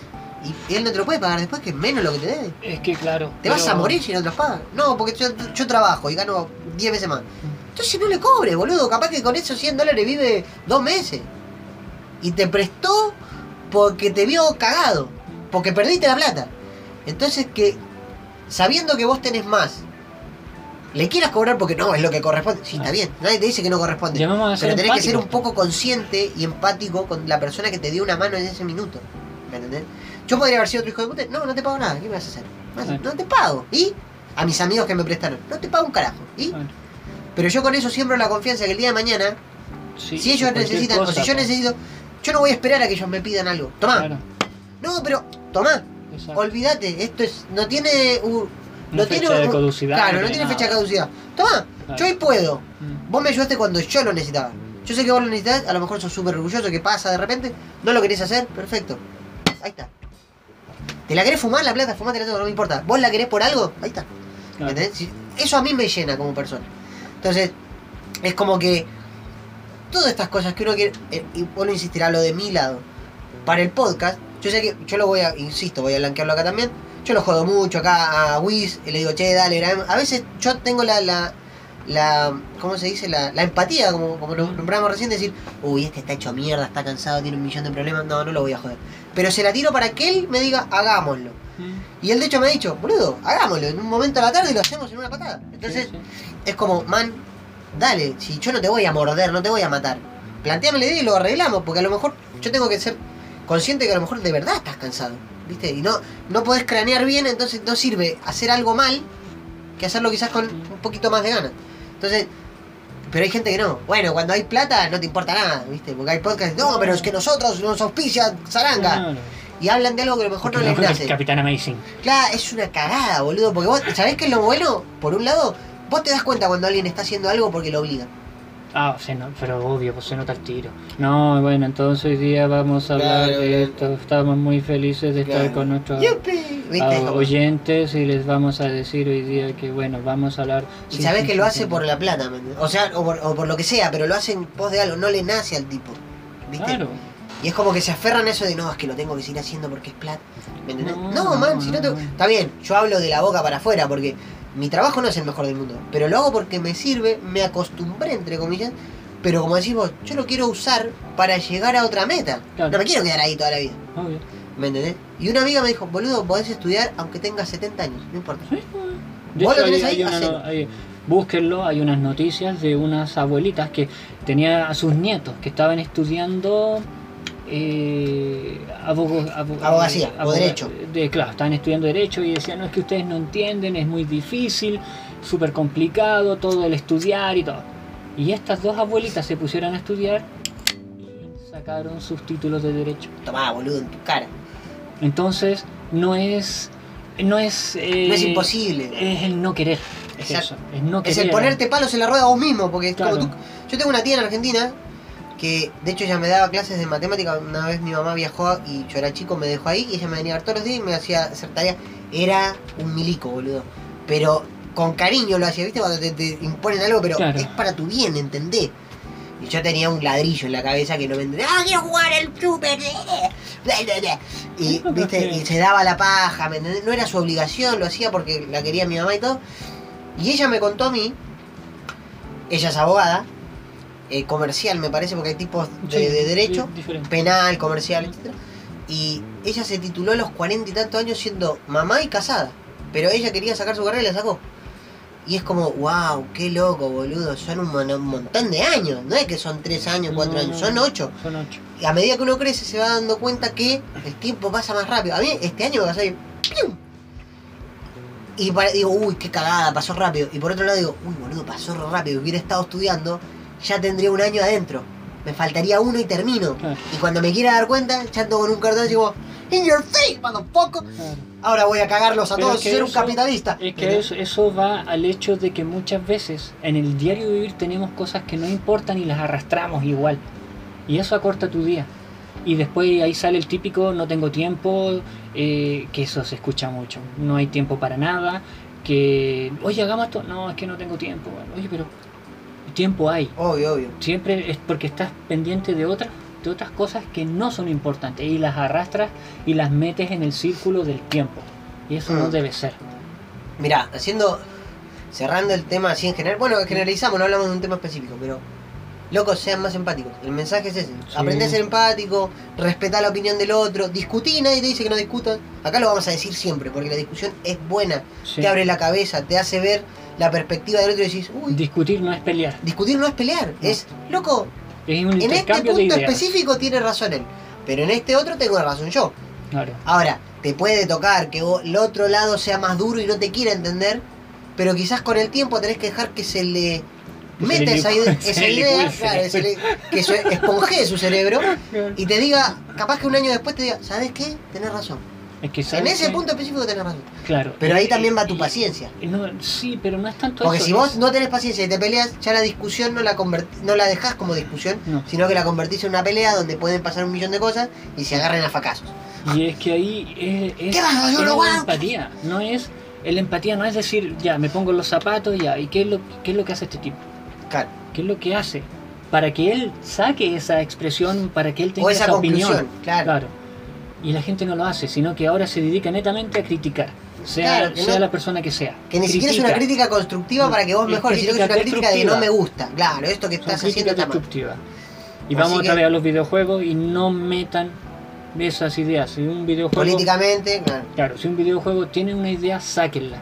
Y él no te lo puede pagar después, que es menos lo que te debe. es que claro. ¿Te vas a morir si no te los pagas? No, porque yo, yo trabajo y gano 10 veces más. Entonces no le cobre, boludo. Capaz que con esos 100 dólares vive dos meses. Y te prestó porque te vio cagado. Porque perdiste la plata. Entonces que, sabiendo que vos tenés más, le quieras cobrar porque no es lo que corresponde. Sí, está bien. Nadie te dice que no corresponde. Pero tenés que ser un poco consciente y empático con la persona que te dio una mano en ese minuto. ¿Me entendés? Yo podría haber sido otro hijo de puta. No, no te pago nada. ¿Qué me vas a hacer? No, te pago. ¿Y? A mis amigos que me prestaron. No te pago un carajo. ¿Y? Bueno, Pero yo con eso siembro la confianza que el día de mañana, sí, si ellos necesitan, o si yo pues. necesito, yo no voy a esperar a que ellos me pidan algo. Tomá. Claro, No, pero, tomá. exacto. Olvídate. Esto es, no tiene no tiene fecha de caducidad, Claro, no no tiene fecha de caducidad. Tomá. Claro. Yo hoy puedo. Mm. Vos me ayudaste cuando yo lo necesitaba. Yo sé que vos lo necesitas, a lo mejor sos súper orgulloso, que pasa de repente, no lo querés hacer, perfecto. Ahí está. ¿Te la querés fumar la plata? Fumate la todo, no me importa. ¿Vos la querés por algo? Ahí está. ¿Me Claro. Eso a mí me llena como persona. Entonces, es como que todas estas cosas que uno quiere, eh, y vuelvo a insistir, hablo de mi lado. Para el podcast, yo sé que yo lo voy a, insisto, voy a blanquearlo acá también. Yo lo jodo mucho acá a Wiz, le digo, che, dale, grabemos". A veces yo tengo la, la, la ¿cómo se dice? La, la empatía, como, como lo nombramos recién, decir, uy, este está hecho mierda, está cansado, tiene un millón de problemas, no, no lo voy a joder. Pero se la tiro para que él me diga, hagámoslo. Mm. Y él de hecho me ha dicho, boludo, hagámoslo en un momento a la tarde y lo hacemos en una patada. Entonces, Sí, sí. es como, man, dale, si yo no te voy a morder, no te voy a matar. Planteame la idea y lo arreglamos, porque a lo mejor yo tengo que ser consciente que a lo mejor de verdad estás cansado, ¿viste? Y no, no podés cranear bien, entonces no sirve hacer algo mal que hacerlo quizás con un poquito más de ganas. Entonces, pero hay gente que no. Bueno, cuando hay plata no te importa nada, ¿viste? Porque hay podcasts, no, pero es que nosotros nos auspicia Zaranga. Claro. Y hablan de algo que a lo mejor no les nace. Capitán Amazing. Claro, es una cagada, boludo. Porque vos, ¿sabés qué es lo bueno? Por un lado, vos te das cuenta cuando alguien está haciendo algo porque lo obliga. Ah, se no- pero obvio, pues se nota el tiro. No, bueno, entonces hoy día vamos a hablar Claro, de claro. esto. Estamos muy felices de estar con nuestros ah, oyentes y les vamos a decir hoy día que, bueno, vamos a hablar. Y sí, sí, que sí, lo sí, hace sí. por la plata. O sea, o por, o por lo que sea, pero lo hace en pos de algo, no le nace al tipo. ¿Viste? Claro. Y es como que se aferran a eso de no, es que lo tengo que seguir haciendo porque es plata. ¿Me entendés? No, No, man, no, si no te. Está bien, yo hablo de la boca para afuera porque mi trabajo no es el mejor del mundo. Pero lo hago porque me sirve, me acostumbré, entre comillas. Pero como decís vos, yo lo quiero usar para llegar a otra meta. Claro. No me quiero quedar ahí toda la vida. Obvio. ¿Me entendés? Y una amiga me dijo, boludo, podés estudiar aunque tengas 70 años, no importa. Sí, De ¿Vos hecho, lo tenés hay- ahí? hay una Hacelo. no- hay- búsquenlo, hay unas noticias de unas abuelitas que tenían a sus nietos que estaban estudiando eh, abogo- abo- Abogacía, o aboga- derecho. De, claro, estaban estudiando derecho y decían, no es que ustedes no entienden, es muy difícil, súper complicado todo el estudiar y todo. Y estas dos abuelitas se pusieron a estudiar y sacaron sus títulos de derecho. Tomá, boludo, en tu cara. Entonces, no es. No es. eh, No es imposible. Es el no querer. Es Exacto. eso. Es no Es querer. el ponerte palos en la rueda vos mismo, porque es como tú- Yo tengo una tía en Argentina que, de hecho, ella me daba clases de matemática. Una vez mi mamá viajó y yo era chico, me dejó ahí y ella me venía a ver todos los días y me hacía hacer tarea. Era un milico, boludo. Pero con cariño lo hacía, ¿viste? Cuando te, te imponen algo, pero Claro. es para tu bien, ¿entendés? Y yo tenía un ladrillo en la cabeza que no me entendía. ¡Ah, quiero jugar el super! Bla. Y, ¿viste? y se daba la paja, ¿me entendés? No era su obligación, lo hacía porque la quería mi mamá y todo. Y ella me contó a mí, ella es abogada, eh, comercial me parece, porque hay tipos de, Sí, de derecho, diferente. penal, comercial, etc. Y ella se tituló a los cuarenta y tantos años siendo mamá y casada. Pero ella quería sacar su carrera y la sacó. Y es como, wow, qué loco, boludo. Son un, mon- un montón de años. No es que son tres años, cuatro No, años, son ocho. Son ocho. Y a medida que uno crece se va dando cuenta que el tiempo pasa más rápido. A mí este año me pasó ¡pium! Y para- digo, uy, qué cagada, pasó rápido. Y por otro lado digo, uy, boludo, pasó rápido. Hubiera estado estudiando, ya tendría un año adentro. Me faltaría uno y termino. Claro. Y cuando me quiera dar cuenta, ya ando con un cartón y digo, in your face, motherfucker. Claro. Ahora voy a cagarlos a Pero todos y que ser un capitalista. Es que eso, eso va al hecho de que muchas veces en el diario vivir tenemos cosas que no importan y las arrastramos igual. Y eso acorta tu día. Y después ahí sale el típico no tengo tiempo, eh, que eso se escucha mucho. No hay tiempo para nada, que oye hagamos esto, no es que no tengo tiempo. Oye pero tiempo hay. Obvio, obvio. Siempre es porque estás pendiente de otras, de otras cosas que no son importantes y las arrastras y las metes en el círculo del tiempo. Y eso no Mm. debe ser. Mirá, haciendo. Cerrando el tema así en general. Bueno, generalizamos, no hablamos de un tema específico, pero. Locos, sean más empáticos. El mensaje es ese. Sí. Aprende a ser empático, respetar la opinión del otro, discutí, nadie te dice que no discutas. Acá lo vamos a decir siempre, porque la discusión es buena. Sí. Te abre la cabeza, te hace ver la perspectiva del otro y decís, uy, Discutir no es pelear. discutir no es pelear, No. es, loco, Es un en este punto específico tiene razón él, pero en este otro tengo razón yo. Claro. Ahora, te puede tocar que vos- el otro lado sea más duro y no te quiera entender, pero quizás con el tiempo tenés que dejar que se le meta esa, licúe- ide- se esa idea, claro, le- que se esponjee su cerebro y te diga, capaz que un año después te diga, ¿sabes qué? Tenés razón. Es que En ¿sabes ese punto específico tenés razón. Claro. Pero ahí Y- también va tu paciencia. no- sí, pero no es tanto Porque eso, si vos no tenés paciencia y te peleas, ya la discusión no la convert- no la dejás como discusión, No. sino que la convertís en una pelea donde pueden pasar un millón de cosas y se agarren a facazos. Y es que ahí es, es, ¿Qué vas, yo la aguanto? empatía. No es. El empatía no es decir, ya, me pongo los zapatos, ya, ¿y qué es lo, qué es lo que hace este tipo? Claro. ¿Qué es lo que hace? Para que él saque esa expresión, para que él tenga O esa, opinión. claro. Y la gente no lo hace, sino que ahora se dedica netamente a criticar. Sea, Claro, sea no- la persona que sea. Que ni siquiera es una Critica. crítica constructiva No, para que vos es mejores, sino que es una crítica de no me gusta. Claro, esto que estás haciendo está mal. destructivas. Y Así vamos otra vez a los videojuegos y no metan esas ideas. Si un videojuego, Políticamente, claro. claro, si un videojuego tiene una idea, sáquenla.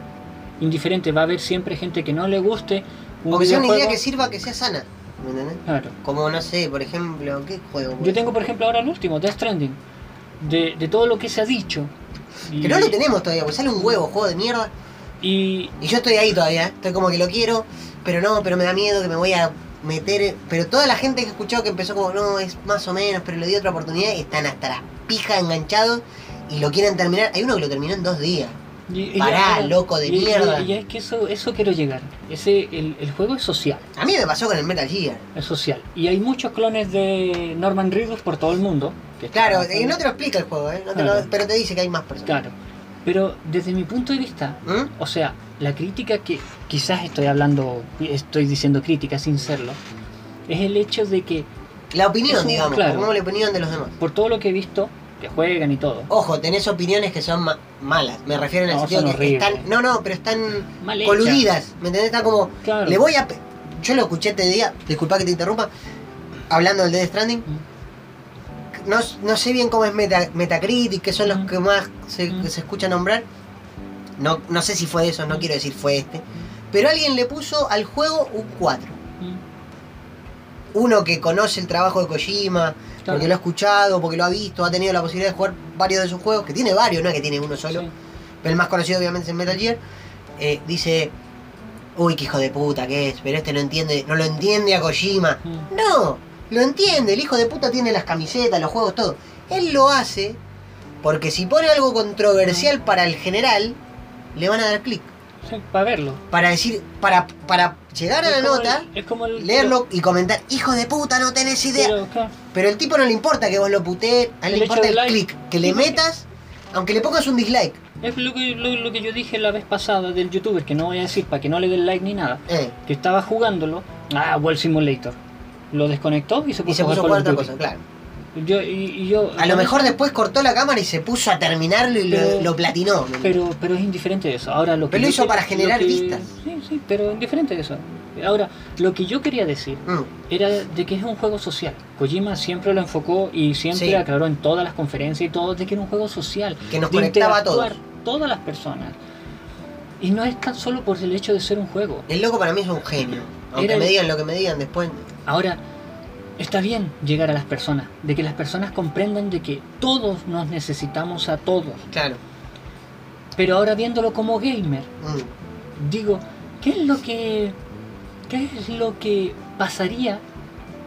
Indiferente, va a haber siempre gente que no le guste un O que sea una idea que sirva, que sea sana. ¿Me entendés? Claro. Como, no sé, por ejemplo, ¿qué juego? Yo tengo, por ejemplo, ahora el último, Death Stranding. De, de todo lo que se ha dicho. Y, Que no lo tenemos todavía, porque sale un huevo, juego de mierda. y Y yo estoy ahí todavía, ¿eh? estoy como que lo quiero, pero no, pero me da miedo que me voy a meter. Pero toda la gente que he escuchado que empezó como, no, es más o menos, pero le di otra oportunidad están hasta las pijas enganchados y lo quieren terminar. Hay uno que lo terminó en dos días. y- Pará, loco de mierda. Y, es que eso, eso quiero llegar. Ese, el, el juego es social. A mí me pasó con el Metal Gear. Es social. Y hay muchos clones de Norman Reedus por todo el mundo. Que Claro, y no te lo explica el juego, ¿eh? No te lo- pero te dice que hay más personas. Claro. Pero desde mi punto de vista, ¿Mm? o sea, la crítica que quizás estoy hablando, estoy diciendo crítica sin serlo, es el hecho de que La opinión, un- digamos, claro. pongamos la opinión de los demás. por todo lo que he visto, que juegan y todo, Ojo, tenés opiniones que son ma- malas. Me refiero en el No, sentido son que horribles. están. No, no, pero están mal coludidas. ¿Me entendés? Están como. Claro. Le voy a. Yo lo escuché este día, disculpa que te interrumpa, hablando del Death Stranding. No, no sé bien cómo es Meta- Metacritic, que son los que más se, que se escucha nombrar. No, no sé si fue eso, no quiero decir fue este. Pero alguien le puso al juego un 4. Mm, Uno que conoce el trabajo de Kojima, Claro. porque lo ha escuchado, porque lo ha visto, ha tenido la posibilidad de jugar varios de sus juegos, que tiene varios, no es que tiene uno solo. sí. pero el más conocido obviamente es el Metal Gear, eh, dice, uy, qué hijo de puta que es, pero este no entiende, no lo entiende a Kojima. Mm. No, lo entiende, el hijo de puta tiene las camisetas, los juegos, todo. Él lo hace porque si pone algo controversial para el general, le van a dar clic. Sí, para verlo. Para decir, para, para llegar a la nota, el- es como el- leerlo y comentar, hijo de puta, no tenés idea. Pero, claro, Pero el tipo no le importa que vos lo putees, a él le importa el like. clic, que le metas, aunque le pongas un dislike. Es lo que, lo, lo que yo dije la vez pasada del youtuber, que no voy a decir para que no le den like ni nada. Eh, Que estaba jugándolo. Ah, World Simulator. Lo desconectó y se puso, y se a puso a jugar otra cosa, claro. Yo, y, yo, A lo mejor después cortó la cámara y se puso a terminarlo y lo, Pero- lo platinó. Pero, pero es indiferente de eso. Ahora lo que Pero lo hizo para generar que- vistas. Sí, sí, pero indiferente de eso. Ahora, lo que yo quería decir Mm, era de que es un juego social. Kojima siempre lo enfocó y siempre Sí. aclaró en todas las conferencias y todo de que era un juego social. Que nos de conectaba a todos. todas las personas. Y no es tan solo por el hecho de ser un juego. El loco para mí es un genio. Aunque Era me digan lo que me digan después. Ahora, está bien llegar a las personas, de que las personas comprendan de que todos nos necesitamos a todos. Claro. Pero ahora viéndolo como gamer, Mm. digo, ¿qué es lo que qué es lo que pasaría?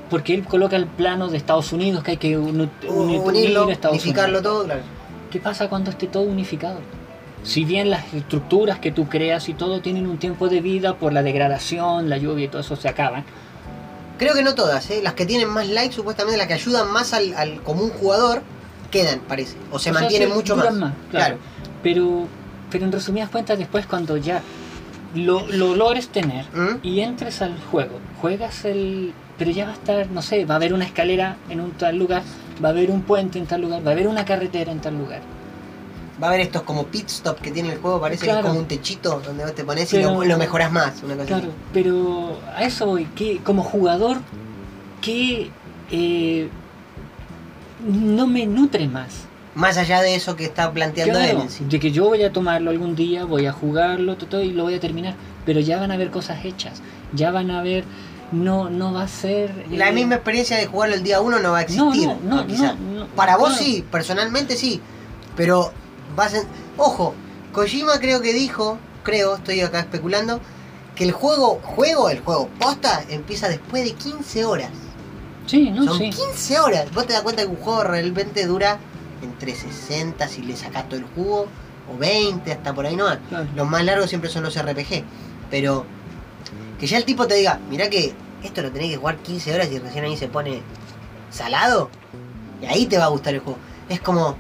Porque él coloca el plano de Estados Unidos que hay que uni- uni- Unirlo, unir Estados unificarlo Unidos. todo, claro. ¿Qué pasa cuando esté todo unificado? Si bien las estructuras que tú creas y todo tienen un tiempo de vida por la degradación, la lluvia y todo eso se acaban, Creo que no todas, ¿eh? Las que tienen más likes, supuestamente las que ayudan más al, al común jugador, quedan, parece. O se O sea, mantienen mucho más. claro. Pero, pero en resumidas cuentas, después cuando ya lo, lo logres tener ¿Mm? y entres al juego, juegas el... Pero ya va a estar, no sé, va a haber una escalera en un tal lugar, va a haber un puente en tal lugar, va a haber una carretera en tal lugar. Va a haber estos como pit stop que tiene el juego, parece que es como un techito donde vos te pones y lo, lo mejoras más. Una cosa Claro, pero a eso voy, que como jugador, que eh, no me nutre más. Más allá de eso que está planteando él Claro, en sí. de que yo voy a tomarlo algún día, voy a jugarlo todo, y lo voy a terminar, pero ya van a haber cosas hechas, ya van a ver, no, no va a ser... La eh, misma experiencia de jugarlo el día uno no va a existir. No, no, no, Para vos sí, personalmente sí. Pero Ojo, Kojima creo que dijo, creo, estoy acá especulando, que el juego, juego, el juego posta, empieza después de 15 horas. Sí, no, Son sí. 15 horas. Vos te das cuenta que un juego realmente dura entre 60 si le sacás todo el jugo, o 20, hasta por ahí no. Claro. Los más largos siempre son los RPG. Pero que ya el tipo te diga, mirá que esto lo tenés que jugar 15 horas y recién ahí se pone salado. Y ahí te va a gustar el juego. Es como,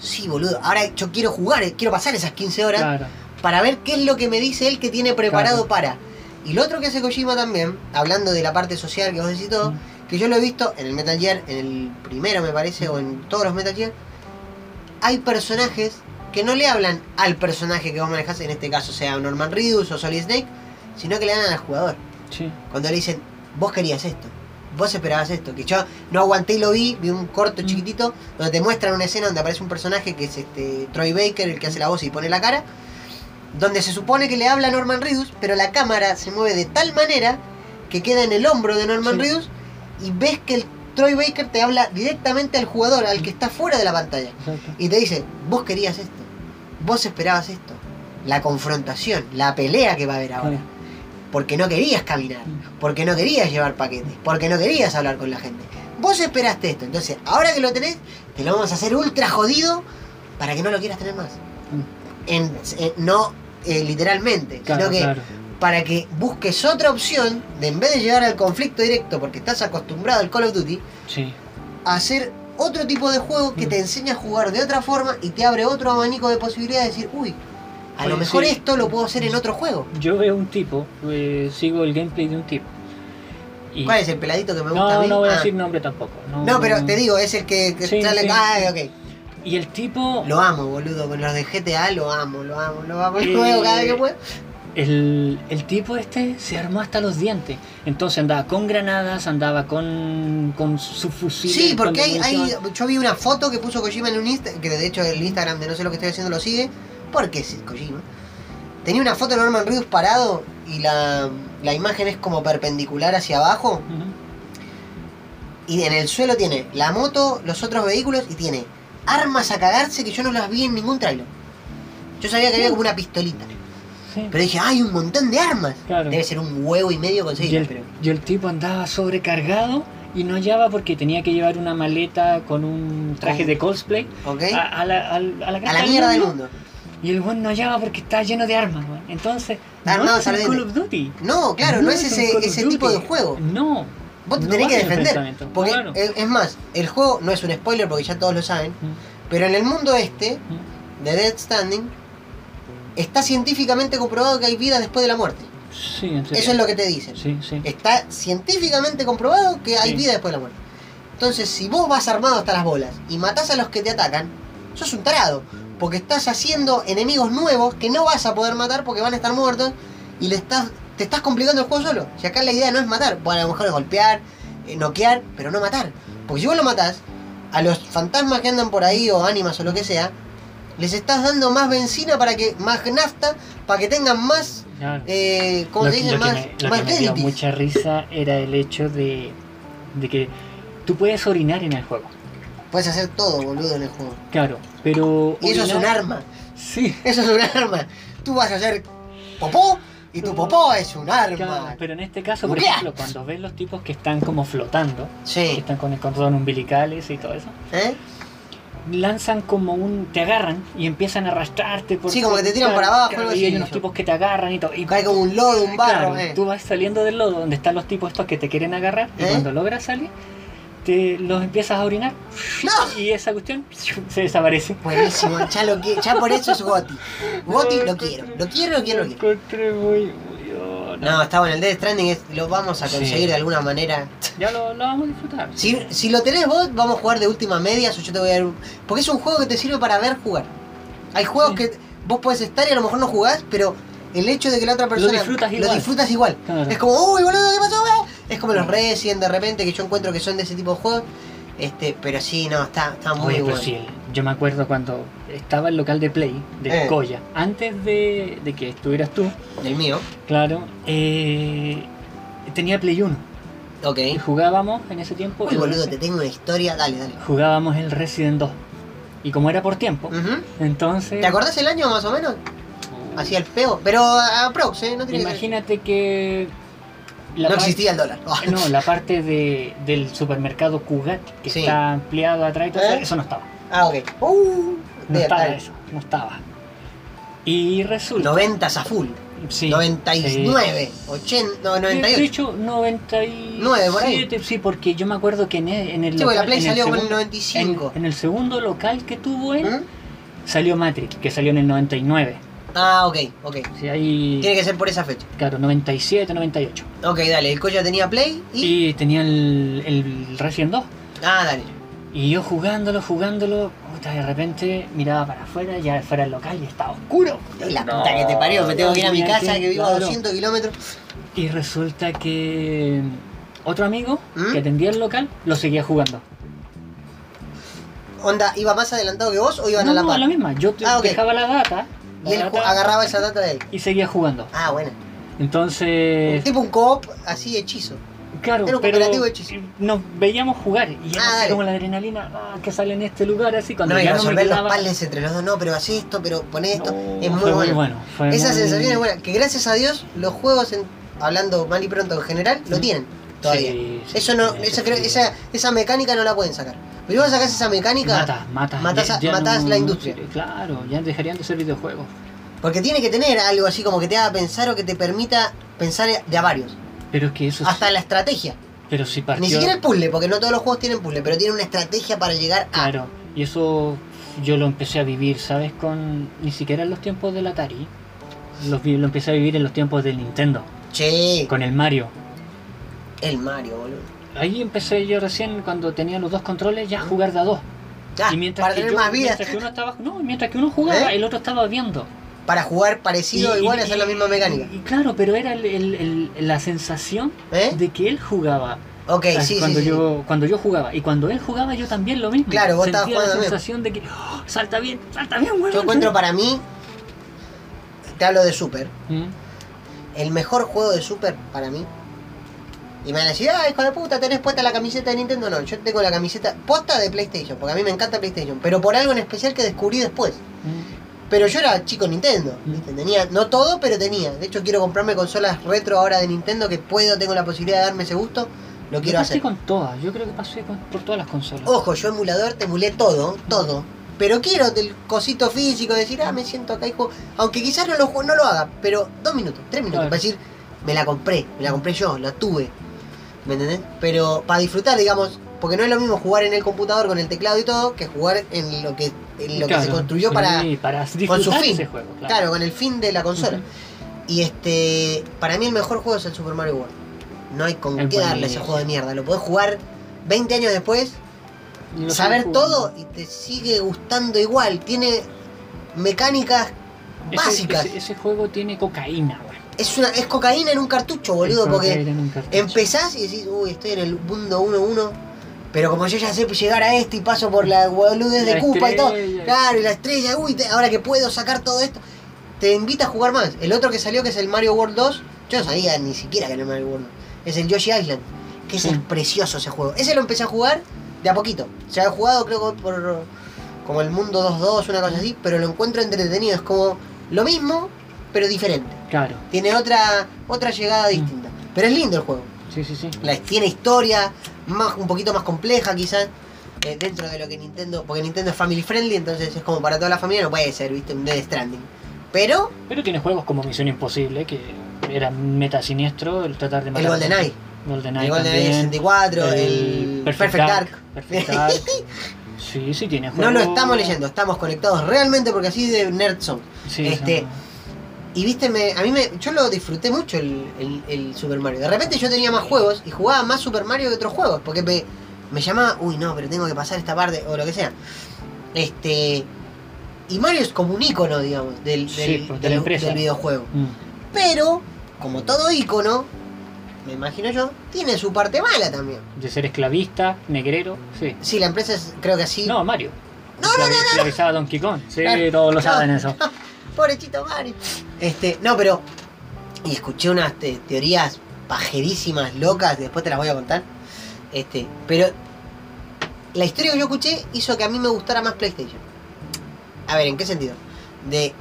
sí, boludo, ahora yo quiero jugar, eh, quiero pasar esas 15 horas Claro. para ver qué es lo que me dice él que tiene preparado Claro. para. Y lo otro que hace Kojima también, hablando de la parte social que vos decís todo, Mm. que yo lo he visto en el Metal Gear, en el primero me parece, o en todos los Metal Gear, hay personajes que no le hablan al personaje que vos manejás, en este caso sea Norman Reedus o Solid Snake, sino que le hablan al jugador. Sí. Cuando le dicen, vos querías esto, vos esperabas esto, que yo no aguanté y lo vi, vi un corto Mm. chiquitito, donde te muestran una escena donde aparece un personaje que es este Troy Baker, el que hace la voz y pone la cara, donde se supone que le habla a Norman Reedus, pero la cámara se mueve de tal manera que queda en el hombro de Norman Sí. Reedus y ves que el Troy Baker te habla directamente al jugador, al que está fuera de la pantalla. Exacto. Y te dice, vos querías esto, vos esperabas esto, la confrontación, la pelea que va a haber ahora. Claro. Porque no querías caminar, Mm. porque no querías llevar paquetes, porque no querías hablar con la gente. Vos esperaste esto, entonces ahora que lo tenés, te lo vamos a hacer ultra jodido para que no lo quieras tener más. Mm. En, en- no eh, literalmente, Claro, sino que claro. para que busques otra opción de en vez de llegar al conflicto directo porque estás acostumbrado al Call of Duty, Sí. a hacer otro tipo de juego que Mm. te enseña a jugar de otra forma y te abre otro abanico de posibilidades de decir, uy, a lo mejor sí. esto lo puedo hacer en otro juego. Yo veo un tipo, eh, sigo el gameplay de un tipo. Y- ¿Cuál es el peladito que me gusta a no, mí? no voy a Ah. decir nombre tampoco. No, No, pero te digo, es el que, que Sí, sale. sí. Ah, ok. Y el tipo, Lo amo, boludo. Con los de GTA lo amo, lo amo, lo amo. Eh, Lo veo cada vez que puedo. el, el tipo este se armó hasta los dientes. Entonces andaba con granadas, andaba con, con su fusil. Sí, porque hay, hay, yo vi una foto que puso Kojima en un Instagram, que de hecho el Instagram de no sé lo que estoy haciendo lo sigue, porque es Kojima. Tenía una foto de Norman Reedus parado y la, la imagen es como perpendicular hacia abajo. Y en el suelo tiene la moto, los otros vehículos y tiene armas a cagarse que yo no las vi en ningún trailer. Yo sabía que había como una pistolita. Sí. Pero dije, hay un montón de armas. Claro. Debe ser un huevo y medio Y conseguir. el, Pero... y el tipo andaba sobrecargado y no hallaba porque tenía que llevar una maleta con un traje Con- de cosplay ¿Ok? a, a la, al- a la a cresta la mierda del mundo. Y el buen no hallaba porque estaba lleno de armas, weón. Entonces, Armado no es Call of Duty. No, claro, no, es ese, ese tipo de juego. No. Vos te no tenés que defender. Porque, claro. es, más, el juego no es un spoiler porque ya todos lo saben. Mm, Pero en el mundo este, mm. de Dead Standing, está científicamente comprobado que hay vida después de la muerte. Sí, en serio. Eso es lo que te dicen. Sí, sí. Está científicamente comprobado que hay vida después de la muerte. Entonces, si vos vas armado hasta las bolas y matás a los que te atacan, sos un tarado. Porque estás haciendo enemigos nuevos que no vas a poder matar porque van a estar muertos y le estás, te estás complicando el juego solo. Si acá la idea no es matar, bueno, a lo mejor es golpear, eh, noquear, pero no matar. Porque si vos lo matás, a los fantasmas que andan por ahí o ánimas o lo que sea, les estás dando más benzina para que, más nafta, para que tengan más, eh, ¿cómo lo, se dice? lo que Más, me, lo más que me dio mucha risa era el hecho de, de que tú puedes orinar en el juego. Puedes hacer todo, boludo, en el juego. Claro, pero. Y eso es un arma. Sí. Eso es un arma. Tú vas a hacer popó y tu popó es un arma. Claro, pero en este caso, por ejemplo, cuando ves los tipos que están como flotando, que Sí. están con el cordón umbilicales y todo eso, ¿Eh? lanzan como un. te agarran y empiezan a arrastrarte por. Sí, como que te tiran para abajo, algo y hay unos tipos que te agarran y todo. Y Cae como un lodo, un barro. Claro, eh. tú vas saliendo del lodo donde están los tipos estos que te quieren agarrar y ¿Eh? cuando logras salir, te los empiezas a orinar ¡No! y esa cuestión se desaparece. Buenísimo, ya, lo qui- ya por eso es Goti. Goti lo quiero. Lo quiero, lo quiero, lo quiero. encontré muy, muy oh, No, está bueno. El Death Stranding es- lo vamos a conseguir Sí. de alguna manera. Ya lo, lo vamos a disfrutar. Si, si lo tenés vos, vamos a jugar de última media. O yo te voy a dar Porque es un juego que te sirve para ver jugar. Hay juegos Sí. que vos podés estar y a lo mejor no jugás, pero el hecho de que la otra persona disfrutas lo disfrutas igual. Claro. Es como, uy, boludo, ¿qué pasó? Es como los Resident de repente, que yo encuentro que son de ese tipo de juegos. Este, pero sí, no, está, está muy Oye, bueno. sí, yo me acuerdo cuando estaba el local de Play, de Eh. Coya, antes de, de que estuvieras tú, El mío. claro, eh, tenía Play 1 Ok. y jugábamos en ese tiempo. Uy, boludo, te tengo una historia. Dale, dale. Jugábamos el Resident 2. Y como era por tiempo, entonces. ¿Te acordás el año más o menos? Hacía el peo. Pero a prox, ¿eh? No tiene que Imagínate que. La No existía el dólar. No, la parte de, del supermercado Cugat que Sí. está ampliado atrás y todo eso, ¿Eh? eso no estaba. Ah, ok. Uh, No estaba dale. eso, no estaba. Y resulta. 90 a full. sí, 99, 80, no, sí. De 98. hecho, 97, Nueve, por ahí. sí, porque yo me acuerdo que en el, en el Sí, porque la local- Play en el salió como en el segundo- 95. En, en el segundo local que tuvo él, ¿Mm? salió Matrix, que salió en el 99. Ah, ok, ok. Sí, ahí, Tiene que ser por esa fecha. claro, 97, 98. Ok, dale, el Coya tenía Play y... Y tenía el, el Resident 2. Ah, dale. Y yo jugándolo, jugándolo, puta, de repente miraba para afuera, ya fuera del local y estaba oscuro. Y la puta que te parió, me tengo que ir a mi casa que vivo a claro. 200 kilómetros. Y resulta que otro amigo ¿Mm? que atendía el local lo seguía jugando. Onda, ¿iba más adelantado que vos o iban No, a la no, par? la misma. Yo te- Ah, ok. dejaba la data, Y él data, agarraba esa data de él. y seguía jugando. Ah, bueno. Entonces, Tipo un co-op así hechizo. claro, era un pero cooperativo hechizo. nos veíamos jugar y era Ah, así como la adrenalina ah, que sale en este lugar así cuando No, y ya no los puzzles entre los dos, no, pero haz esto, pero pon esto. No, es muy fue bueno. muy bueno. fue Esa muy- sensación es buena. Que gracias a Dios los juegos, en- hablando mal y pronto en general, lo tienen todavía. Sí, sí, Eso no, sí, esa, sí, creo- sí. esa, esa mecánica no la pueden sacar. Pero si vos sacás esa mecánica, Matas, matas. matás a- matás la industria. sí, Claro, ya dejarían de ser videojuegos. porque tiene que tener algo así como que te haga pensar o que te permita pensar de a varios. Pero es que eso. Hasta la estrategia. Pero si partió. Ni siquiera el puzzle, porque no todos los juegos tienen puzzle, pero tienen una estrategia para llegar a. Claro, y eso yo lo empecé a vivir, ¿sabes? Con. Ni siquiera en los tiempos del Atari. Los lo empecé a vivir en los tiempos del Nintendo. Che, Con el Mario. El Mario, boludo. Ahí empecé yo recién cuando tenía los dos controles ya a jugar de a dos. Ah, y mientras para que tener yo- más vida. Mientras que uno estaba. No, mientras que uno jugaba, ¿Eh? el otro estaba viendo. Para jugar parecido, Y- igual, y- hacer la misma mecánica. Y, claro, pero era el- el- el- la sensación ¿Eh? de que él jugaba. Ok, Ah, sí, sí, cuando sí. yo cuando yo jugaba y cuando él jugaba yo también lo mismo Claro, vos estabas sentía la jugando también. sensación de que "Oh, salta bien salta bien weón". Yo encuentro para mí, te hablo de Super, Mm, el mejor juego de Super para mí. Y me van a decir, ah, hijo de puta, tenés puesta la camiseta de Nintendo. No, yo tengo la camiseta posta de PlayStation, porque a mí me encanta PlayStation, pero por algo en especial que descubrí después. mm. Pero yo era chico Nintendo, Mm. ¿viste? tenía, no todo, pero tenía. De hecho quiero comprarme consolas retro ahora de Nintendo que puedo, tengo la posibilidad de darme ese gusto, lo Yo quiero pasé hacer. con todas, yo creo que pasé con- por todas las consolas. Ojo, yo emulador te emulé todo, todo. Pero quiero del cosito físico, decir, ah, me siento acá y juego. Aunque quizás no lo, no lo haga, pero dos minutos, tres minutos, para decir, me la compré, me la compré yo, la tuve. ¿Me entendés? Pero para disfrutar, digamos, porque no es lo mismo jugar en el computador con el teclado y todo, que jugar en lo que, en lo que se construyó sí, para, con su fin. ese juego. Claro. Claro, con el fin de la consola. Y este, para mí el mejor juego es el Super Mario World. No hay con qué darle ese juego de mierda. Lo podés jugar 20 años después saber todo y te sigue gustando igual. Tiene mecánicas Ese- básicas. Ese, ese juego tiene cocaína. Es, una, es cocaína en un cartucho, boludo, porque cartucho. empezás y decís, uy, estoy en el mundo 1-1. Pero como yo ya sé llegar a este y paso por la boludez de La Koopa y todo. Claro, y la estrella, uy, te- ahora que puedo sacar todo esto. Te invita a jugar más. El otro que salió, que es el Mario World 2, yo no sabía ni siquiera que era el Mario World 2. Es el Yoshi Island. Que ese Sí. es precioso ese juego. Ese lo empecé a jugar de a poquito. Se había jugado, creo que por. como el mundo 2-2, una cosa así. Pero lo encuentro entretenido. Es como lo mismo, pero diferente. Claro, Tiene otra, otra llegada distinta. Pero es lindo el juego. sí, sí, sí. La, tiene historia, más, un poquito más compleja quizás, eh, dentro de lo que Nintendo, porque Nintendo es family friendly, entonces es como para toda la familia, no puede ser, viste, un Dead Stranding. Pero Pero tiene juegos como Misión Imposible, que era meta siniestro el tratar de el matar. GoldenEye, GoldenEye el GoldenEye también. 64, el, Perfect, Dark. Perfect Dark. Sí, sí tiene No juegos. lo estamos leyendo, estamos conectados realmente porque así de nerd son. Sí, Este, son- Y viste, me, a mí me, yo lo disfruté mucho el, el- el Super Mario. De repente yo tenía más juegos y jugaba más Super Mario que otros juegos. Porque me, me llamaba, uy no, pero tengo que pasar esta parte o lo que sea. Este. Y Mario es como un icono, digamos, del, Sí, del, pues, del- videojuego. Mm. Pero, como todo icono, me imagino yo, tiene su parte mala también. De ser esclavista, negrero, sí. Sí, la empresa es, creo que así. No, Mario. No, no, no, no. Esclavizaba a Donkey Kong. Sí, Claro. todos lo No. saben eso. Pobrecito Mario. Este, no, pero. Y escuché unas te- teorías pajerísimas, locas, después te las voy a contar. Este, pero. La historia que yo escuché hizo que a mí me gustara más PlayStation. A ver, ¿en qué sentido? De.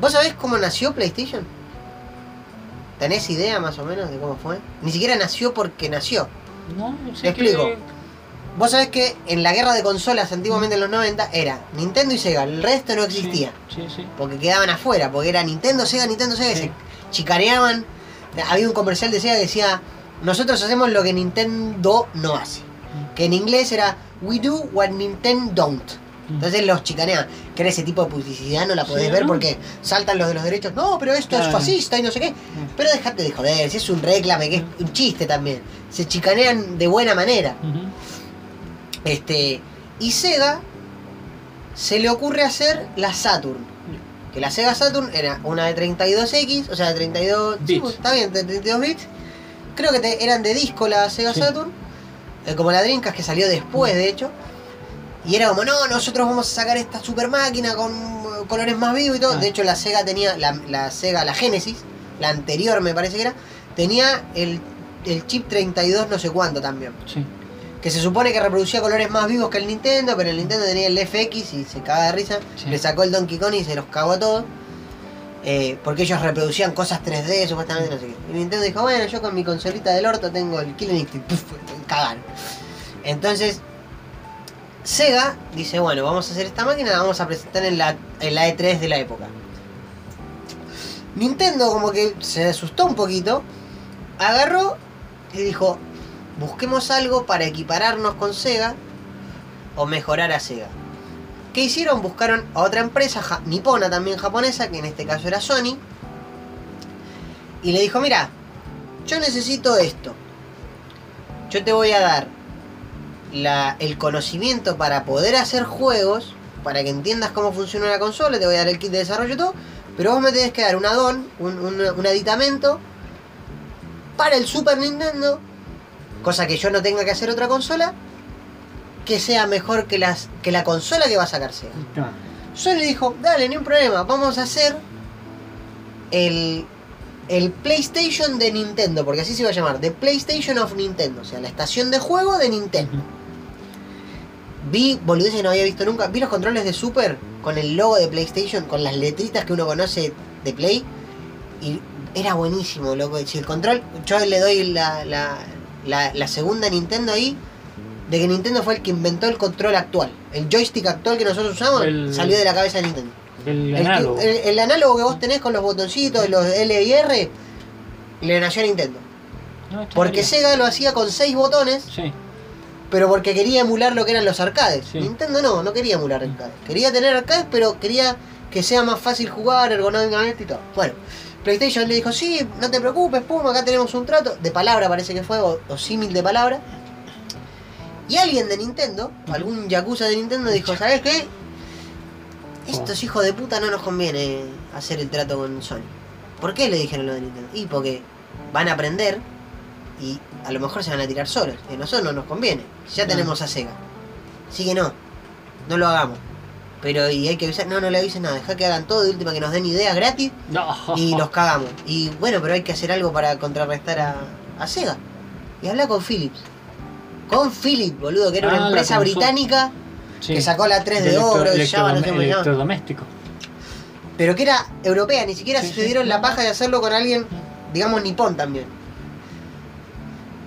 ¿Vos sabés cómo nació PlayStation? ¿Tenés idea más o menos de cómo fue? Ni siquiera nació porque nació. No, no sé Te explico. Vos sabés que en la guerra de consolas antiguamente en los 90 era Nintendo y Sega, el resto no existía. Sí, sí. porque quedaban afuera, porque era Nintendo, Sega, Nintendo, Sega, y se chicaneaban. Había un comercial de Sega que decía, nosotros hacemos lo que Nintendo no hace. Que en inglés era, we do what Nintendo don't. Entonces los chicaneaban. Que era ese tipo de publicidad, no la podés Sí, ver ¿no? porque saltan los de los derechos. No, pero esto es fascista y no sé qué. Pero dejate de joder, si es un reclame, que es un chiste también. Se chicanean de buena manera. Ujú. Este, y Sega se le ocurre hacer la Saturn. Que la Sega Saturn era una de 32X, o sea, de 32 sí, Bits. pues, está bien, de 32 bits. Creo que te- eran de disco la Sega Sí. Saturn, eh, como la Dreamcast que salió después, de hecho. Y era como, no, nosotros vamos a sacar esta super máquina con eh, colores más vivos y todo. Ah. De hecho, la Sega tenía, la, la Sega, la Genesis, la anterior me parece que era, tenía el, el chip 32 no sé cuánto también. Sí. Que se supone que reproducía colores más vivos que el Nintendo, pero el Nintendo tenía el FX y se cagaba de risa. Sí. Le sacó el Donkey Kong y se los cagó a todos. Eh, porque ellos reproducían cosas 3D, supuestamente, no sé qué. Y Nintendo dijo, bueno, yo con mi consolita del orto tengo el Killing Instinct. Puf, cagaron. Entonces, Sega dice, bueno, vamos a hacer esta máquina, la vamos a presentar en la, en la E3 de la época. Nintendo como que se asustó un poquito, agarró y dijo, busquemos algo para equipararnos con Sega o mejorar a Sega. ¿Qué hicieron? Buscaron a otra empresa, nipona también japonesa, que en este caso era Sony, y le dijo, mira, yo necesito esto. Yo te voy a dar el conocimiento para poder hacer juegos, para que entiendas cómo funciona una consola, te voy a dar el kit de desarrollo y todo, pero vos me tenés que dar un add-on, un, un- un aditamento para el Super Nintendo, cosa que yo no tenga que hacer otra consola, que sea mejor que, las, que la consola que va a sacar Sega. Ah, Sony le dijo, dale, ni un problema, vamos a hacer el, el PlayStation de Nintendo, porque así se iba a llamar, The PlayStation of Nintendo, o sea, la estación de juego de Nintendo. Vi boludeces que no había visto nunca. Vi los controles de Super con el logo de PlayStation, con las letritas que uno conoce de Play. Y era buenísimo, loco. Si el control, yo le doy la, la, la, la segunda Nintendo ahí, de que Nintendo fue el que inventó el control actual. El joystick actual que nosotros usamos El- salió de la cabeza de Nintendo. El análogo. el- el análogo que vos tenés con los botoncitos, los L y R, le nació a Nintendo. No, Porque. Sega lo hacía con seis botones, Sí, pero porque quería emular lo que eran los arcades. Sí. Nintendo no, no quería emular arcades. Quería tener arcades, pero quería que sea más fácil jugar ergonómicamente y todo. Bueno, PlayStation le dijo, sí, no te preocupes, pum, acá tenemos un trato. De palabra parece que fue, o, o símil de palabra. Y alguien de Nintendo, algún yakuza de Nintendo, dijo, ¿sabes qué? Estos hijos de puta no nos conviene hacer el trato con Sony. ¿Por qué le dijeron lo de Nintendo? Y porque van a aprender y a lo mejor se van a tirar solos. Y a nosotros no nos conviene. Ya Claro. tenemos a Sega. Así que no, no lo hagamos. Pero y hay que avisar, no, no le avisen nada, deja que hagan todo, de última que nos den ideas gratis No. y los cagamos. Y bueno, pero hay que hacer algo para contrarrestar a, a Sega. Y habla con Philips. Con Philips, boludo, que era Ah, una la empresa británica Sí. que sacó la 3 de, electro- oro, y no se llama. electrodoméstico. Pero que era europea, ni siquiera Sí, se sí. dieron la paja de hacerlo con alguien, digamos, nipón también.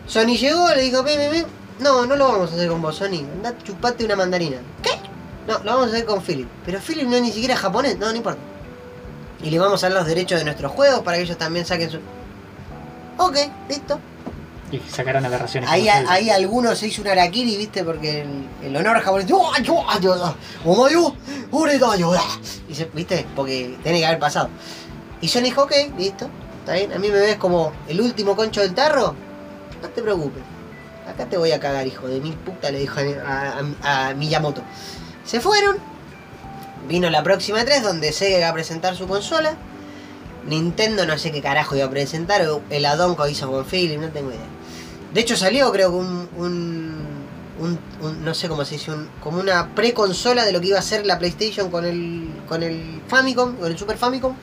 Sony llegó, le dijo, ven, ven, ven. No, no lo vamos a hacer con vos, Sony. Andá, chupate una mandarina. ¿Qué? No, lo vamos a hacer con Philip. Pero Philip no es ni siquiera japonés, no, no importa. Y le vamos a dar los derechos de nuestros juegos para que ellos también saquen su... Ok, listo. Y sacaron aberraciones. Ahí, como ahí alguno se hizo un harakiri, viste, porque el, el honor japonés. ¡Oh, yo, yo, omayo, oreda, yo, da". Y se- ¿Viste? Porque tiene que haber pasado. Y Sony dijo, ok, listo, está bien. A mí me ves como el último concho del tarro. No te preocupes. Acá te voy a cagar, hijo de mi puta, le dijo a, a- a Miyamoto. Se fueron. Vino la próxima 3 donde Sega iba a presentar su consola. Nintendo no sé qué carajo iba a presentar. El addon que hizo con Philip, no tengo idea. De hecho salió creo que un, un, un- un- no sé cómo se dice, como una preconsola de lo que iba a ser la PlayStation con el, con el Famicom, con el Super Famicom.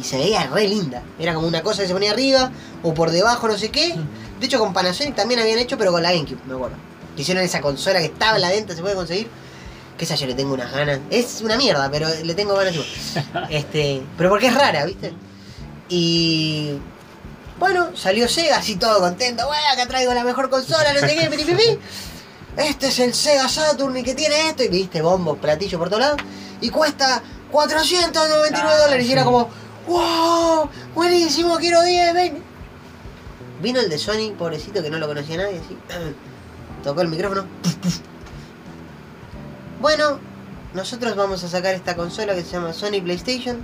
Y se veía re linda. Era como una cosa que se ponía arriba o por debajo, no sé qué. De hecho con Panasonic también habían hecho, pero con la GameCube, me acuerdo. Hicieron esa consola que estaba en la venta, se puede conseguir. Que esa yo le tengo unas ganas. Es una mierda, pero le tengo ganas igual. Este, pero porque es rara, ¿viste? Y bueno, salió Sega así todo contento. Bueno, acá traigo la mejor consola, no sé qué, pi, pi, pi. Este es el Sega Saturn y que tiene esto. Y viste, bombos, platillos por todos lados. Y cuesta 499 Ah, dólares. Y era como, wow, buenísimo, quiero 10, ven. Vino el de Sony, pobrecito, que no lo conocía nadie, así. Tocó el micrófono. Bueno, nosotros vamos a sacar esta consola que se llama Sony PlayStation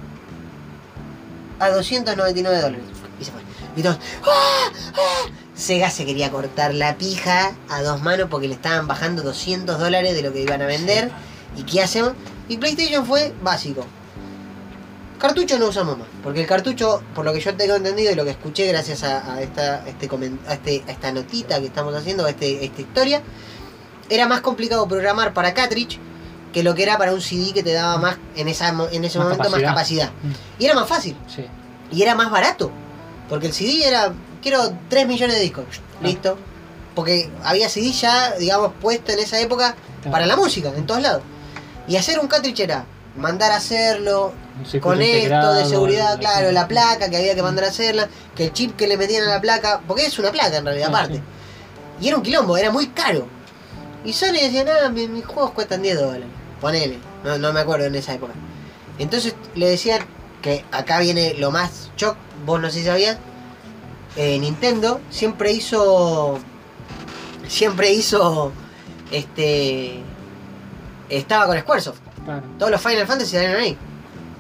a 299 dólares. Y se fue. Y todos, ¡ah! ¡ah! Sega se quería cortar la pija a dos manos porque le estaban bajando 200 dólares de lo que iban a vender. ¿Y qué hacemos? Y PlayStation fue básico. Cartucho no usamos más, porque el cartucho, por lo que yo tengo entendido y lo que escuché gracias a, a esta, este a, este- a esta notita que estamos haciendo, a este, esta historia, era más complicado programar para cartridge que lo que era para un CD que te daba más, en, esa, en ese Más momento, más capacidad. capacidad. Y era más fácil. Sí. Y era más barato. Porque el CD era, quiero 3 millones de discos. Ah. Listo. Porque había CD ya, digamos, puesto en esa época Claro. para la música, en todos lados. Y hacer un cartridge era mandar a hacerlo, con esto de seguridad, claro, la placa que había que mandar a hacerla, que el chip que le metían a la placa, porque es una placa en realidad, Ah, aparte. Y era un quilombo, era muy caro. Y Sony decía, nada, mi- mis juegos cuestan 10 dólares. Ponele, no, no me acuerdo en esa época. Entonces le decían que acá viene lo más shock, vos no sé si sabías, eh, Nintendo siempre hizo, siempre hizo, este, estaba con Squaresoft. Claro. Todos los Final Fantasy salieron ahí.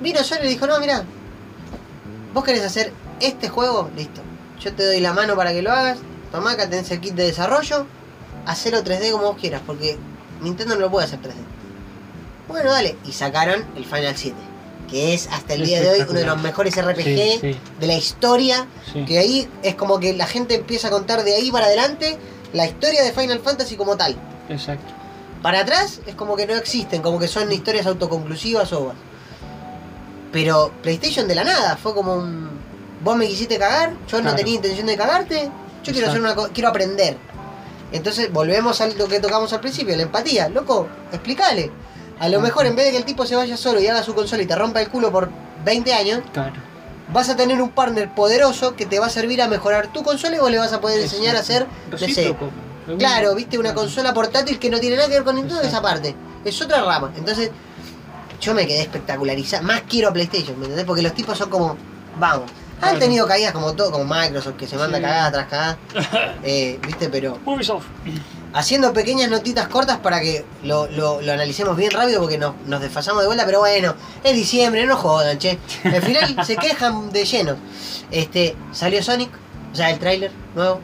Vino Sony y dijo, no, mira, vos querés hacer este juego, listo. Yo te doy la mano para que lo hagas. Tomá, acá tenés el kit de desarrollo. Hacelo 3D como vos quieras, porque Nintendo no lo puede hacer 3D. Bueno, dale. Y sacaron el Final 7, que es hasta el día de hoy uno de los mejores RPG Sí, sí, de la historia. sí. Que ahí es como que la gente empieza a contar de ahí para adelante la historia de Final Fantasy como tal. Exacto. Para atrás es como que no existen, como que son historias autoconclusivas o. Pero PlayStation de la nada, fue como un. Vos me quisiste cagar, yo no tenía intención de cagarte, yo quiero hacer una quiero aprender. Entonces volvemos a lo que tocamos al principio, la empatía. Loco, explícale. A lo mejor en vez de que el tipo se vaya solo y haga su consola y te rompa el culo por 20 años, Claro. vas a tener un partner poderoso que te va a servir a mejorar tu consola y vos le vas a poder enseñar a hacer, no. Claro, viste, una consola portátil que no tiene nada que ver con Nintendo de esa parte. Es otra rama. Entonces, yo me quedé espectacularizado. Más quiero PlayStation, ¿me entendés? Porque los tipos son como, vamos. Han tenido caídas como todo, como Microsoft, que se manda Sí. cagada tras cagada. Eh, viste, pero Ubisoft. haciendo pequeñas notitas cortas para que lo, lo- lo analicemos bien rápido porque nos, nos desfasamos de vuelta, pero bueno, es diciembre, no jodan, che. Al final se quejan de lleno. Este, salió Sonic, o sea, el tráiler nuevo,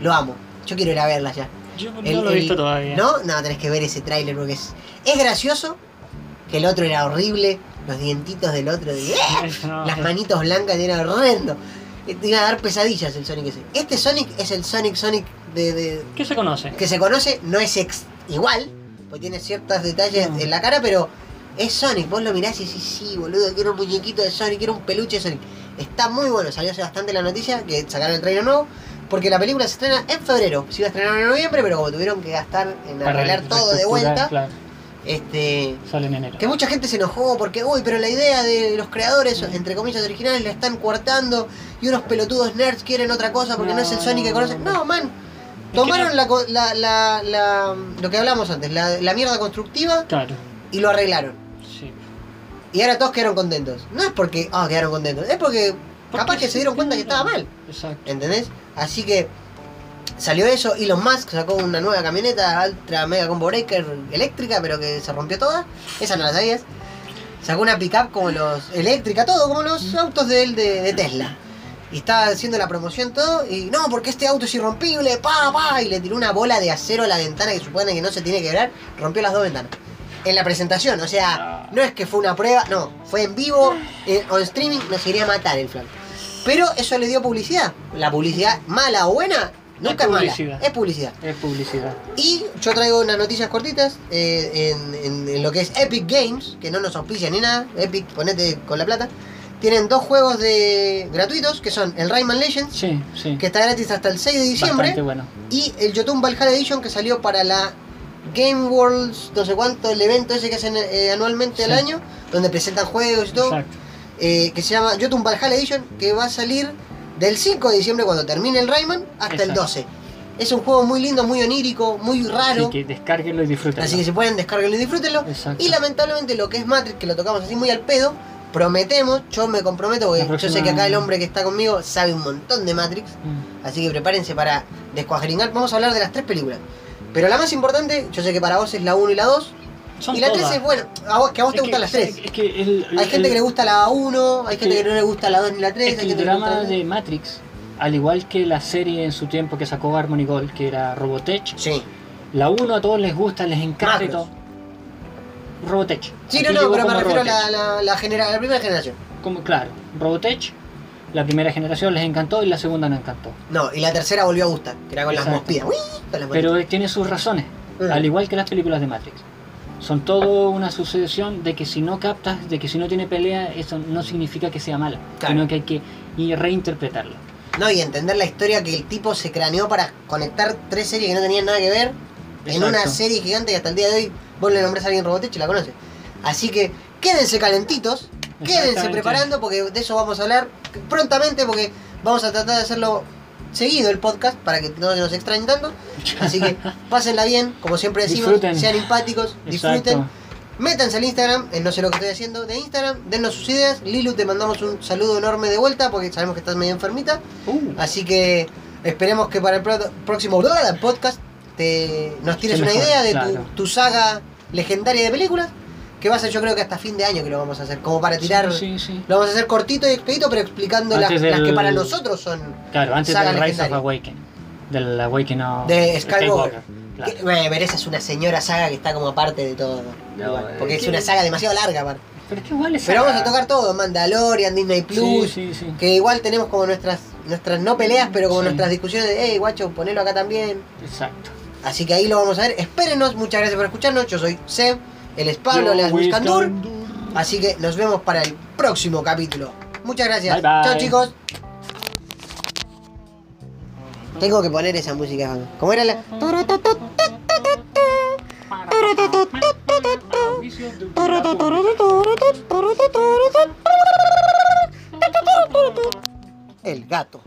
lo amo. Yo quiero ir a verla ya. Yo no El- lo he el- visto todavía. ¿No? No, tenés que ver ese tráiler porque es, es gracioso, que el otro era horrible, los dientitos del otro, de, No, las manitos blancas era horrendo. Eh, Te iba a dar pesadillas el Sonic ese. Este Sonic es el Sonic Sonic de, de- ¿Qué se conoce? que se conoce, no es ex- igual, porque tiene ciertos detalles No. en la cara, pero es Sonic. Vos lo mirás y decís, sí, boludo, quiero un muñequito de Sonic, quiero un peluche de Sonic. Está muy bueno, salió hace bastante la noticia que sacaron el trailer nuevo, porque la película se estrena en febrero. Se iba a estrenar en noviembre, pero como tuvieron que gastar en arreglar todo de vuelta, Claro, este. sale en enero. Que mucha gente se enojó porque, uy, pero la idea de los creadores, entre comillas, originales, la están coartando y unos pelotudos nerds quieren otra cosa porque no, es el Sonic que no, conocen. no. Man. Tomaron la, co- la, la, la- lo que hablamos antes, la, la mierda constructiva Claro, y lo arreglaron. sí. Y ahora todos quedaron contentos. No es porque, ah, quedaron contentos, es porque, capaz Porque que se dieron cuenta que estaba mal. Exacto. ¿Entendés? Así que salió eso. Elon Musk sacó una nueva camioneta Ultra Mega Combo Breaker eléctrica, pero que se rompió toda. Esa no la sabías. Sacó una pickup como los. eléctrica, todo, como los autos de él de, de Tesla. Y estaba haciendo la promoción todo. Y no, porque este auto es irrompible, pa, pa. Y le tiró una bola de acero a la ventana que supone que no se tiene que quebrar. Rompió las dos ventanas. En la presentación, o sea, no es que fue una prueba, no, fue en vivo, eh, on streaming, nos iría a matar el flaco. Pero eso le dio publicidad. La publicidad, mala o buena, nunca es, publicidad. Es publicidad. Es publicidad. Y yo traigo unas noticias cortitas eh, en, en- en lo que es Epic Games, que no nos auspicia ni nada. Epic, ponete con la plata. Tienen dos juegos de gratuitos, que son el Rayman Legends, Sí, sí. que está gratis hasta el 6 de diciembre, bueno. y el Jotun Valhalla Edition, que salió para la Game Worlds, no sé cuánto, el evento ese que hacen eh, anualmente al Sí. año, donde presentan juegos y todo Exacto. eh, que se llama Jotun Valhalla Edition, que va a salir del 5 de diciembre cuando termine el Rayman hasta el Exacto. 12. Es un juego muy lindo, muy onírico, muy raro. Así que descárguenlo y disfrútenlo. Así que se pueden descargarlo y disfrútenlo. Exacto. Y lamentablemente lo que es Matrix, que lo tocamos así muy al pedo, prometemos, yo me comprometo, porque próxima- yo sé que acá el hombre que está conmigo sabe un montón de Matrix, Mm. así que prepárense para descuajeringar. Vamos a hablar de las tres películas. Pero la más importante, yo sé que para vos es la 1 y la 2. Son y la 3 todas. es, bueno, a vos, que a vos te Es gustan que- las tres. Es que el, Hay gente el- que le gusta la 1, hay gente que- que no le gusta la 2 ni la 3. Es que hay el gente que le gusta drama de Matrix, al igual que la serie en su tiempo que sacó Harmony Gold, que era Robotech, Sí. la 1 a todos les gusta, les encanta y Macros. todo. Robotech. Sí, Aquí no, no, pero me refiero a la, la, la, genera- la primera generación. Como, claro, Robotech, la primera generación les encantó y la segunda no encantó. No, y la tercera volvió a gustar, que era con las Exacto. las Pero mospidas. tiene sus razones, Mm. al igual que las películas de Matrix. Son todo una sucesión de que si no captas, de que si no tiene pelea, eso no significa que sea mala, Claro. sino que hay que reinterpretarlo. No, y entender la historia que el tipo se craneó para conectar tres series que no tenían nada que ver en una serie gigante que hasta el día de hoy vos le nombrás a alguien Robotech y la conoce. Así que quédense calentitos, quédense preparando porque de eso vamos a hablar prontamente porque vamos a tratar de hacerlo seguido el podcast para que no se nos extrañen tanto. Así que pásenla bien, como siempre decimos, Disfruten. sean empáticos, disfruten. Exacto. Métanse al Instagram, en no sé lo que estoy haciendo de Instagram, dennos sus ideas. Lilu, te mandamos un saludo enorme de vuelta porque sabemos que estás medio enfermita. Uh, Así que esperemos que para el pro- próximo podcast te, nos tires una idea de tu saga legendaria de películas. Que va a ser yo creo que hasta fin de año que lo vamos a hacer. Como para tirar... Sí, sí, sí. Lo vamos a hacer cortito y expedito, pero explicando las, que para nosotros son Claro, antes del Rise of. Awaken. Del Awaken of de Skywalker. claro. Pero esa es una señora saga que está como aparte de todo. No, igual, porque es una saga demasiado larga aparte. Pero es que igual es Pero saga. vamos a tocar todo, Mandalorian, Disney Plus, Sí, sí, sí. que igual tenemos como nuestras nuestras no peleas, pero como nuestras discusiones de, hey, guacho, ponelo acá también. Exacto. Así que ahí lo vamos a ver. Espérenos, muchas gracias por escucharnos. Yo soy Seb, él es Pablo Leas Buscandur. Así que nos vemos para el próximo capítulo. Muchas gracias. Chao chicos. Tengo que poner esa música. ¿Cómo era la.? El gato.